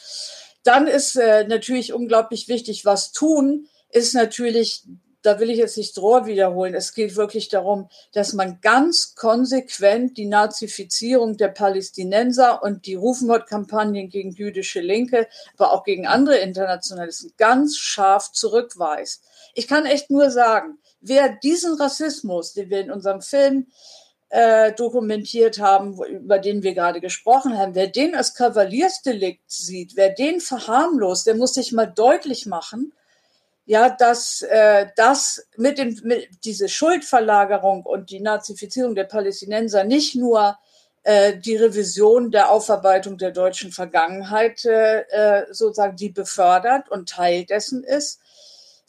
Dann ist äh, natürlich unglaublich wichtig, was tun, ist natürlich, da will ich jetzt nicht Rohr wiederholen, es geht wirklich darum, dass man ganz konsequent die Nazifizierung der Palästinenser und die Rufmordkampagnen gegen jüdische Linke, aber auch gegen andere Internationalisten ganz scharf zurückweist. Ich kann echt nur sagen, wer diesen Rassismus, den wir in unserem Film äh, dokumentiert haben, über den wir gerade gesprochen haben. Wer den als Kavaliersdelikt sieht, wer den verharmlost, der muss sich mal deutlich machen, ja, dass äh, das mit dem mit diese Schuldverlagerung und die Nazifizierung der Palästinenser nicht nur äh, die Revision der Aufarbeitung der deutschen Vergangenheit äh sozusagen die befördert und Teil dessen ist,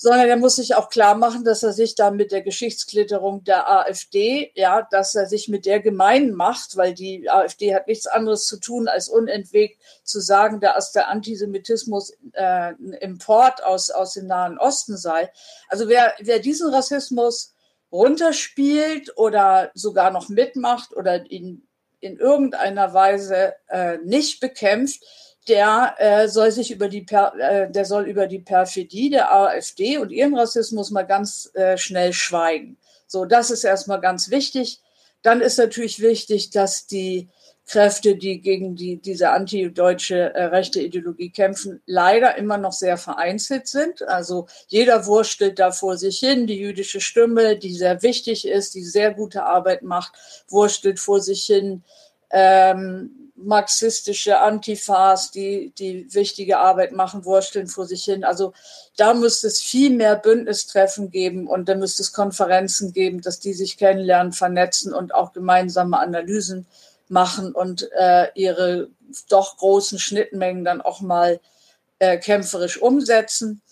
sondern er muss sich auch klar machen, dass er sich da mit der Geschichtsklitterung der AfD, ja, dass er sich mit der gemein macht, weil die AfD hat nichts anderes zu tun, als unentwegt zu sagen, dass der Antisemitismus äh, ein Import aus, aus dem Nahen Osten sei. Also wer, wer diesen Rassismus runterspielt oder sogar noch mitmacht oder ihn in irgendeiner Weise äh, nicht bekämpft, der äh, soll sich über die per, äh, der soll über die Perfidie der AfD und ihren Rassismus mal ganz äh, schnell schweigen. So, das ist erstmal ganz wichtig. Dann ist natürlich wichtig, dass die Kräfte, die gegen die, diese antideutsche äh, rechte Ideologie kämpfen, leider immer noch sehr vereinzelt sind. Also jeder wurstelt da vor sich hin. Die jüdische Stimme, die sehr wichtig ist, die sehr gute Arbeit macht, wurstelt vor sich hin. Ähm, marxistische Antifas, die die wichtige Arbeit machen, wursteln vor sich hin. Also da müsste es viel mehr Bündnistreffen geben und da müsste es Konferenzen geben, dass die sich kennenlernen, vernetzen und auch gemeinsame Analysen machen und äh, ihre doch großen Schnittmengen dann auch mal äh, kämpferisch umsetzen.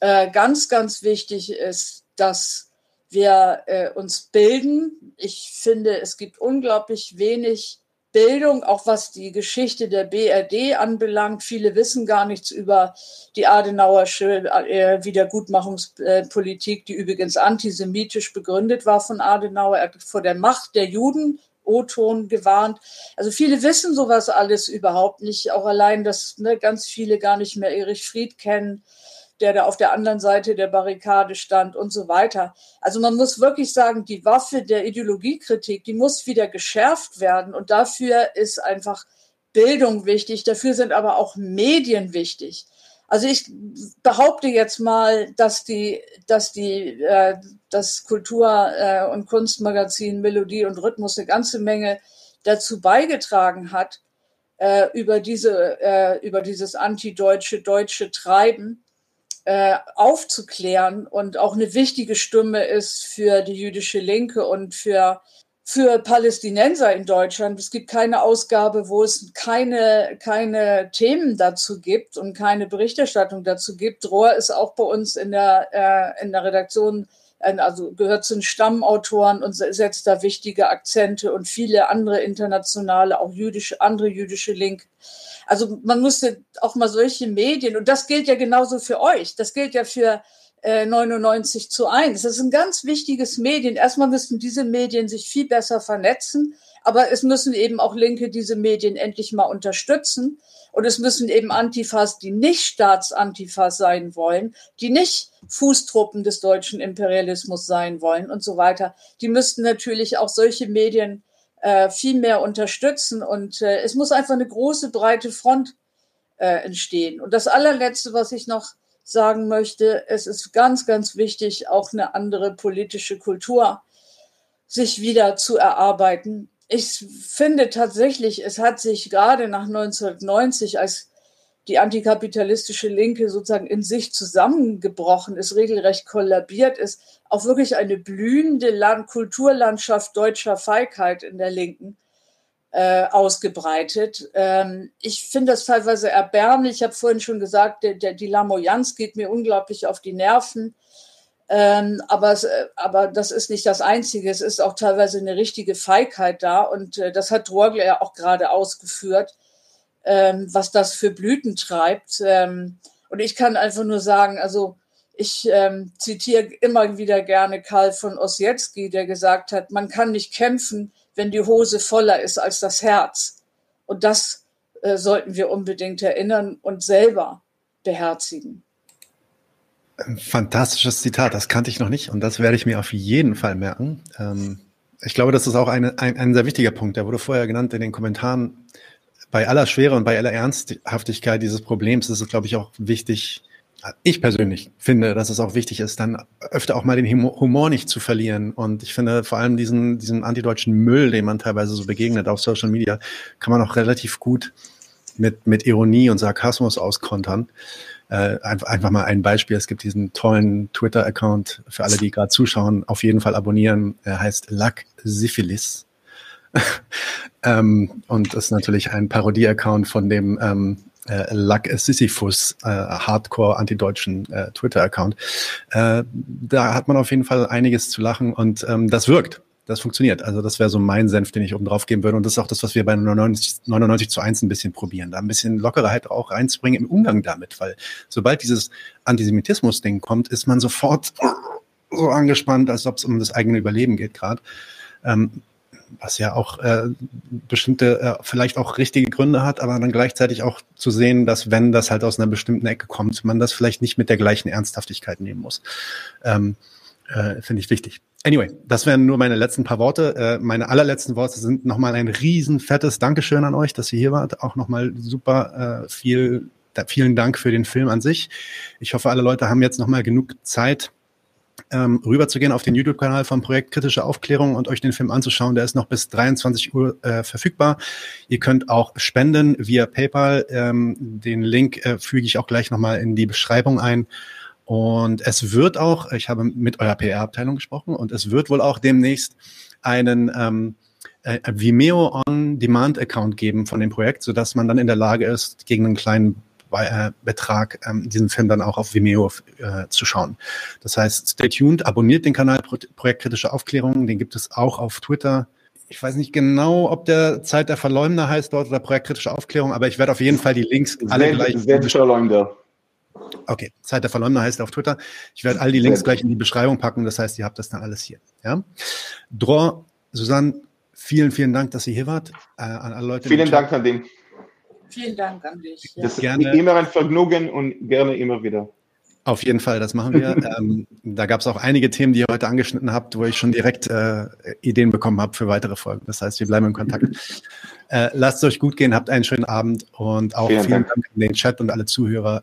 Äh, ganz, ganz wichtig ist, dass wir äh, uns bilden, ich finde, es gibt unglaublich wenig Bildung, auch was die Geschichte der BRD anbelangt. Viele wissen gar nichts über die Adenauersche äh, Wiedergutmachungspolitik, die übrigens antisemitisch begründet war von Adenauer. Er hat vor der Macht der Juden O-Ton gewarnt. Also viele wissen sowas alles überhaupt nicht. Auch allein, dass ne, ganz viele gar nicht mehr Erich Fried kennen der da auf der anderen Seite der Barrikade stand und so weiter. Also man muss wirklich sagen, die Waffe der Ideologiekritik, die muss wieder geschärft werden und dafür ist einfach Bildung wichtig, dafür sind aber auch Medien wichtig. Also ich behaupte jetzt mal, dass die, dass die, äh, das Kultur- äh, und Kunstmagazin Melodie und Rhythmus eine ganze Menge dazu beigetragen hat, äh, über diese, äh, über dieses antideutsche, deutsche Treiben äh, aufzuklären und auch eine wichtige Stimme ist für die jüdische Linke und für für Palästinenser in Deutschland. Es gibt keine Ausgabe, wo es keine, keine Themen dazu gibt und keine Berichterstattung dazu gibt. Rohr ist auch bei uns in der, äh, in der Redaktion, also gehört zu den Stammautoren und setzt da wichtige Akzente und viele andere internationale, auch jüdische, andere jüdische Link. Also man musste auch mal solche Medien, und das gilt ja genauso für euch, das gilt ja für äh, 99 zu 1. Das ist ein ganz wichtiges Medien. Erstmal müssten diese Medien sich viel besser vernetzen, aber es müssen eben auch Linke diese Medien endlich mal unterstützen. Und es müssen eben Antifas, die nicht Staatsantifas sein wollen, die nicht Fußtruppen des deutschen Imperialismus sein wollen und so weiter, die müssten natürlich auch solche Medien äh, viel mehr unterstützen. Und äh, es muss einfach eine große, breite Front äh, entstehen. Und das allerletzte, was ich noch sagen möchte, es ist ganz, ganz wichtig, auch eine andere politische Kultur sich wieder zu erarbeiten. Ich finde tatsächlich, es hat sich gerade nach 1990, als die antikapitalistische Linke sozusagen in sich zusammengebrochen ist, regelrecht kollabiert ist, auch wirklich eine blühende Land Kulturlandschaft deutscher Feigheit in der Linken äh, ausgebreitet. Ähm, ich finde das teilweise erbärmlich. Ich habe vorhin schon gesagt, der, der, die Lamoyanz geht mir unglaublich auf die Nerven. Ähm, aber, äh, aber das ist nicht das Einzige. Es ist auch teilweise eine richtige Feigheit da. Und äh, das hat Drogler ja auch gerade ausgeführt ähm, was das für Blüten treibt. Ähm, und ich kann einfach nur sagen, also ich ähm, zitiere immer wieder gerne Karl von Ossietzky, der gesagt hat, man kann nicht kämpfen, wenn die Hose voller ist als das Herz. Und das äh, sollten wir unbedingt erinnern und selber beherzigen. Fantastisches Zitat, das kannte ich noch nicht und das werde ich mir auf jeden Fall merken. Ähm, ich glaube, das ist auch eine, ein, ein sehr wichtiger Punkt, der wurde vorher genannt in den Kommentaren bei aller Schwere und bei aller Ernsthaftigkeit dieses Problems ist es, glaube ich, auch wichtig, ich persönlich finde, dass es auch wichtig ist, dann öfter auch mal den Humor nicht zu verlieren. Und ich finde vor allem diesen, diesen antideutschen Müll, dem man teilweise so begegnet auf Social Media, kann man auch relativ gut mit, mit Ironie und Sarkasmus auskontern. Äh, einfach, einfach mal ein Beispiel. Es gibt diesen tollen Twitter-Account für alle, die gerade zuschauen, auf jeden Fall abonnieren. Er heißt Lack Syphilis. [LAUGHS] ähm, und ist natürlich ein Parodie-Account von dem ähm, äh, Luck Sisyphus äh, Hardcore antideutschen äh, Twitter-Account. Äh, da hat man auf jeden Fall einiges zu lachen und ähm, das wirkt. Das funktioniert. Also das wäre so mein Senf, den ich oben drauf geben würde. Und das ist auch das, was wir bei 99, 99 zu 1 ein bisschen probieren. Da ein bisschen Lockerheit auch reinzubringen im Umgang damit. Weil sobald dieses Antisemitismus-Ding kommt, ist man sofort [LAUGHS] so angespannt, als ob es um das eigene Überleben geht gerade. Ähm, was ja auch äh, bestimmte, äh, vielleicht auch richtige Gründe hat, aber dann gleichzeitig auch zu sehen, dass wenn das halt aus einer bestimmten Ecke kommt, man das vielleicht nicht mit der gleichen Ernsthaftigkeit nehmen muss. Ähm, äh, Finde ich wichtig. Anyway, das wären nur meine letzten paar Worte. Äh, meine allerletzten Worte sind nochmal ein riesen fettes Dankeschön an euch, dass ihr hier wart. Auch nochmal super äh, viel, da, vielen Dank für den Film an sich. Ich hoffe, alle Leute haben jetzt nochmal genug Zeit, ähm, rüberzugehen auf den YouTube-Kanal vom Projekt Kritische Aufklärung und euch den Film anzuschauen. Der ist noch bis 23 Uhr äh, verfügbar. Ihr könnt auch spenden via PayPal. Ähm, den Link äh, füge ich auch gleich nochmal in die Beschreibung ein. Und es wird auch, ich habe mit eurer PR-Abteilung gesprochen, und es wird wohl auch demnächst einen ähm, äh, Vimeo On-Demand-Account geben von dem Projekt, sodass man dann in der Lage ist, gegen einen kleinen Betrag, ähm, diesen Film dann auch auf Vimeo äh, zu schauen. Das heißt, stay tuned, abonniert den Kanal Pro Projektkritische Aufklärung, den gibt es auch auf Twitter. Ich weiß nicht genau, ob der Zeit der Verleumder heißt dort oder Projektkritische Aufklärung, aber ich werde auf jeden Fall die Links alle Selbst, gleich. Selbstverleumder. Okay, Zeit der Verleumder heißt er auf Twitter. Ich werde all die Links gleich in die Beschreibung packen. Das heißt, ihr habt das dann alles hier. Ja? Dror, Susanne, vielen, vielen Dank, dass ihr hier wart. Äh, an alle Leute. Vielen Dank, Nadim. Vielen Dank an dich. Ja. Das ist gerne, immer ein Vergnügen und gerne immer wieder. Auf jeden Fall, das machen wir. [LAUGHS] ähm, da gab es auch einige Themen, die ihr heute angeschnitten habt, wo ich schon direkt äh, Ideen bekommen habe für weitere Folgen. Das heißt, wir bleiben in Kontakt. [LAUGHS] äh, lasst es euch gut gehen, habt einen schönen Abend und auch vielen, vielen Dank. Dank an den Chat und alle Zuhörer.